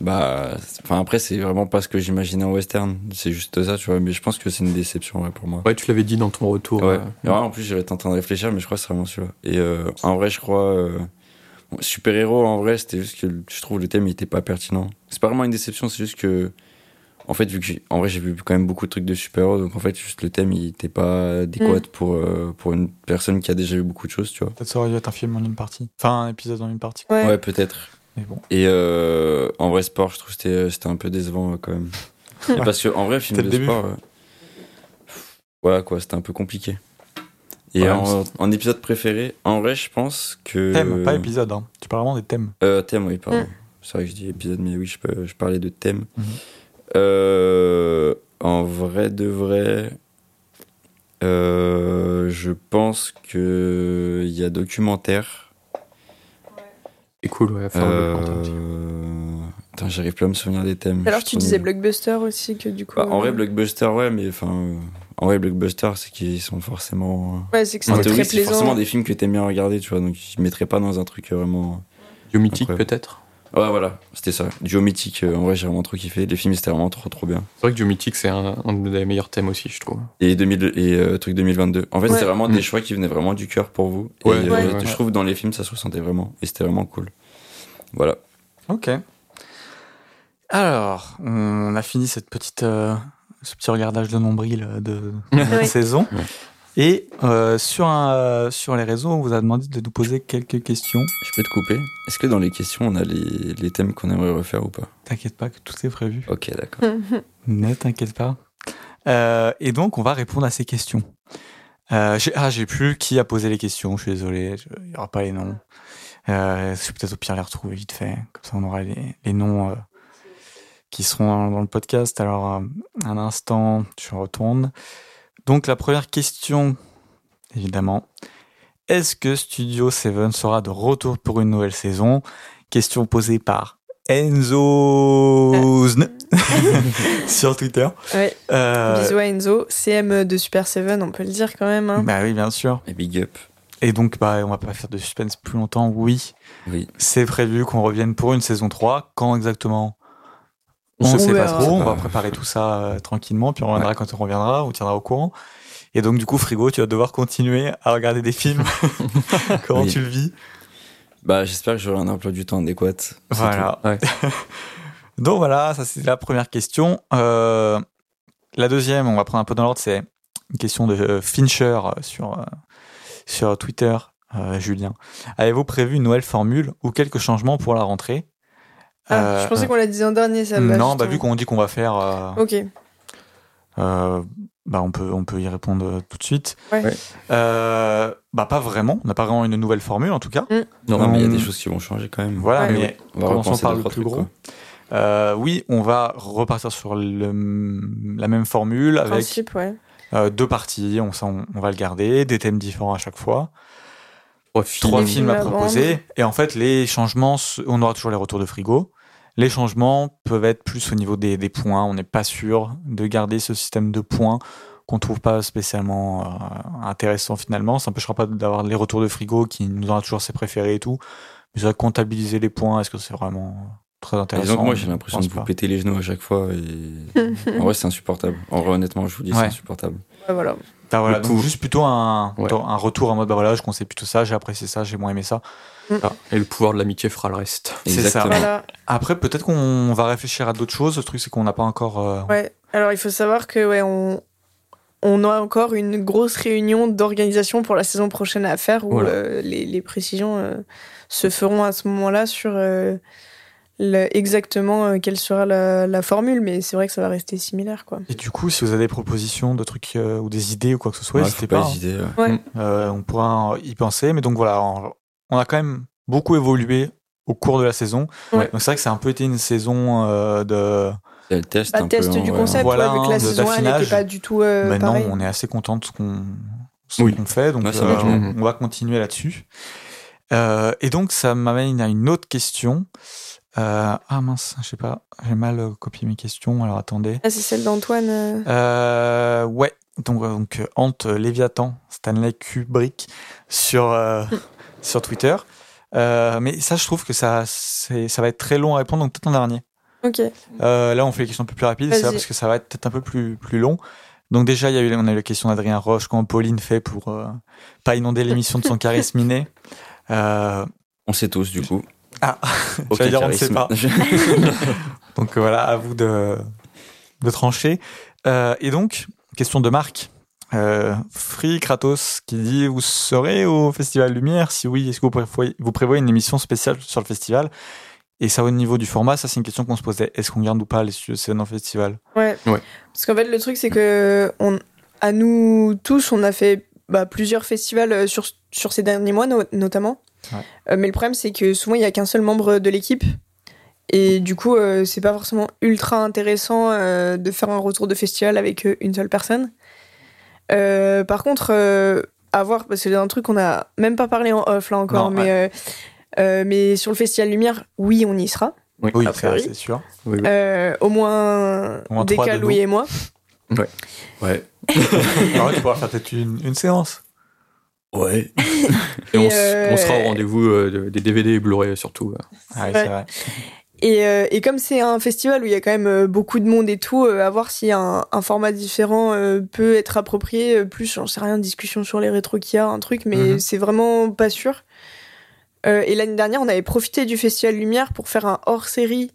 bah, enfin après, c'est vraiment pas ce que j'imaginais en Western. C'est juste ça, tu vois. Mais je pense que c'est une déception ouais, pour moi. Ouais, tu l'avais dit dans ton retour. Ouais. euh, Et ouais, en plus, j'étais en train de réfléchir, mais je crois que c'est vraiment celui-là. Et euh, en vrai, je crois. euh, Super-héros, en vrai, c'était juste que je trouve le thème il était pas pertinent. C'est pas vraiment une déception, c'est juste que. En fait, vu que j'ai, en vrai, j'ai vu quand même beaucoup de trucs de super-héros, donc en fait, juste le thème il était pas adéquat Mm. pour, euh, pour une personne qui a déjà vu beaucoup de choses, tu vois. Peut-être ça aurait dû être un film en une partie. Enfin, un épisode en une partie. Ouais. Ouais, peut-être. Mais bon. Et euh, en vrai sport, je trouve que c'était c'était un peu décevant euh, quand même. Et parce que en vrai film de début. sport, euh, voilà quoi, c'était un peu compliqué. Et Ouais, en, en épisode préféré, en vrai, je pense que Thème, pas épisode. Hein. Tu parles vraiment des thèmes. Euh, thème, oui, pardon. Mm. C'est vrai que je dis épisode, mais oui, je, peux, je parlais de thème. Mhm. Euh, en vrai de vrai, euh, je pense que il y a documentaire. C'est cool, ouais. Euh... Attends, j'arrive plus à me souvenir des thèmes. Alors tu disais blockbuster aussi que du coup. Bah, en vrai, blockbuster, ouais, mais enfin, euh, en vrai, blockbuster, c'est qu'ils sont forcément. Ouais, c'est que théorie, très c'est forcément plaisant. des films que t'aimes bien regarder, tu vois, donc je mettrais pas dans un truc vraiment. Duo mythique Après. peut-être? Ouais, voilà, c'était ça. Duo mythique, euh, en vrai, j'ai vraiment trop kiffé. Les films, c'était vraiment trop, trop bien. C'est vrai que Duo mythique c'est un, un des meilleurs thèmes aussi, je trouve. Et, 2000, et euh, truc 2022. En fait, Ouais. c'était vraiment Mm. des choix qui venaient vraiment du cœur pour vous. Ouais, et euh, ouais, ouais. je trouve que dans les films, ça se ressentait vraiment. Et c'était vraiment cool. Voilà. Ok. Alors, on a fini cette petite, euh, ce petit regardage de nombril de, de la saison. Et euh, sur, un, euh, sur les réseaux, on vous a demandé de nous poser quelques questions. Je peux te couper Est-ce que dans les questions, on a les, les thèmes qu'on aimerait refaire ou pas? T'inquiète pas que tout est prévu. Ok, d'accord. Ne t'inquiète pas. Euh, et donc, on va répondre à ces questions. Euh, j'ai- ah, j'ai plus qui a posé les questions. Je suis désolé. Il n'y aura pas les noms. Euh, je vais peut-être au pire les retrouver vite fait. Comme ça, on aura les, les noms euh, qui seront dans, dans le podcast. Alors, un instant, je retourne. Donc, la première question, évidemment. Est-ce que Studio 7 sera de retour pour une nouvelle saison? Question posée par Enzo sur Twitter. Ouais. Euh, Bisous à Enzo, CM de Super Seven, on peut le dire quand même. hein. Bah oui, bien sûr. Et big up. Et donc, bah, on va pas faire de suspense plus longtemps. Oui, Oui. c'est prévu qu'on revienne pour une saison 3. Quand exactement? On ne sait pas trop. On va préparer tout ça euh, tranquillement, puis on reviendra quand on reviendra. On tiendra au courant. Et donc, du coup, Frigo, tu vas devoir continuer à regarder des films. Comment Oui. tu le vis? Bah, j'espère que j'aurai un emploi du temps adéquat. Voilà. Ouais. Donc voilà, ça c'est la première question. Euh, la deuxième, on va prendre un peu dans l'ordre, c'est une question de euh, Fincher sur, euh, sur Twitter, euh, Julien. Avez-vous prévu une nouvelle formule ou quelques changements pour la rentrée? Ah, Euh, je pensais qu'on l'a dit en dernier, ça. Non, bah vu qu'on dit qu'on va faire, euh, Ok. euh, bah on peut on peut y répondre tout de suite. Ouais. Ouais. Euh, bah pas vraiment, on n'a pas vraiment une nouvelle formule en tout cas. Non, mais il y a des choses qui vont changer quand même. Voilà, Ouais. mais On va Commençons par le plus trucs, gros. euh, oui, on va repartir sur le, la même formule avec Principe. Euh, deux parties, on, on va le garder, des thèmes différents à chaque fois, Trois films films à proposer, et en fait les changements, on aura toujours les retours de frigo. Les changements peuvent être plus au niveau des, des points, on n'est pas sûr de garder ce système de points qu'on trouve pas spécialement euh, intéressant finalement. Ça n'empêchera pas d'avoir les retours de frigo qui nous aura toujours ses préférés et tout. Mais ça, comptabiliser les points, est-ce que c'est vraiment très intéressant? Disons que moi, j'ai l'impression de vous pas. péter les genoux à chaque fois. Et... en vrai, c'est insupportable. En vrai, honnêtement, je vous dis, Ouais. c'est insupportable. Ouais, voilà. Bah voilà, Le donc coup- juste plutôt un, Ouais. un retour en mode bah voilà, je conseille plutôt ça, j'ai apprécié ça, j'ai moins aimé ça. Ah, Et le pouvoir de l'amitié fera le reste. C'est ça. Exactement. Voilà. Après, peut-être qu'on va réfléchir à d'autres choses. Le truc, c'est qu'on n'a pas encore. euh, Ouais. Alors, il faut savoir que, ouais, on. On a encore une grosse réunion d'organisation pour la saison prochaine à faire où Voilà. euh, les, les précisions euh, se feront à ce moment-là sur euh, le- exactement euh, quelle sera la, la formule, mais c'est vrai que ça va rester similaire, quoi. Et du coup, si vous avez des propositions de trucs euh, ou des idées ou quoi que ce soit, Ouais, n'hésitez pas pas. hein. hésiter. ouais. Euh, on pourra y penser. Mais donc voilà, on, on a quand même beaucoup évolué au cours de la saison. Ouais. Donc c'est vrai que ça a un peu été une saison euh, de. Le test. Un peu, du ouais. concept, Voilà, ouais, vu que la de- saison 1 d'affinage. n'était pas du tout euh, Maintenant, pareil. on est assez content de ce qu'on Oui. fait. Donc euh, bien. on, on va continuer là-dessus. Euh, et donc ça m'amène à une autre question. Euh, ah mince, je sais pas, j'ai mal euh, copié mes questions. Alors attendez. Ah, c'est celle d'Antoine. euh, ouais, donc, donc Ant euh, Léviathan, Stanley Kubrick sur, euh, sur Twitter. Euh, mais ça, je trouve que ça, c'est- ça va être très long à répondre, donc peut-être l'an dernier. Ok. Euh, là, on fait les questions un peu plus rapides, c'est parce que ça va être peut-être un peu plus, plus long. Donc déjà, il y a eu, on a eu la question d'Adrien Roche, comment Pauline fait pour euh, pas inonder l'émission de son charisme inné. Euh, On sait tous, du coup. Ah, j'allais dire, on ne sait charisme. Donc voilà, à vous de, de trancher. Euh, et donc, question de Marc. Euh, Free Kratos qui dit Vous serez au Festival Lumière? Si oui, est-ce que vous prévoyez, vous prévoyez une émission spéciale sur le festival? Et ça, au niveau du format, ça, c'est une question qu'on se posait. Est-ce qu'on garde ou pas les studios Seven en festival? Ouais. Ouais. Parce qu'en fait, le truc, c'est que on, à nous tous, on a fait bah, plusieurs festivals euh, sur, sur ces derniers mois, no- notamment. Ouais. Euh, mais le problème, c'est que souvent, il n'y a qu'un seul membre de l'équipe. Et du coup, euh, c'est pas forcément ultra intéressant euh, de faire un retour de festival avec euh, une seule personne. Euh, par contre, euh, à voir, parce que c'est un truc qu'on a même pas parlé en off là encore, Non, mais, euh, euh, mais sur le festival Lumière, oui, on y sera. Oui. C'est sûr. Oui, oui. Euh, au moins, Au moins des cas, Louis et moi. Ouais. Alors, tu pourras faire peut-être une, une séance. Ouais. Et on, Et, euh, on sera au rendez-vous euh, de- des DVD et Blu-ray surtout. euh. Ah, oui, vrai. c'est vrai. Et, euh, et comme c'est un festival où il y a quand même euh, beaucoup de monde et tout, euh, à voir si un, un format différent euh, peut être approprié, euh, plus, j'en sais rien, discussion sur les rétros qu'il y a, un truc, mais Mhm. c'est vraiment pas sûr. Euh, et l'année dernière, on avait profité du Festival Lumière pour faire un hors-série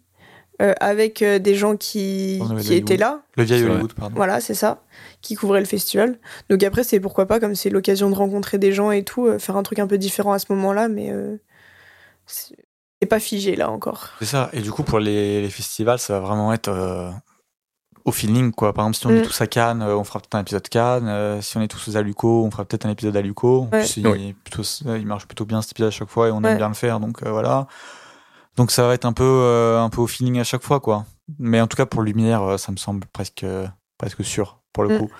euh, avec euh, des gens qui, étaient là. Le vieil. Hollywood, pardon. Voilà, c'est ça, qui couvrait le festival. Donc après, c'est pourquoi pas, comme c'est l'occasion de rencontrer des gens et tout, euh, faire un truc un peu différent à ce moment-là, mais euh, c'est pas figé là encore. C'est ça. Et du coup, pour les, les festivals, ça va vraiment être euh, au feeling, quoi. Par exemple, si on est Mm. tous à Cannes, on fera peut-être un épisode Cannes. Euh, si on est tous à Luco, on fera peut-être un épisode à Luco. En Ouais. plus, il, Oui. est plutôt, il marche plutôt bien cet épisode à chaque fois et on Ouais. aime bien le faire, donc euh, voilà. Donc ça va être un peu, euh, un peu au feeling à chaque fois, quoi. Mais en tout cas, pour Lumière, euh, ça me semble presque, presque sûr, pour le Mm. coup.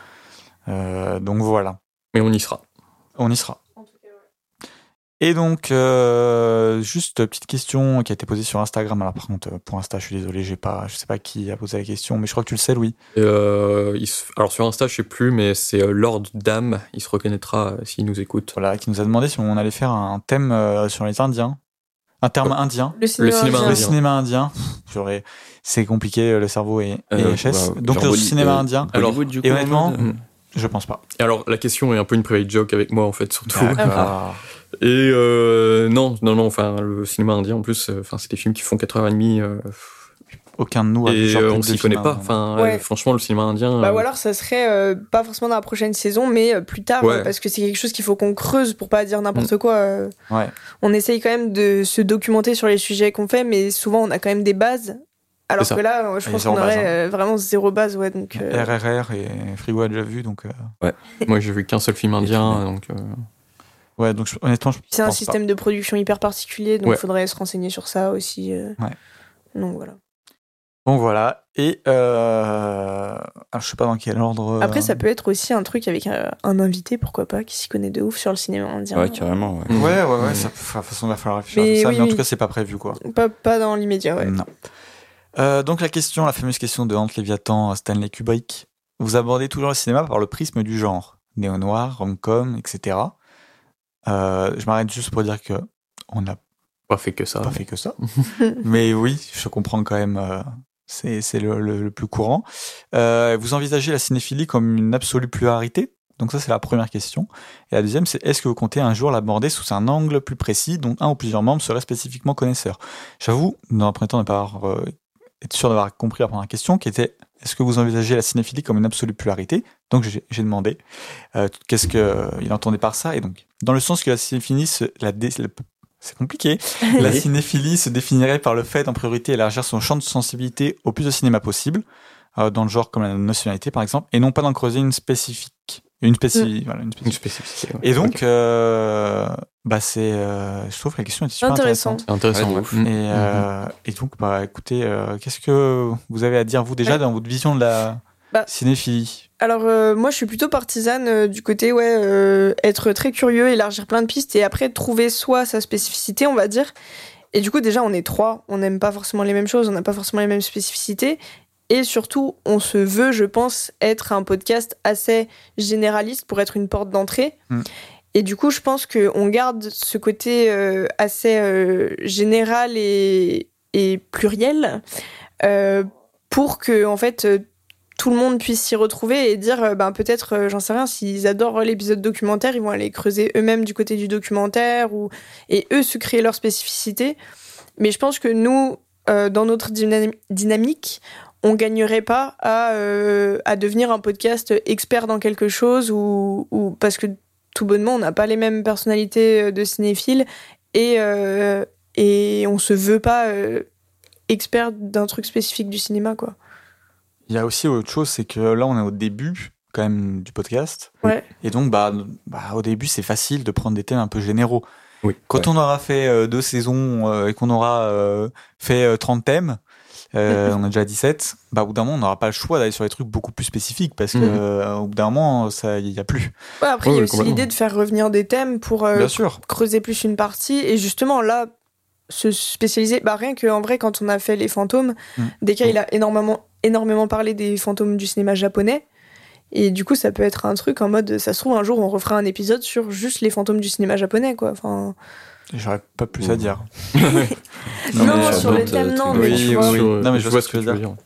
Euh, donc voilà. Mais on y sera. On y sera. Et donc, euh, juste petite question qui a été posée sur Instagram. Alors par contre, pour Insta, je suis désolé, j'ai pas, je sais pas qui a posé la question, mais je crois que tu le sais, Louis. Et, euh, il se- Alors sur Insta, je sais plus, mais c'est Lord Dame. Il se reconnaîtra s'il nous écoute. Voilà, qui nous a demandé si on allait faire un thème euh, sur les Indiens, un terme indien, Le cinéma, cinéma indien. le cinéma indien. J'aurais, c'est compliqué, le cerveau est, est Euh, HS. Donc le cinéma euh, indien, Alors, Hollywood, du et coup, honnêtement, je pense pas. Et alors la question est un peu une private joke avec moi en fait surtout. Et euh, non, non, non. Enfin, le cinéma indien en plus, euh, enfin, c'est des films qui font 4h30 euh, Aucun de nous a vu et euh, on s'y connaît pas. Enfin, Ouais. euh, franchement, le cinéma indien. Bah, euh, ou alors, ça serait euh, pas forcément dans la prochaine saison, mais euh, plus tard, Ouais. euh, parce que c'est quelque chose qu'il faut qu'on creuse pour pas dire n'importe quoi. euh. Ouais. On essaye quand même de se documenter sur les sujets qu'on fait, mais souvent on a quand même des bases. Alors que là, je Et pense qu'on base, aurait hein. euh, vraiment zéro base, ouais. Donc, euh, RRR et Frigo a déjà vu, donc euh, Moi, j'ai vu qu'un seul film indien, donc. euh, ouais, donc je- honnêtement, je c'est un pas. système de production hyper particulier, donc il Ouais. faudrait se renseigner sur ça aussi. Ouais. Donc voilà. Bon voilà. Et euh, alors, je sais pas dans quel ordre. Après, euh, ça peut être aussi un truc avec euh, un invité, pourquoi pas, qui s'y connaît de ouf sur le cinéma indien. Ouais, carrément, ouais. Ouais, ouais, ouais. Ça, de toute façon, il va falloir réfléchir Mais à tout ça, oui, mais en oui. tout cas, c'est pas prévu, quoi. Pas, pas dans l'immédiat, ouais. Non. Euh, donc la question, la fameuse question de Hante Léviathan, Stanley Kubrick. Vous abordez toujours le cinéma par le prisme du genre, néo-noir, rom-com, etc. Euh, je m'arrête juste pour dire que on n'a Pas fait que ça. pas fait que ça. Mais oui, je comprends quand même. euh, c'est le, le- le plus courant. Euh, vous envisagez la cinéphilie comme une absolue pluralité? Donc ça, c'est la première question. Et la deuxième, c'est est-ce que vous comptez un jour l'aborder sous un angle plus précis, dont un ou plusieurs membres seraient spécifiquement connaisseurs? J'avoue, dans un premier temps, ne pas avoir, euh, être sûr d'avoir compris la première question, qui était est-ce que vous envisagez la cinéphilie comme une absolue pluralité? Donc j'ai demandé euh, qu'est-ce que euh, il entendait par ça, et donc dans le sens que la cinéphilie, la, dé- c'est compliqué. La cinéphilie se définirait par le fait en priorité élargir son champ de sensibilité au plus de cinéma possible, euh, dans le genre comme la nationalité par exemple, et non pas d'en creuser une spécifique. Une, spéci... voilà, une Une spécifique. spécificité. ouais. Et donc, euh, bah c'est, euh, je trouve que la question est super Intéressant. intéressante. C'est intéressant. Ouais, ouf. Mm. Et, euh, et donc, bah écoutez, euh, qu'est-ce que vous avez à dire vous déjà Ouais. dans votre vision de la Bah, cinéphilie? Alors euh, moi je suis plutôt partisane euh, du côté ouais euh, être très curieux, élargir plein de pistes et après trouver soit sa spécificité on va dire. Et du coup déjà on est trois, on n'aime pas forcément les mêmes choses, on n'a pas forcément les mêmes spécificités et surtout on se veut je pense être un podcast assez généraliste pour être une porte d'entrée. Mm. Et du coup je pense que on garde ce côté assez général et, et pluriel pour que en fait tout le monde puisse s'y retrouver et dire euh, ben peut-être euh, j'en sais rien s'ils adorent l'épisode documentaire ils vont aller creuser eux-mêmes du côté du documentaire ou et eux se créer leur spécificité mais je pense que nous euh, dans notre dynam- dynamique on gagnerait pas à, à devenir un podcast expert dans quelque chose ou, parce que tout bonnement on n'a pas les mêmes personnalités de cinéphiles et euh, et on se veut pas expert d'un truc spécifique du cinéma, quoi. Il y a aussi autre chose, c'est que là, on est au début quand même du podcast. Ouais. Et donc, bah, bah au début, c'est facile de prendre des thèmes un peu généraux. Oui. Quand on aura fait euh, deux saisons euh, et qu'on aura euh, fait euh, 30 thèmes, euh, on a déjà 17, bah, au bout d'un moment, on n'aura pas le choix d'aller sur des trucs beaucoup plus spécifiques parce que au bout d'un moment, ça, il y a plus. Ouais, après, il y a aussi l'idée de faire revenir des thèmes pour euh, Bien sûr. creuser plus une partie. Et justement, là, se spécialiser, bah, rien qu'en vrai, quand on a fait les fantômes, Mm. Deka, il a énormément, énormément parlé des fantômes du cinéma japonais. Et du coup, ça peut être un truc en mode, ça se trouve, un jour, on refera un épisode sur juste les fantômes du cinéma japonais, quoi. Enfin, J'aurais pas plus à dire. non, mais sur euh, non, trucs. mais Oui, tu oui, vois. oui. Sur- Non, mais je je vois ce que que tu veux dire. dire.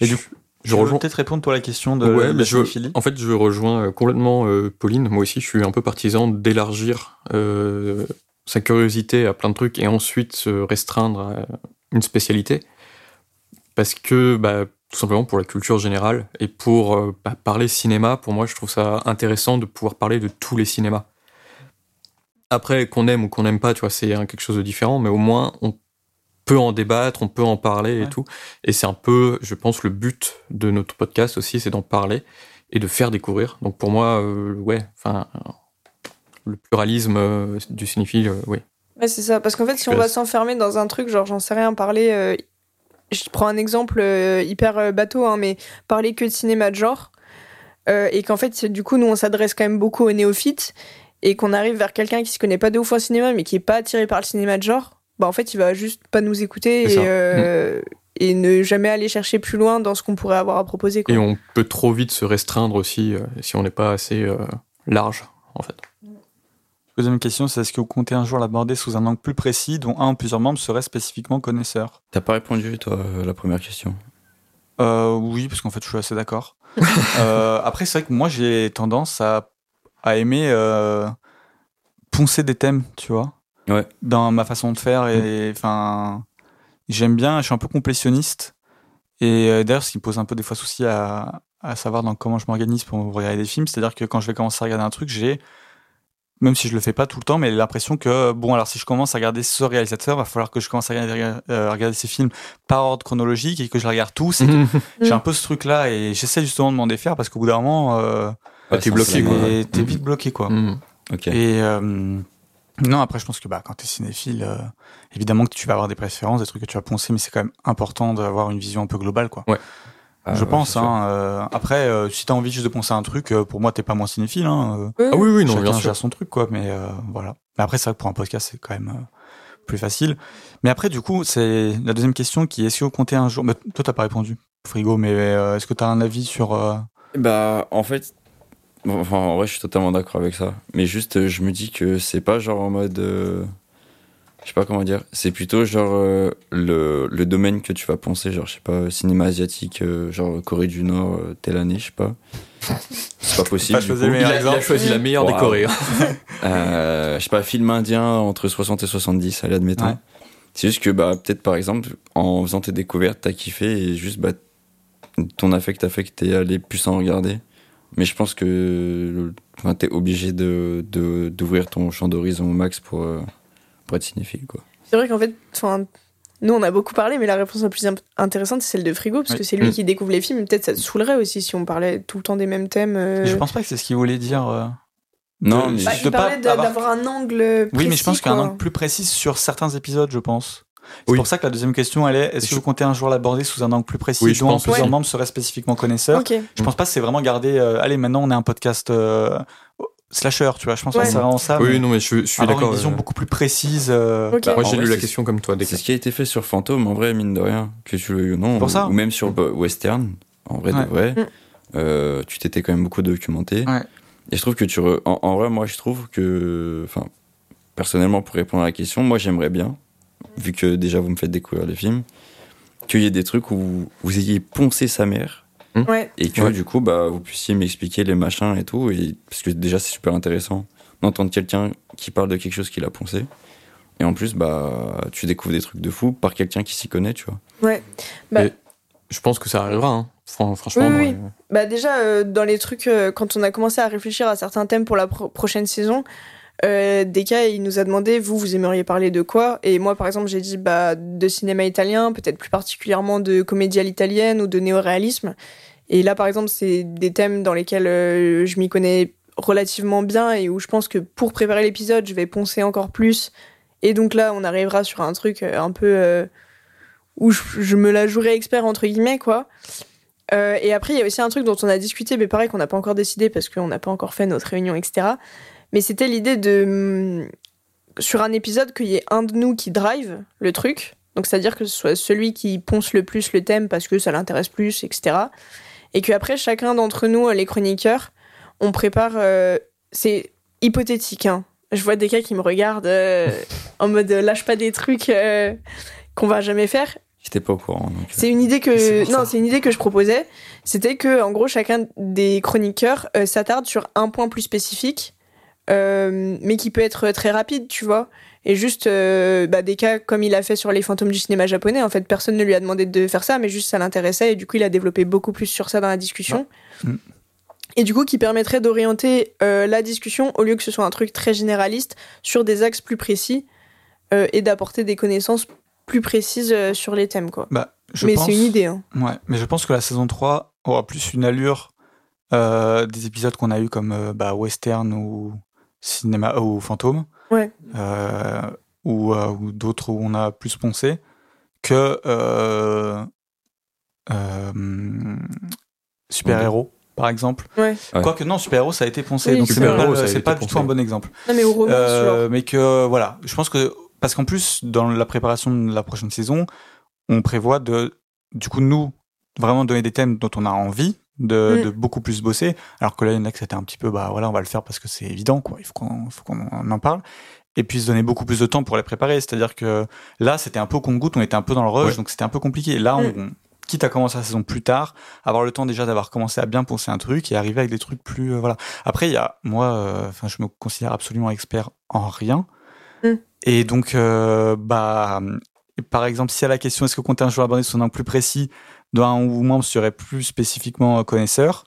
Et du coup, je rejoins. peut-être répondre toi à la question de, ouais, la je, en fait, je rejoins euh, complètement euh, Pauline. Moi aussi, je suis un peu partisan d'élargir euh, sa curiosité à plein de trucs et ensuite se restreindre à une spécialité. Parce que, bah, tout simplement pour la culture générale et pour euh, bah, parler cinéma, pour moi, je trouve ça intéressant de pouvoir parler de tous les cinémas. Après, qu'on aime ou qu'on n'aime pas, tu vois, c'est quelque chose de différent, mais au moins, on peut en débattre, on peut en parler et tout. Et c'est un peu, je pense, le but de notre podcast aussi, c'est d'en parler et de faire découvrir. Donc pour moi, euh, ouais, enfin, le pluralisme euh, du cinéphile, oui. Ouais, c'est ça. Parce qu'en fait, si on va s'enfermer dans un truc, genre, j'en sais rien, parler. Je prends un exemple euh, hyper euh, bateau, hein, mais parler que de cinéma de genre. euh, et qu'en fait, du coup, nous, on s'adresse quand même beaucoup aux néophytes. Et qu'on arrive vers quelqu'un qui se connaît pas de ouf en cinéma, mais qui est pas attiré par le cinéma de genre. Bah, en fait, il va juste pas nous écouter et, ne jamais aller chercher plus loin dans ce qu'on pourrait avoir à proposer. Quoi. Et on peut trop vite se restreindre aussi si on n'est pas assez large, en fait. Deuxième question, c'est est-ce que vous comptez un jour l'aborder sous un angle plus précis, dont un ou plusieurs membres seraient spécifiquement connaisseurs? T'as pas répondu, toi, à la première question? Euh, Oui, parce qu'en fait, je suis assez d'accord. Euh, après, c'est vrai que moi, j'ai tendance à, à aimer euh, poncer des thèmes, tu vois, Ouais. dans ma façon de faire. Et enfin, j'aime bien, je suis un peu complétionniste. Et euh, d'ailleurs, ce qui me pose un peu des fois souci à, à savoir dans comment je m'organise pour regarder des films, c'est-à-dire que quand je vais commencer à regarder un truc, j'ai même si je le fais pas tout le temps, mais l'impression que bon alors si je commence à regarder ce réalisateur, va falloir que je commence à regarder, euh, regarder ces films par ordre chronologique et que je les regarde tous. J'ai un peu ce truc là et j'essaie justement de m'en défaire parce qu'au bout d'un moment, euh, Ah, t'es bloqué, quoi. t'es t'es Mhm. vite bloqué quoi. Mm. Et euh, non, après, je pense que bah, quand tu es cinéphile, euh, évidemment que tu vas avoir des préférences, des trucs que tu vas poncer, mais c'est quand même important d'avoir une vision un peu globale. quoi. Je ouais, pense. Hein, euh, après, euh, si tu as envie juste de poncer un truc, euh, pour moi, t'es pas moins cinéphile. Hein, euh, Ah oui, oui, non, chacun bien sûr. gère son truc, quoi. Mais euh, voilà. Mais après, c'est vrai que pour un podcast, c'est quand même euh, plus facile. Mais après, du coup, c'est la deuxième question qui est est-ce que vous comptez un jour. Mais toi, t'as pas répondu, Frigo, mais euh, est-ce que tu as un avis sur. euh, Bah, en fait, bon, enfin, en vrai, je suis totalement d'accord avec ça. Mais juste, je me dis que c'est pas genre en mode. Je sais pas comment dire. C'est plutôt genre euh, le, le domaine que tu vas penser, genre, je sais pas, cinéma asiatique, euh, genre Corée du Nord, euh, telle année, je sais pas. C'est pas possible. Pas du coup. Il meilleur a, il a exemple. choisi la meilleure des Wow. Corées. Euh, je sais pas, film indien entre 60 et 70, allez, admettons. Ouais. C'est juste que, bah, peut-être par exemple, en faisant tes découvertes, t'as kiffé et juste, bah, ton affect a fait que t'es allé plus en regarder. Mais je pense que enfin, t'es obligé de, de, d'ouvrir ton champ d'horizon au max pour, euh, pour être cinéphile, quoi. C'est vrai qu'en fait, enfin, nous on a beaucoup parlé, mais la réponse la plus imp- intéressante c'est celle de Frigo, parce Oui. que c'est lui Mm. qui découvre les films. et Peut-être ça te saoulerait aussi si on parlait tout le temps des mêmes thèmes. euh. Je pense pas que c'est ce qu'il voulait dire. euh, Non, de- mais- Bah, de il pas parlait de- avoir- d'avoir un angle. Oui, mais je pense qu'il y a un quoi. angle plus précis sur certains épisodes, je pense. C'est Oui. pour ça que la deuxième question, elle est est-ce que vous comptez un jour l'aborder sous un angle plus précis Oui, je dont pense plusieurs membres seraient spécifiquement connaisseurs Ok. Je pense pas que c'est vraiment garder. euh, allez, maintenant on est un podcast euh, slasher, tu vois. Je pense Ouais. que c'est vraiment ça. Oui, mais non, mais je, je suis d'accord. une vision euh, beaucoup plus précise. euh, Ok. Bah, Moi, j'ai lu la question comme toi. C'est ce qui a été fait sur Fantôme, en vrai, mine de rien, que tu le non. Pour ou, ça. ou même sur bah, Western, en vrai Ouais. de vrai. Mm. Euh, tu t'étais quand même beaucoup documenté. Ouais. Et je trouve que tu. re- En, en vrai, moi, je trouve que. Enfin, personnellement, pour répondre à la question, moi, j'aimerais bien, vu que déjà vous me faites découvrir les films, qu'il y ait des trucs où vous ayez poncé sa mère Ouais. et que Ouais. du coup, bah, vous puissiez m'expliquer les machins et tout. Et, parce que déjà, c'est super intéressant d'entendre quelqu'un qui parle de quelque chose qu'il a poncé. Et en plus, bah, tu découvres des trucs de fou par quelqu'un qui s'y connaît, tu vois. Ouais. Bah, Mais- Je pense que ça arrivera. hein. Fran- Franchement, Oui, oui. euh, Bah déjà, euh, dans les trucs, euh, quand on a commencé à réfléchir à certains thèmes pour la pro- prochaine saison, Euh, Deka, il nous a demandé, vous, vous aimeriez parler de quoi? Et moi, par exemple, j'ai dit bah, de cinéma italien, peut-être plus particulièrement de comédie à l'italienne ou de néoréalisme. Et là, par exemple, c'est des thèmes dans lesquels euh, je m'y connais relativement bien et où je pense que pour préparer l'épisode, je vais poncer encore plus. Et donc là, on arrivera sur un truc euh, un peu euh, où je, me la jouerai expert, entre guillemets, quoi. Et après, il y a aussi un truc dont on a discuté, mais pareil qu'on n'a pas encore décidé parce qu'on n'a pas encore fait notre réunion, etc. Mais c'était l'idée de hum, sur un épisode qu'il y ait un de nous qui drive le truc. Donc c'est-à-dire que ce soit celui qui ponce le plus le thème parce que ça l'intéresse plus, etc. Et qu'après chacun d'entre nous, les chroniqueurs, on prépare. euh, c'est hypothétique, hein. Je vois des cas qui me regardent euh, en mode euh, lâche pas des trucs euh, qu'on va jamais faire. J'étais pas au courant. euh, C'est une idée que non, c'est une idée que je proposais. C'était que en gros chacun des chroniqueurs euh, s'attarde sur un point plus spécifique, euh, mais qui peut être très rapide, tu vois. Et juste euh, bah, des cas comme il a fait sur les fantômes du cinéma japonais. En fait, personne ne lui a demandé de faire ça, mais juste ça l'intéressait et du coup il a développé beaucoup plus sur ça dans la discussion. Mm. Et du coup, qui permettrait d'orienter euh, la discussion au lieu que ce soit un truc très généraliste sur des axes plus précis et d'apporter des connaissances plus précises sur les thèmes, quoi. Bah, je mais pense- c'est une idée. Hein. Ouais, mais je pense que la saison 3 aura plus une allure euh, des épisodes qu'on a eu comme euh, bah, western ou cinéma ou fantôme, Ouais. euh, ou, euh, ou d'autres où on a plus poncé que euh, euh, super héros par exemple. Ouais. Quoique non, super héros ça a été poncé, Oui, donc c'est Super pas, du poncé. tout un bon exemple. Non, mais au romance, Euh, genre. mais que voilà, je pense que parce qu'en plus dans la préparation de la prochaine saison, on prévoit de du coup nous vraiment donner des thèmes dont on a envie de, Mm. de beaucoup plus bosser, alors que là il y en a que c'était un petit peu bah voilà on va le faire parce que c'est évident quoi, il faut qu'on faut qu'on en parle et puis se donner beaucoup plus de temps pour les préparer, c'est-à-dire que là c'était un peu au compte-goutte, on était un peu dans le rush Ouais. donc c'était un peu compliqué. Là on, on- quitte à commencer la saison plus tard, avoir le temps déjà d'avoir commencé à bien poncer un truc et arriver avec des trucs plus euh, voilà. Après il y a moi euh, enfin je me considère absolument expert en rien. Mm. Et donc euh, bah par exemple, si à la question est-ce que compter un joueur abonné soit un angle plus précis, dont un ou membre serait plus spécifiquement euh, connaisseur,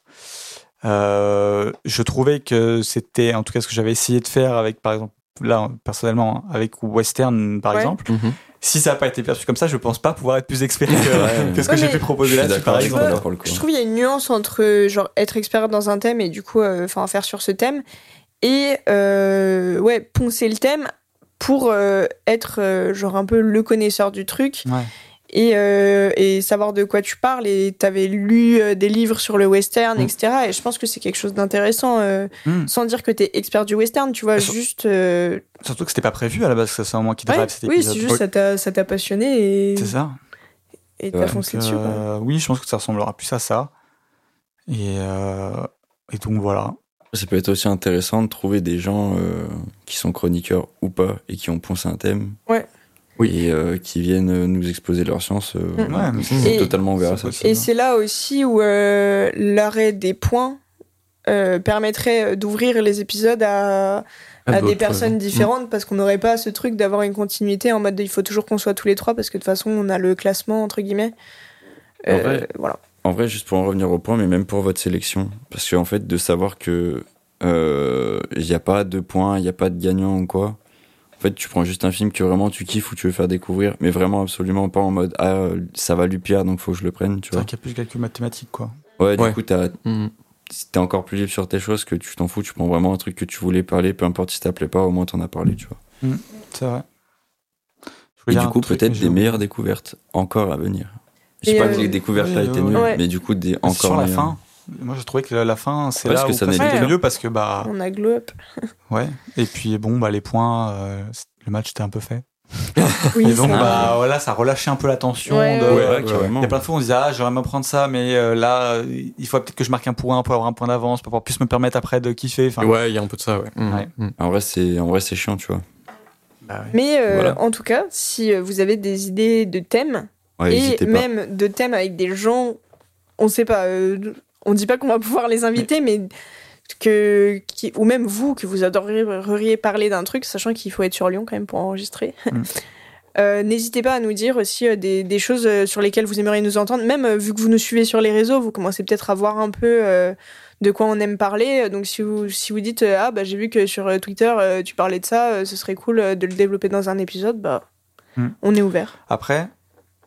euh, je trouvais que c'était en tout cas ce que j'avais essayé de faire avec, par exemple, là personnellement, avec Western par Ouais. exemple. Mhm. Si ça n'a pas été perçu comme ça, je pense pas pouvoir être plus expert que, Ouais. que ce que j'ai pu proposer Je là-dessus par exemple. le coup. Je trouve qu'il y a une nuance entre genre être expert dans un thème et du coup euh, enfin faire sur ce thème et euh, ouais poncer le thème pour euh, être euh, genre un peu le connaisseur du truc Ouais. Et, euh, et savoir de quoi tu parles et t'avais lu euh, des livres sur le western Mm. etc et je pense que c'est quelque chose d'intéressant euh, Mm. sans dire que t'es expert du western tu vois sur- juste euh, Surtout que c'était pas prévu à la base que c'est moi qui ouais, cet oui c'est juste ça t'a ça t'a passionné et C'est ça. et t'as Ouais. foncé dessus quoi. euh, oui, je pense que ça ressemblera plus à ça. Et, euh, et donc voilà. Ça peut être aussi intéressant de trouver des gens euh, qui sont chroniqueurs ou pas et qui ont poncé un thème. Ouais. Oui. Et euh, qui viennent euh, nous exposer leur science. euh, Mm. Ouais, c'est- totalement ouvert à ça. Et c'est là aussi où euh, l'arrêt des points euh, permettrait d'ouvrir les épisodes à, à des personnes différentes parce qu'on n'aurait pas ce truc d'avoir une continuité en mode de, il faut toujours qu'on soit tous les trois parce que de toute façon on a le classement entre guillemets. Euh, En vrai. voilà. En vrai, juste pour en revenir au point, mais même pour votre sélection, parce qu'en fait, de savoir que euh, il n'y a pas de points, il n'y a pas de gagnant ou quoi. En fait, tu prends juste un film que vraiment tu kiffes ou tu veux faire découvrir, mais vraiment absolument pas en mode ah ça va lui plaire donc faut que je le prenne, tu C'est vois. vrai qu'il y a plus de calcul mathématique, quoi. Ouais, du coup t'as Mhm. t'es encore plus libre sur tes choses que tu t'en fous, tu prends vraiment un truc que tu voulais parler, peu importe si ça plaît pas, au moins t'en as parlé, tu vois. C'est vrai. Et du coup, peut-être des meilleures découvertes encore à venir. Je sais pas euh, que les découvertes là étaient nulles, ouais. mais du coup des encore sur la meilleures. fin. Moi, j'ai trouvé que la fin, c'est Ouais, là où ça pas- mieux parce que bah On a glow up. ouais. Et puis bon bah les points, euh, le match était un peu fait. Oui, Et donc ça- bah voilà, ça relâchait un peu la tension. Ouais, de- ouais, Ouais, ouais, carrément. Il y a plein de fois où on se disait ah j'aimerais bien prendre ça mais euh, là euh, il faut peut-être que je marque un point pour avoir un point d'avance pour pouvoir plus me permettre après de kiffer. Enfin, Ouais, il y a un peu de ça, ouais. Ouais. Mhm. En vrai, c'est en vrai c'est chiant, tu vois. bah ouais. Mais euh, Voilà. en tout cas, si vous avez des idées de thèmes Ouais, et même de thèmes avec des gens, on sait pas, euh, on dit pas qu'on va pouvoir les inviter, mais que qui, ou même vous que vous adoreriez parler d'un truc, sachant qu'il faut être sur Lyon quand même pour enregistrer. Mm. Euh, N'hésitez pas à nous dire aussi euh, des, des choses euh, sur lesquelles vous aimeriez nous entendre. Même vu que vous nous suivez sur les réseaux, vous commencez peut-être à voir un peu euh, de quoi on aime parler. Donc si vous, si vous dites Ah, bah, j'ai vu que sur Twitter, tu parlais de ça, ce serait cool de le développer dans un épisode, bah, Hmm. on est ouvert. Après,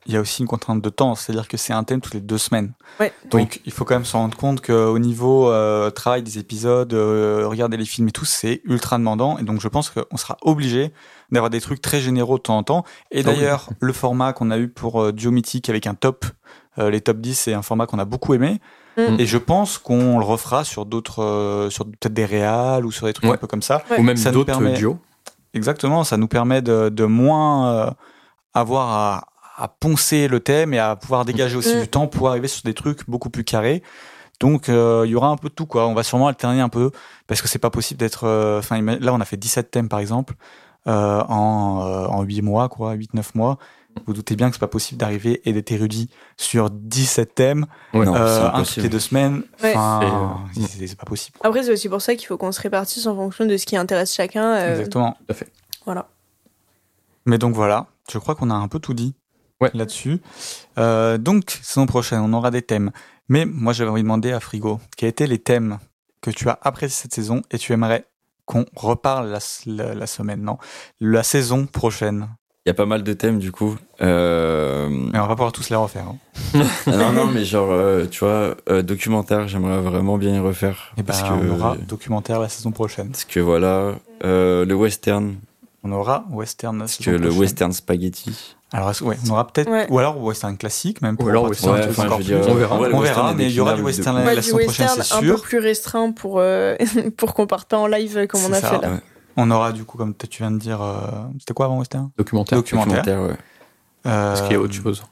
il y a aussi une contrainte de temps, c'est-à-dire que c'est un thème toutes les deux semaines. Ouais. Donc il faut quand même se rendre compte qu'au niveau euh, travail des épisodes, euh, regarder les films et tout, c'est ultra demandant. Et donc je pense qu'on sera obligé d'avoir des trucs très généraux de temps en temps. Et Ah oui. d'ailleurs, le format qu'on a eu pour euh, Duo Mythique avec un top, euh, les top 10, c'est un format qu'on a beaucoup aimé. Mm. Et je pense qu'on le refera sur d'autres, euh, sur peut-être des réals ou sur des trucs Ouais. un peu comme ça. Ouais. Ou même Ça nous d'autres permet- duos. Exactement, ça nous permet de, de moins euh, avoir à, à poncer le thème et à pouvoir dégager aussi Mm. du temps pour arriver sur des trucs beaucoup plus carrés. Donc euh, il y aura un peu de tout quoi. On va sûrement alterner un peu parce que c'est pas possible d'être. euh, Enfin là on a fait 17 thèmes par exemple euh, en euh, en 8 mois quoi, 8 9 mois. Vous doutez bien que c'est pas possible d'arriver et d'être érudit sur 17 thèmes, Ouais. Non, c'est un toutes les deux semaines. Ouais. Enfin, c'est c'est pas possible. Après, c'est aussi pour ça qu'il faut qu'on se répartisse en fonction de ce qui intéresse chacun. euh, Exactement. Tout à fait. Voilà. Mais donc voilà, je crois qu'on a un peu tout dit Ouais. là-dessus. Euh, donc, saison prochaine, on aura des thèmes. Mais moi, j'avais envie de demander à Frigo, quels étaient les thèmes que tu as appréciés cette saison et tu aimerais qu'on reparle la, la, la semaine, non La saison prochaine? Il y a pas mal de thèmes du coup. Euh... Mais on va pas pouvoir tous les refaire. hein. non, non, mais genre, euh, tu vois, euh, documentaire, j'aimerais vraiment bien y refaire. Et ben, parce que, on aura documentaire la saison prochaine. parce que voilà, euh, le western, On aura western la parce saison que le western spaghetti. Alors, est-ce- ouais, on aura peut-être, Ouais. ou alors western classique même. Ou pour alors pratiquer western, un ouais, enfin, encore je dire, on verra. on verra, mais il y aura du western Ouais, la du saison prochaine, western c'est un sûr. peu plus restreint pour, euh, pour qu'on parte pas en live comme on a ça, fait là. Ouais. On aura du coup, comme tu viens de dire, euh, c'était quoi avant western? Documentaire. Documentaire. Documentaire, ouais. Parce qu'il y a Euh, autre chose?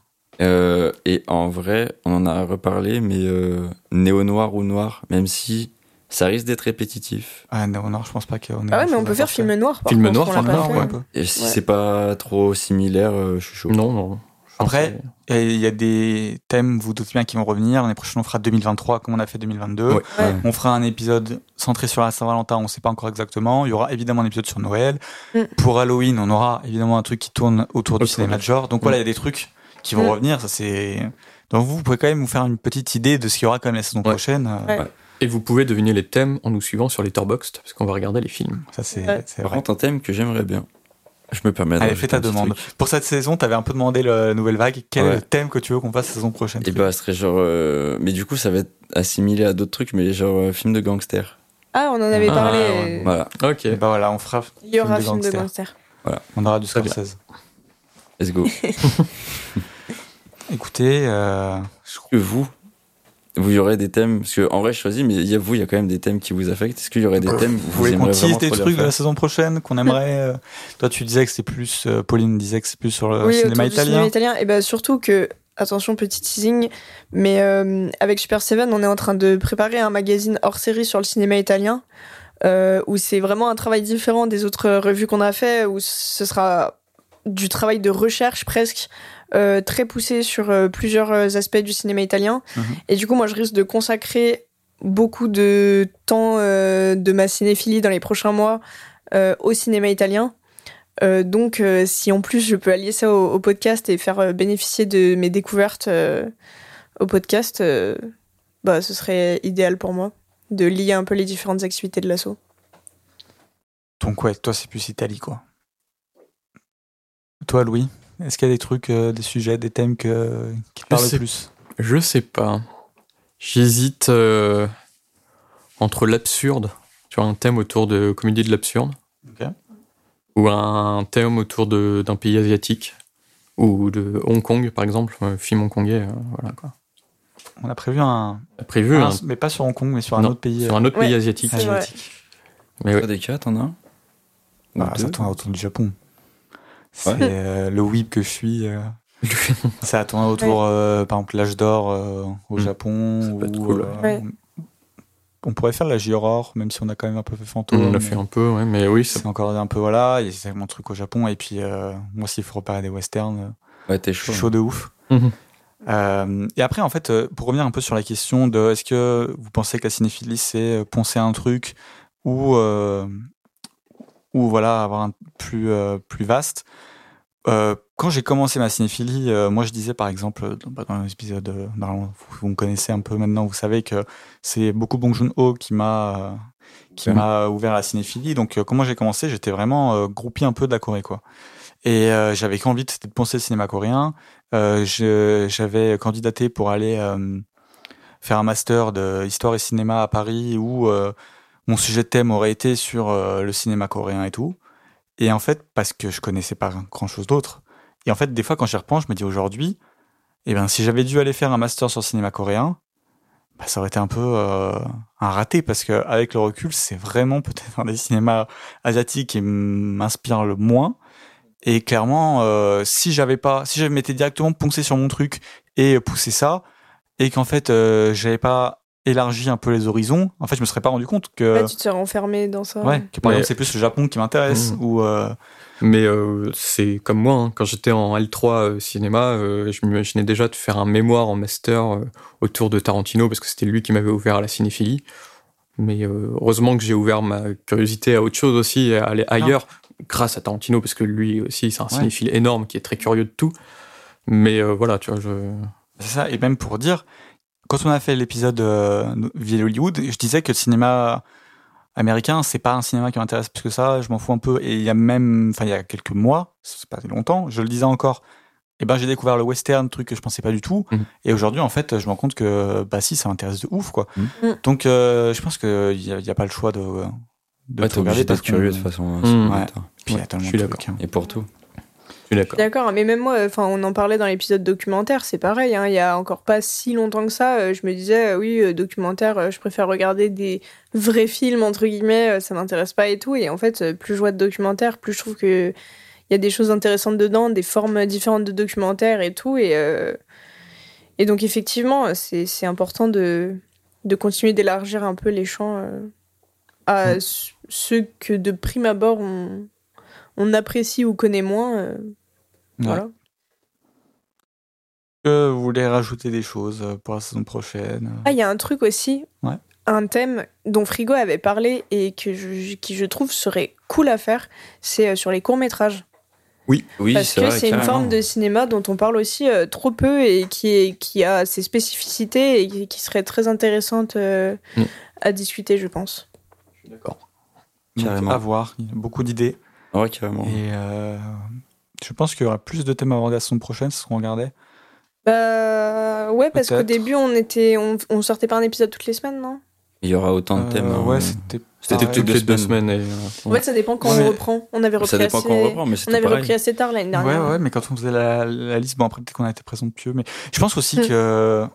Euh, et en vrai, on en a reparlé, mais euh, néo-noir ou noir, même si ça risque d'être répétitif. Ah non, non, je pense pas qu'on ait Ah ouais, mais on peut faire film noir. Par Film contre, noir, film noir. Ouais. Et si Ouais. c'est pas trop similaire, euh, je suis chaud. Non, non. Après, il y a des thèmes, vous doutez bien, qui vont revenir. L'année prochaine, on fera 2023 comme on a fait 2022. Ouais. Ouais. On fera un épisode centré sur la Saint-Valentin, on ne sait pas encore exactement. Il y aura évidemment un épisode sur Noël. Mm. Pour Halloween, on aura évidemment un truc qui tourne autour du cinéma de- genre. Donc voilà, il y a des trucs qui vont Mm. revenir. Ça c'est. Donc vous, vous pouvez quand même vous faire une petite idée de ce qu'il y aura quand même la saison Ouais. prochaine. Euh, Ouais. Et vous pouvez deviner les thèmes en nous suivant sur Letterboxd, parce qu'on va regarder les films. Ça c'est Ouais. c'est Par vrai. contre, un thème que j'aimerais bien. Je me permets. Allez, fais ta demande. truc. Pour cette saison, t'avais un peu demandé le- la nouvelle vague. Quel est le thème que tu veux qu'on fasse la saison prochaine? Et bah, ce serait genre. euh, Mais du coup, ça va être assimilé à d'autres trucs, mais genre euh, film de gangster. Ah, on en avait Ah, parlé. ouais. Voilà, Ok. Et bah voilà, on fera. Il y aura Film de gangster. gangster. On aura du. Scorsese. let's go. Écoutez, euh, je crois- que vous, vous y aurait des thèmes Parce que en vrai, je choisis, mais il y a vous, il y a quand même des thèmes qui vous affectent. Est-ce qu'il y aurait des thèmes vous voulez qu'on aimeriez tease vraiment des trucs de la saison prochaine qu'on aimerait euh, Toi, tu disais que c'était plus. euh, Pauline disait que c'est plus sur le oui, cinéma italien. cinéma italien. Et ben surtout que, attention, petit teasing, mais euh, avec Super Seven, on est en train de préparer un magazine hors série sur le cinéma italien, euh, où c'est vraiment un travail différent des autres revues qu'on a fait, où ce sera du travail de recherche presque. euh, très poussé sur euh, plusieurs euh, aspects du cinéma italien. Mhm. Et du coup, moi, je risque de consacrer beaucoup de temps euh, de ma cinéphilie dans les prochains mois au cinéma italien. Donc, si en plus je peux allier ça au, au podcast et faire bénéficier de mes découvertes au podcast, bah, ce serait idéal pour moi de lier un peu les différentes activités de l'assaut. Donc, ouais, toi, c'est plus Italie, quoi. Toi, Louis, est-ce qu'il y a des trucs, euh, des sujets, des thèmes que, qui te parlent le plus? Je sais pas. J'hésite euh, entre l'absurde, tu vois, un thème autour de comédie de l'absurde, ou un thème autour de- d'un pays asiatique, ou de Hong Kong, par exemple, un film hongkongais, euh, voilà quoi. On a prévu un. A prévu un- un- mais pas sur Hong Kong, mais sur un autre pays. sur un autre Ouais. pays asiatique. Asiatique. Mais ouais. Des cas, t'en as un? Bah, ça tourne autour du Japon. C'est Ouais. euh, le whip que je suis. euh, ça tourne autour, euh, par exemple, l'âge d'or euh, au Mm. Japon. Ça peut être ou, cool. euh, Ouais. On pourrait faire la J-Aurore, même si on a quand même un peu fait fantôme. on a mais fait un peu, ouais, mais oui, ça, C'est encore un peu, voilà, il y a tellement de trucs au Japon. Et puis, euh, moi, s'il faut repérer des westerns, euh, Ouais, t'es chaud. chaud de ouf. Mhm. Euh, et après, en fait, euh, pour revenir un peu sur la question de est-ce que vous pensez que la cinéphilie, c'est euh, poncer un truc ou, euh, ou voilà, avoir un plus, euh, plus vaste euh, quand j'ai commencé ma cinéphilie, euh, moi je disais par exemple dans, l'épisode, vous, vous me connaissez un peu maintenant, vous savez que c'est beaucoup Bong Joon-ho qui m'a qui m'a ouvert la cinéphilie. Donc euh, comment j'ai commencé, j'étais vraiment groupie un peu de la Corée quoi. Et euh, j'avais qu'envie de, penser le cinéma coréen. Euh, j'avais candidaté pour aller euh, faire un master de histoire et cinéma à Paris où mon sujet de thème aurait été sur euh, le cinéma coréen et tout. Et en fait, parce que je connaissais pas grand chose d'autre. Et en fait, des fois, quand j'y repense, je me dis aujourd'hui, eh ben, si j'avais dû aller faire un master sur cinéma coréen, bah, ça aurait été un peu euh, un raté parce que avec le recul, c'est vraiment peut-être un des cinémas asiatiques qui m'inspire le moins. Et clairement, euh, si j'avais pas, si j'avais m'étais directement poncé sur mon truc et poussé ça, et qu'en fait, j'avais pas élargi un peu les horizons, en fait, je me serais pas rendu compte que, Là, tu te serais enfermé dans ça. ouais, que par Mais- exemple, c'est plus le Japon qui m'intéresse ou euh, Mais euh, c'est comme moi, hein. quand j'étais en L3 euh, cinéma, euh, je m'imaginais déjà de faire un mémoire en master euh, autour de Tarantino parce que c'était lui qui m'avait ouvert à la cinéphilie. Mais euh, heureusement que j'ai ouvert ma curiosité à autre chose aussi, à aller ailleurs, grâce à Tarantino parce que lui aussi c'est un Ouais. cinéphile énorme qui est très curieux de tout. Mais euh, voilà, tu vois, je... C'est ça, et même pour dire, quand on a fait l'épisode euh, Ville Hollywood, je disais que le cinéma américain, c'est pas un cinéma qui m'intéresse plus que ça, je m'en fous un peu. Et il y a même, enfin, il y a quelques mois, c'est pas longtemps, je le disais encore, et ben j'ai découvert le western, truc que je pensais pas du tout. Mhm. Et aujourd'hui, en fait, je me rends compte que, bah si, ça m'intéresse de ouf, quoi. Mhm. Mhm. Donc, euh, je pense qu'il y a, y a pas le choix de, de Ouais, t'es obligé d'être curieux de toute façon. hein, Mmh. sur Ouais. Puis il y a Ouais, tellement je suis d'accord. hein. Et pour tout. D'accord. Mais même moi, enfin, on en parlait dans l'épisode documentaire, c'est pareil. hein, il y a encore pas si longtemps que ça, euh, je me disais, euh, oui, euh, documentaire, je préfère regarder des vrais films entre guillemets, ça m'intéresse pas et tout. Et en fait, plus je vois de documentaires, plus je trouve que il y a des choses intéressantes dedans, des formes différentes de documentaires et tout. Et euh, et donc effectivement, c'est important de de continuer d'élargir un peu les champs euh, à c- ceux que de prime abord on on apprécie ou connaît moins. euh, Ouais. Voilà. Que vous voulez rajouter des choses euh, pour la saison prochaine Ah, il y a un truc aussi, Ouais. un thème dont Frigo avait parlé et que je, qui je trouve serait cool à faire, c'est euh, sur les courts métrages. Oui, Parce c'est que c'est une carrément. forme de cinéma dont on parle aussi euh, trop peu et qui, est, qui a ses spécificités et qui, qui serait très intéressante euh, Mm. à discuter, je pense. D'accord. Donc, Carrément. à voir, il y a beaucoup d'idées. Ouais, carrément. Et euh, je pense qu'il y aura plus de thèmes à aborder la saison prochaine, si on regardait? Bah ouais, parce qu'au début on était, on, on sortait pas un épisode toutes les semaines, non? Il y aura autant de thèmes. Euh, hein. ouais, c'était C'était toutes les deux semaines. et, euh, En fait, ça dépend quand Ouais, on reprend. On avait repris Ça dépend assez... quand on reprend, mais On avait pareil. repris assez tard l'année dernière. Ouais, ouais, mais quand on faisait la, la liste, bon après peut-être qu'on a été présent plus, mais je pense aussi Mm. que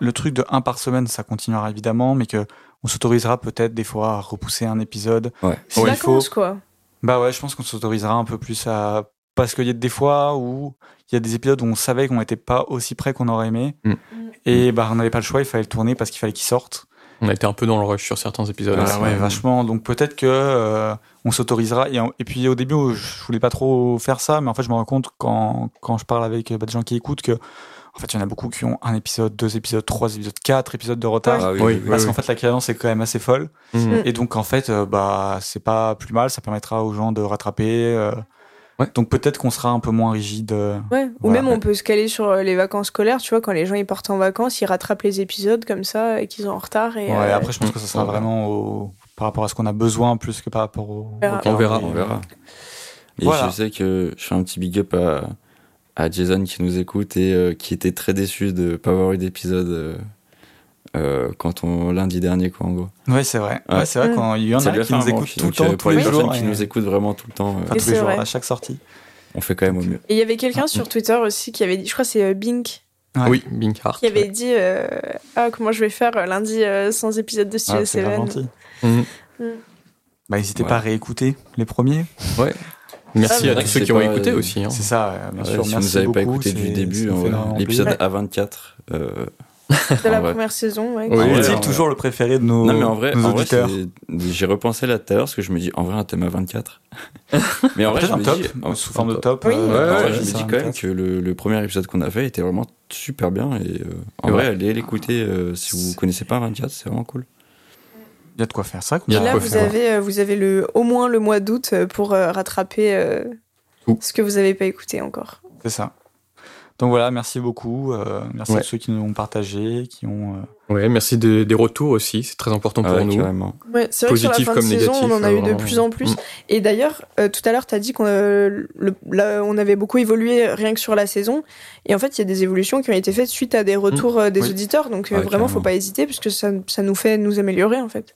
le truc de un par semaine, ça continuera évidemment, mais que on s'autorisera peut-être des fois à repousser un épisode. Ouais. C'est S'il faut. vacances, quoi. Bah ouais, je pense qu'on s'autorisera un peu plus à parce qu'il y a des fois où il y a des épisodes où on savait qu'on n'était pas aussi près qu'on aurait aimé, Mm. et bah on n'avait pas le choix, il fallait le tourner parce qu'il fallait qu'il sorte. On a été un peu dans le rush sur certains épisodes. Ah aussi. ouais, vachement. Donc peut-être que euh, on s'autorisera. Et, puis au début, je voulais pas trop faire ça, mais en fait, je me rends compte quand quand je parle avec bah, des gens qui écoutent que en fait, il y en a beaucoup qui ont un épisode, deux épisodes, trois épisodes, quatre épides de retard. Ah oui, Oui, oui, oui. Parce oui. qu'en fait, la cadence est quand même assez folle. Mhm. Et donc, en fait, euh, bah, c'est pas plus mal. Ça permettra aux gens de rattraper. euh. Ouais. Donc, peut-être qu'on sera un peu moins rigide. euh. Ouais. Ou Voilà. même on peut se caler sur euh, les vacances scolaires, tu vois, quand les gens ils partent en vacances, ils rattrapent les épisodes comme ça et qu'ils sont en retard. Et, Ouais, euh, après, je pense que ça sera Ouais. vraiment au- par rapport à ce qu'on a besoin plus que par rapport au. On verra. au On verra. calendrier. On verra. Et Voilà. je sais que je fais un petit big up à, à Jason qui nous écoute et euh, qui était très déçu de pas avoir eu d'épisode euh, euh, quand on lundi dernier quoi en gros. Ouais, c'est vrai. Ouais. Ouais, c'est vrai Mm. qu'il y en a qui nous écoutent tout le temps, euh, tous pour les personnes jours. qui nous écoutent vraiment tout le temps, tous les jours, vrai. à chaque sortie. on fait quand même au mieux. Et il y avait quelqu'un Ah. sur Twitter aussi qui avait dit, je crois que c'est euh, Bink, Ouais. Oui, Bink Hart. qui avait dit euh, Ah, comment je vais faire lundi euh, sans épisode de Studio Ah, 7 gentil. Mhm. Bah, n'hésitez Ouais. pas à réécouter les premiers. Merci Ah, à tous ceux qui ont écouté euh, aussi. hein. C'est ça, euh, bien Ouais, sûr. si vous merci nous avez pas écouté du début, énormément l'épisode plaisir. A24. euh, de la en vrai. première saison. Ouais, Oui, ouais, ouais. toujours le préféré de nos, Non mais en vrai, nos en auditeurs j'ai repensé là tout à l'heure parce que je me dis en vrai un thème à 24. mais en vrai, je un me top, dis, euh, sous forme de top. Oui. euh, en Ouais, vrai, ouais, je me dis quand même que le, le premier épisode qu'on a fait était vraiment super bien et euh, en vrai, vrai. allez l'écouter euh, si vous connaissez pas 24, c'est vraiment cool. Il y a de quoi faire. C'est vrai qu'on Il y a Et de là, quoi vous faire. avez, euh, vous avez le, au moins le mois d'août euh, pour euh, rattraper euh, Tout. ce que vous n'avez pas écouté encore. C'est ça. Donc voilà, merci beaucoup. euh, merci Ouais. à ceux qui nous ont partagé, qui ont. euh, Ouais, merci de- des retours aussi, c'est très important pour Ah ouais, nous. carrément. Ouais, c'est vrai que sur la Positif fin de comme saison, négatif, on en a eu de plus en plus. Mm. Et d'ailleurs, euh, tout à l'heure, tu as dit qu'on euh, on avait beaucoup évolué rien que sur la saison. Et en fait, il y a des évolutions qui ont été faites suite à des retours euh, des Oui. auditeurs. Donc Ouais, vraiment, faut pas hésiter, puisque ça, ça nous fait nous améliorer, en fait.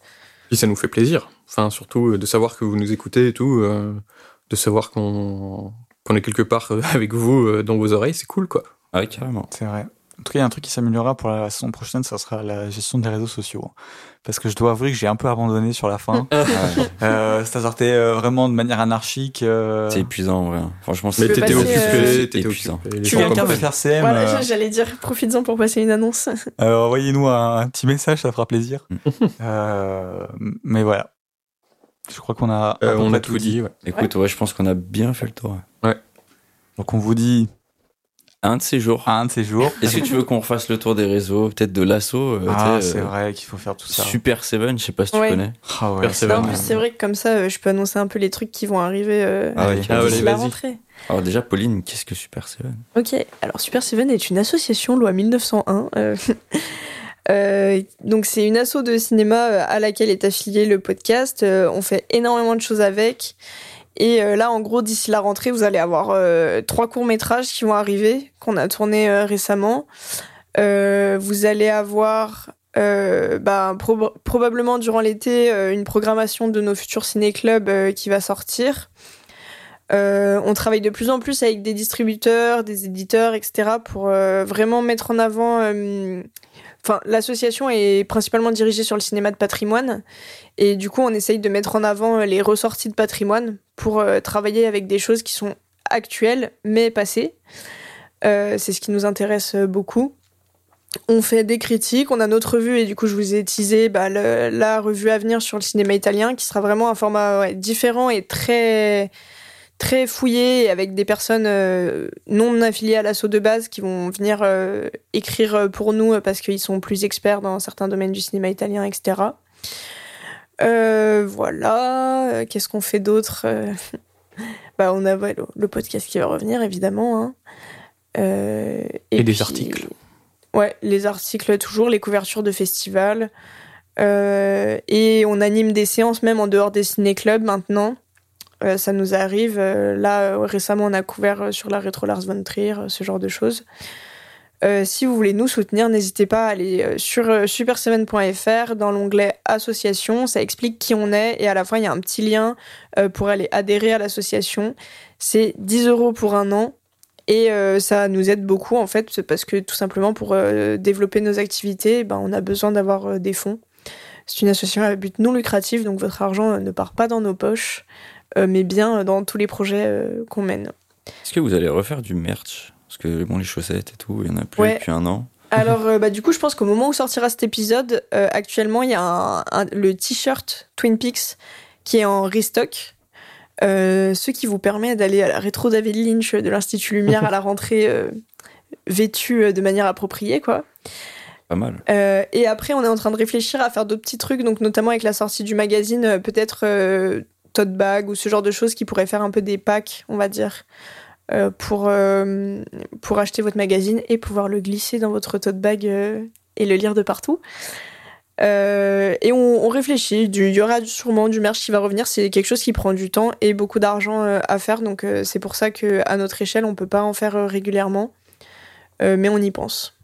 Puis ça nous fait plaisir. Enfin, surtout de savoir que vous nous écoutez et tout, euh, de savoir qu'on qu'on est quelque part euh, avec vous euh, dans vos oreilles, c'est cool, quoi. Ah carrément. C'est vrai. En tout cas, il y a un truc qui s'améliorera pour la saison prochaine, ça sera la gestion des réseaux sociaux. Parce que je dois avouer que j'ai un peu abandonné sur la fin. Ouais. euh, ça sortait euh, vraiment de manière anarchique. euh, C'est épuisant, en vrai. Franchement, Mais c'est t'étais passer, occupé, t'étais épuisant. gens quelqu'un veut faire CM, Voilà, euh, j'allais dire, profites-en pour passer une annonce. envoyez-nous un, un petit message, ça fera plaisir. Mm. Euh, mais voilà. Je crois qu'on a, Euh, on a tout dit, ouais. Écoute, ouais, je pense qu'on a bien fait le tour. Donc on vous dit Un de ces jours. à un de ces jours. Est-ce que tu veux qu'on refasse le tour des réseaux, peut-être de l'assaut euh, Ah, c'est euh, vrai qu'il faut faire tout ça. Super Seven, je sais pas si Ouais. tu connais. Ah ouais, Super Seven. en plus, c'est vrai que comme ça, euh, je peux annoncer un peu les trucs qui vont arriver euh, Ah ouais, carrément. Ah, allez, la rentrée. Alors déjà, Pauline, qu'est-ce que Super Seven? Ok, alors Super Seven est une association loi 1901. euh, euh, donc c'est une asso de cinéma à laquelle est affilié le podcast. Euh, on fait énormément de choses avec. Et euh, là, en gros, d'ici la rentrée, vous allez avoir euh, trois courts métrages qui vont arriver, qu'on a tournés euh, récemment. Vous allez avoir bah, prob- probablement durant l'été une programmation de nos futurs ciné-clubs qui va sortir. On travaille de plus en plus avec des distributeurs, des éditeurs, etc. pour vraiment mettre en avant. Enfin, l'association est principalement dirigée sur le cinéma de patrimoine et du coup, on essaye de mettre en avant les ressorties de patrimoine pour euh, travailler avec des choses qui sont actuelles mais passées. Euh, c'est ce qui nous intéresse euh, beaucoup. On fait des critiques, on a notre revue et du coup je vous ai teasé bah, la revue à venir sur le cinéma italien qui sera vraiment un format différent et très très fouillé avec des personnes non affiliées à l'assaut de base qui vont venir écrire pour nous parce qu'ils sont plus experts dans certains domaines du cinéma italien, etc. Euh, voilà, Euh, qu'est-ce qu'on fait d'autre Euh, Bah on a ouais, le, le podcast qui va revenir évidemment. hein. Euh, Et des puis- articles. Ouais, les articles toujours, les couvertures de festivals. Euh, et on anime des séances même en dehors des ciné-clubs maintenant. Euh, ça nous arrive. Là, récemment, on a couvert sur la rétro Lars von Trier, ce genre de choses. Euh, si vous voulez nous soutenir, n'hésitez pas à aller euh, sur euh, super7.fr dans l'onglet association. Ça explique qui on est et à la fin, il y a un petit lien pour aller adhérer à l'association. C'est 10 euros pour un an. Et ça nous aide beaucoup en fait, parce que tout simplement pour développer nos activités, ben, on a besoin d'avoir des fonds. C'est une association à but non lucratif, donc votre argent ne part pas dans nos poches, mais bien dans tous les projets qu'on mène. Est-ce que vous allez refaire du merch? Parce que bon, les chaussettes et tout, il y en a plus Ouais. depuis un an. Alors, euh, bah, du coup, je pense qu'au moment où sortira cet épisode, euh, actuellement, il y a un- un- le t-shirt Twin Peaks qui est en restock. Euh, ce qui vous permet d'aller à la rétro David Lynch de l'Institut Lumière à la rentrée vêtu de manière appropriée, quoi. Pas mal. Et après, on est en train de réfléchir à faire d'autres petits trucs, donc notamment avec la sortie du magazine, peut-être tote bag ou ce genre de choses qui pourraient faire un peu des packs, on va dire, pour, euh, pour acheter votre magazine et pouvoir le glisser dans votre tote bag euh, et le lire de partout. Euh, et on, on réfléchit, il y aura sûrement du merch qui va revenir, c'est quelque chose qui prend du temps et beaucoup d'argent euh, à faire, donc euh, c'est pour ça qu'à notre échelle, on peut pas en faire euh, régulièrement, Euh, mais on y pense.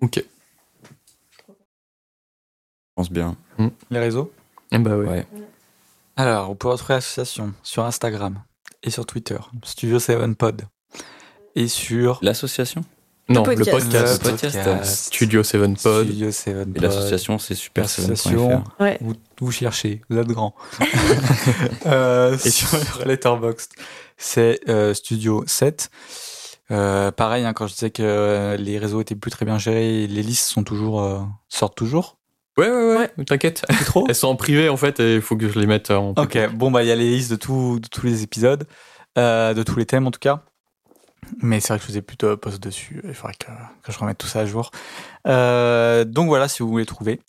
Ok. Je pense bien. Les réseaux? Eh bah ouais. Ouais. Alors, vous pouvez retrouver l'association sur Instagram et sur Twitter, Studio 7 Pod. Et sur L'association Non, Le le podcast. Le podcast. Studio 7 Pod. Studio 7 Et l'association, c'est L'association, super7.fr. Ouais. vous, vous cherchez, vous êtes grand. euh, et sur Letterboxd, c'est euh, Studio 7. Euh, pareil, hein, quand je disais que euh, les réseaux étaient plus très bien gérés, les listes sont toujours euh, sortent toujours. Ouais, ouais, ouais. T'inquiète. Trop. Elles sont en privé en fait et il faut que je les mette en. Ok, bon bah il y a les listes de, tout, de tous les épisodes, euh, de tous les thèmes en tout cas. Mais c'est vrai que je faisais plutôt un post dessus. Il faudrait que, que je remette tout ça à jour. Euh, donc voilà, si vous voulez trouver,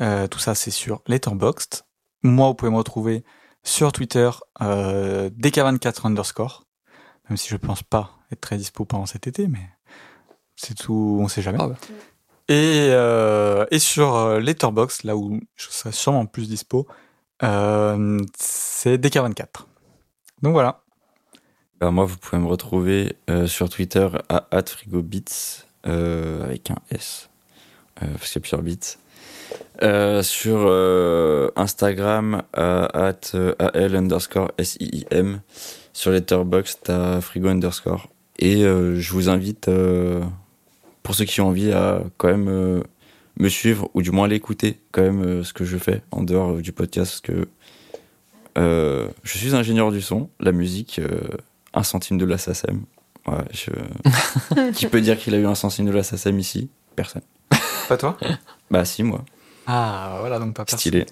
euh, tout ça c'est sur Letterboxd. Moi, vous pouvez me retrouver sur Twitter, euh, DK24 underscore. Même si je pense pas être très dispo pendant cet été, mais c'est tout, on sait jamais. Ah bah. Et, euh, et sur euh, Letterboxd, là où je serai sûrement plus dispo, euh, c'est DK24. Donc voilà. Bah, moi, vous pouvez me retrouver euh, sur Twitter à @frigobits euh, avec un S parce qu'il y a plusieurs bits. Sur Instagram à al underscore S-I-I-M. Sur Letterboxd à frigo underscore. Et je vous invite, pour ceux qui ont envie, à quand même me suivre ou du moins l'écouter quand même euh, ce que je fais en dehors euh, du podcast parce que euh, je suis ingénieur du son, la musique, euh, un centime de la SACEM. Ouais, je... qui peut dire qu'il a eu un centime de la SACEM ici Personne. Pas toi? Bah si, moi. Ah, voilà, donc pas personne. Stylé.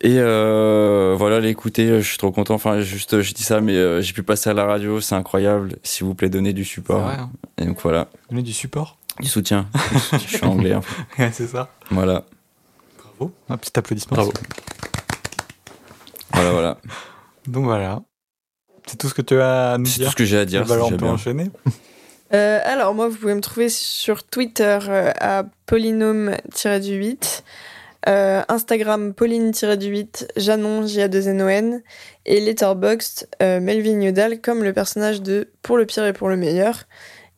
Et euh, voilà, l'écouter, je suis trop content. Enfin, juste, je dis ça, mais euh, j'ai pu passer à la radio, c'est incroyable. S'il vous plaît, donnez du support. vrai, hein. Et donc voilà, Donner du support. Du soutien. je suis anglais. hein. Ouais, c'est ça. Voilà, Bravo. Un petit applaudissement. Bravo. voilà, voilà. Donc voilà. C'est tout ce que tu as à nous C'est tout dire. ce que j'ai à dire. Alors, on peut enchaîner. Euh, alors moi, vous pouvez me trouver sur Twitter euh, à polynôme-8, euh, Instagram pauline-8, Janon, J-A-2-N-O-N, et Letterboxd, euh, Melvin Yodal, comme le personnage de Pour le pire et pour le meilleur.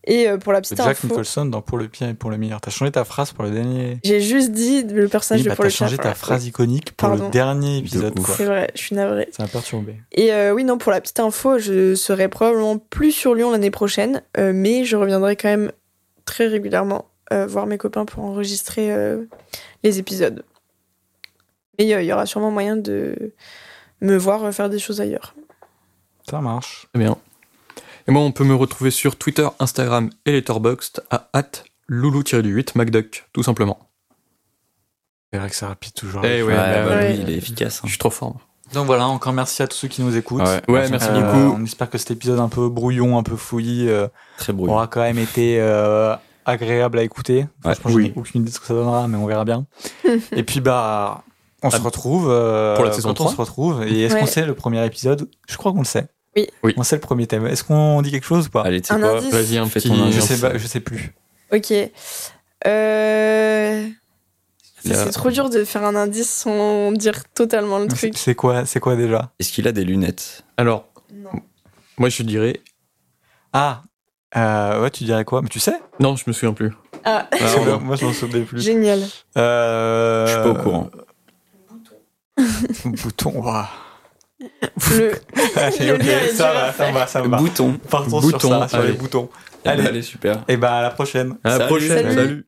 Et euh, pour la petite Jack info, Nicholson dans Pour le pire et pour le meilleur. T'as changé ta phrase pour le dernier. j'ai juste dit le personnage Oui, de bah, Pour t'as le pire. changé ta voilà. phrase iconique pour Pardon. le dernier épisode. C'est vrai, je suis navrée. Ça m'a perturbé. Et euh, oui, non, pour la petite info, je serai probablement plus sur Lyon l'année prochaine, euh, mais je reviendrai quand même très régulièrement euh, voir mes copains pour enregistrer euh, les épisodes. Et euh, il y aura sûrement moyen de me voir faire des choses ailleurs. Ça marche. Très bien. Et moi, on peut me retrouver sur Twitter, Instagram et Letterboxd à loulou-du-8 MacDuck, tout simplement. C'est vrai que c'est rapide toujours. Eh ouais, Ouais, bah, bah, ouais. lui, il est efficace. hein. Je suis trop fort. Donc voilà, encore merci à tous ceux qui nous écoutent. Ouais, Ouais, merci Euh, beaucoup. On espère que cet épisode un peu brouillon, un peu fouillis, euh, Très brouillon. aura quand même été euh, agréable à écouter. Ouais. Je Oui. n'ai aucune idée de ce que ça donnera, mais on verra bien. et puis bah, on se Ah, retrouve euh, pour la saison quand on 3. se retrouve. Et est-ce Ouais. qu'on sait le premier épisode? Je crois qu'on le sait. Oui. Oui. On sait le premier thème. Est-ce qu'on dit quelque chose ou pas? Allez, tu sais quoi indice. Vas-y, un petit. Je indice. sais pas, je sais plus. Ok. Euh... C'est trop dur de faire un indice sans dire totalement le truc. c'est quoi, c'est quoi déjà? Est-ce qu'il a des lunettes? Alors, Non. moi, je dirais. Ah, euh, ouais, tu dirais quoi? Mais tu sais? Non, je me souviens plus. Ah, Alors, Moi, je m'en souvenais plus. génial. Euh... Je suis pas au courant. Bouton, waouh. Le... Allez, est ça va, ça va, ça va. Bouton. Partons Bouton, sur ça, sur les boutons. Allez, Allez. allez super. Et bah à la prochaine. À la Salut, prochaine. salut.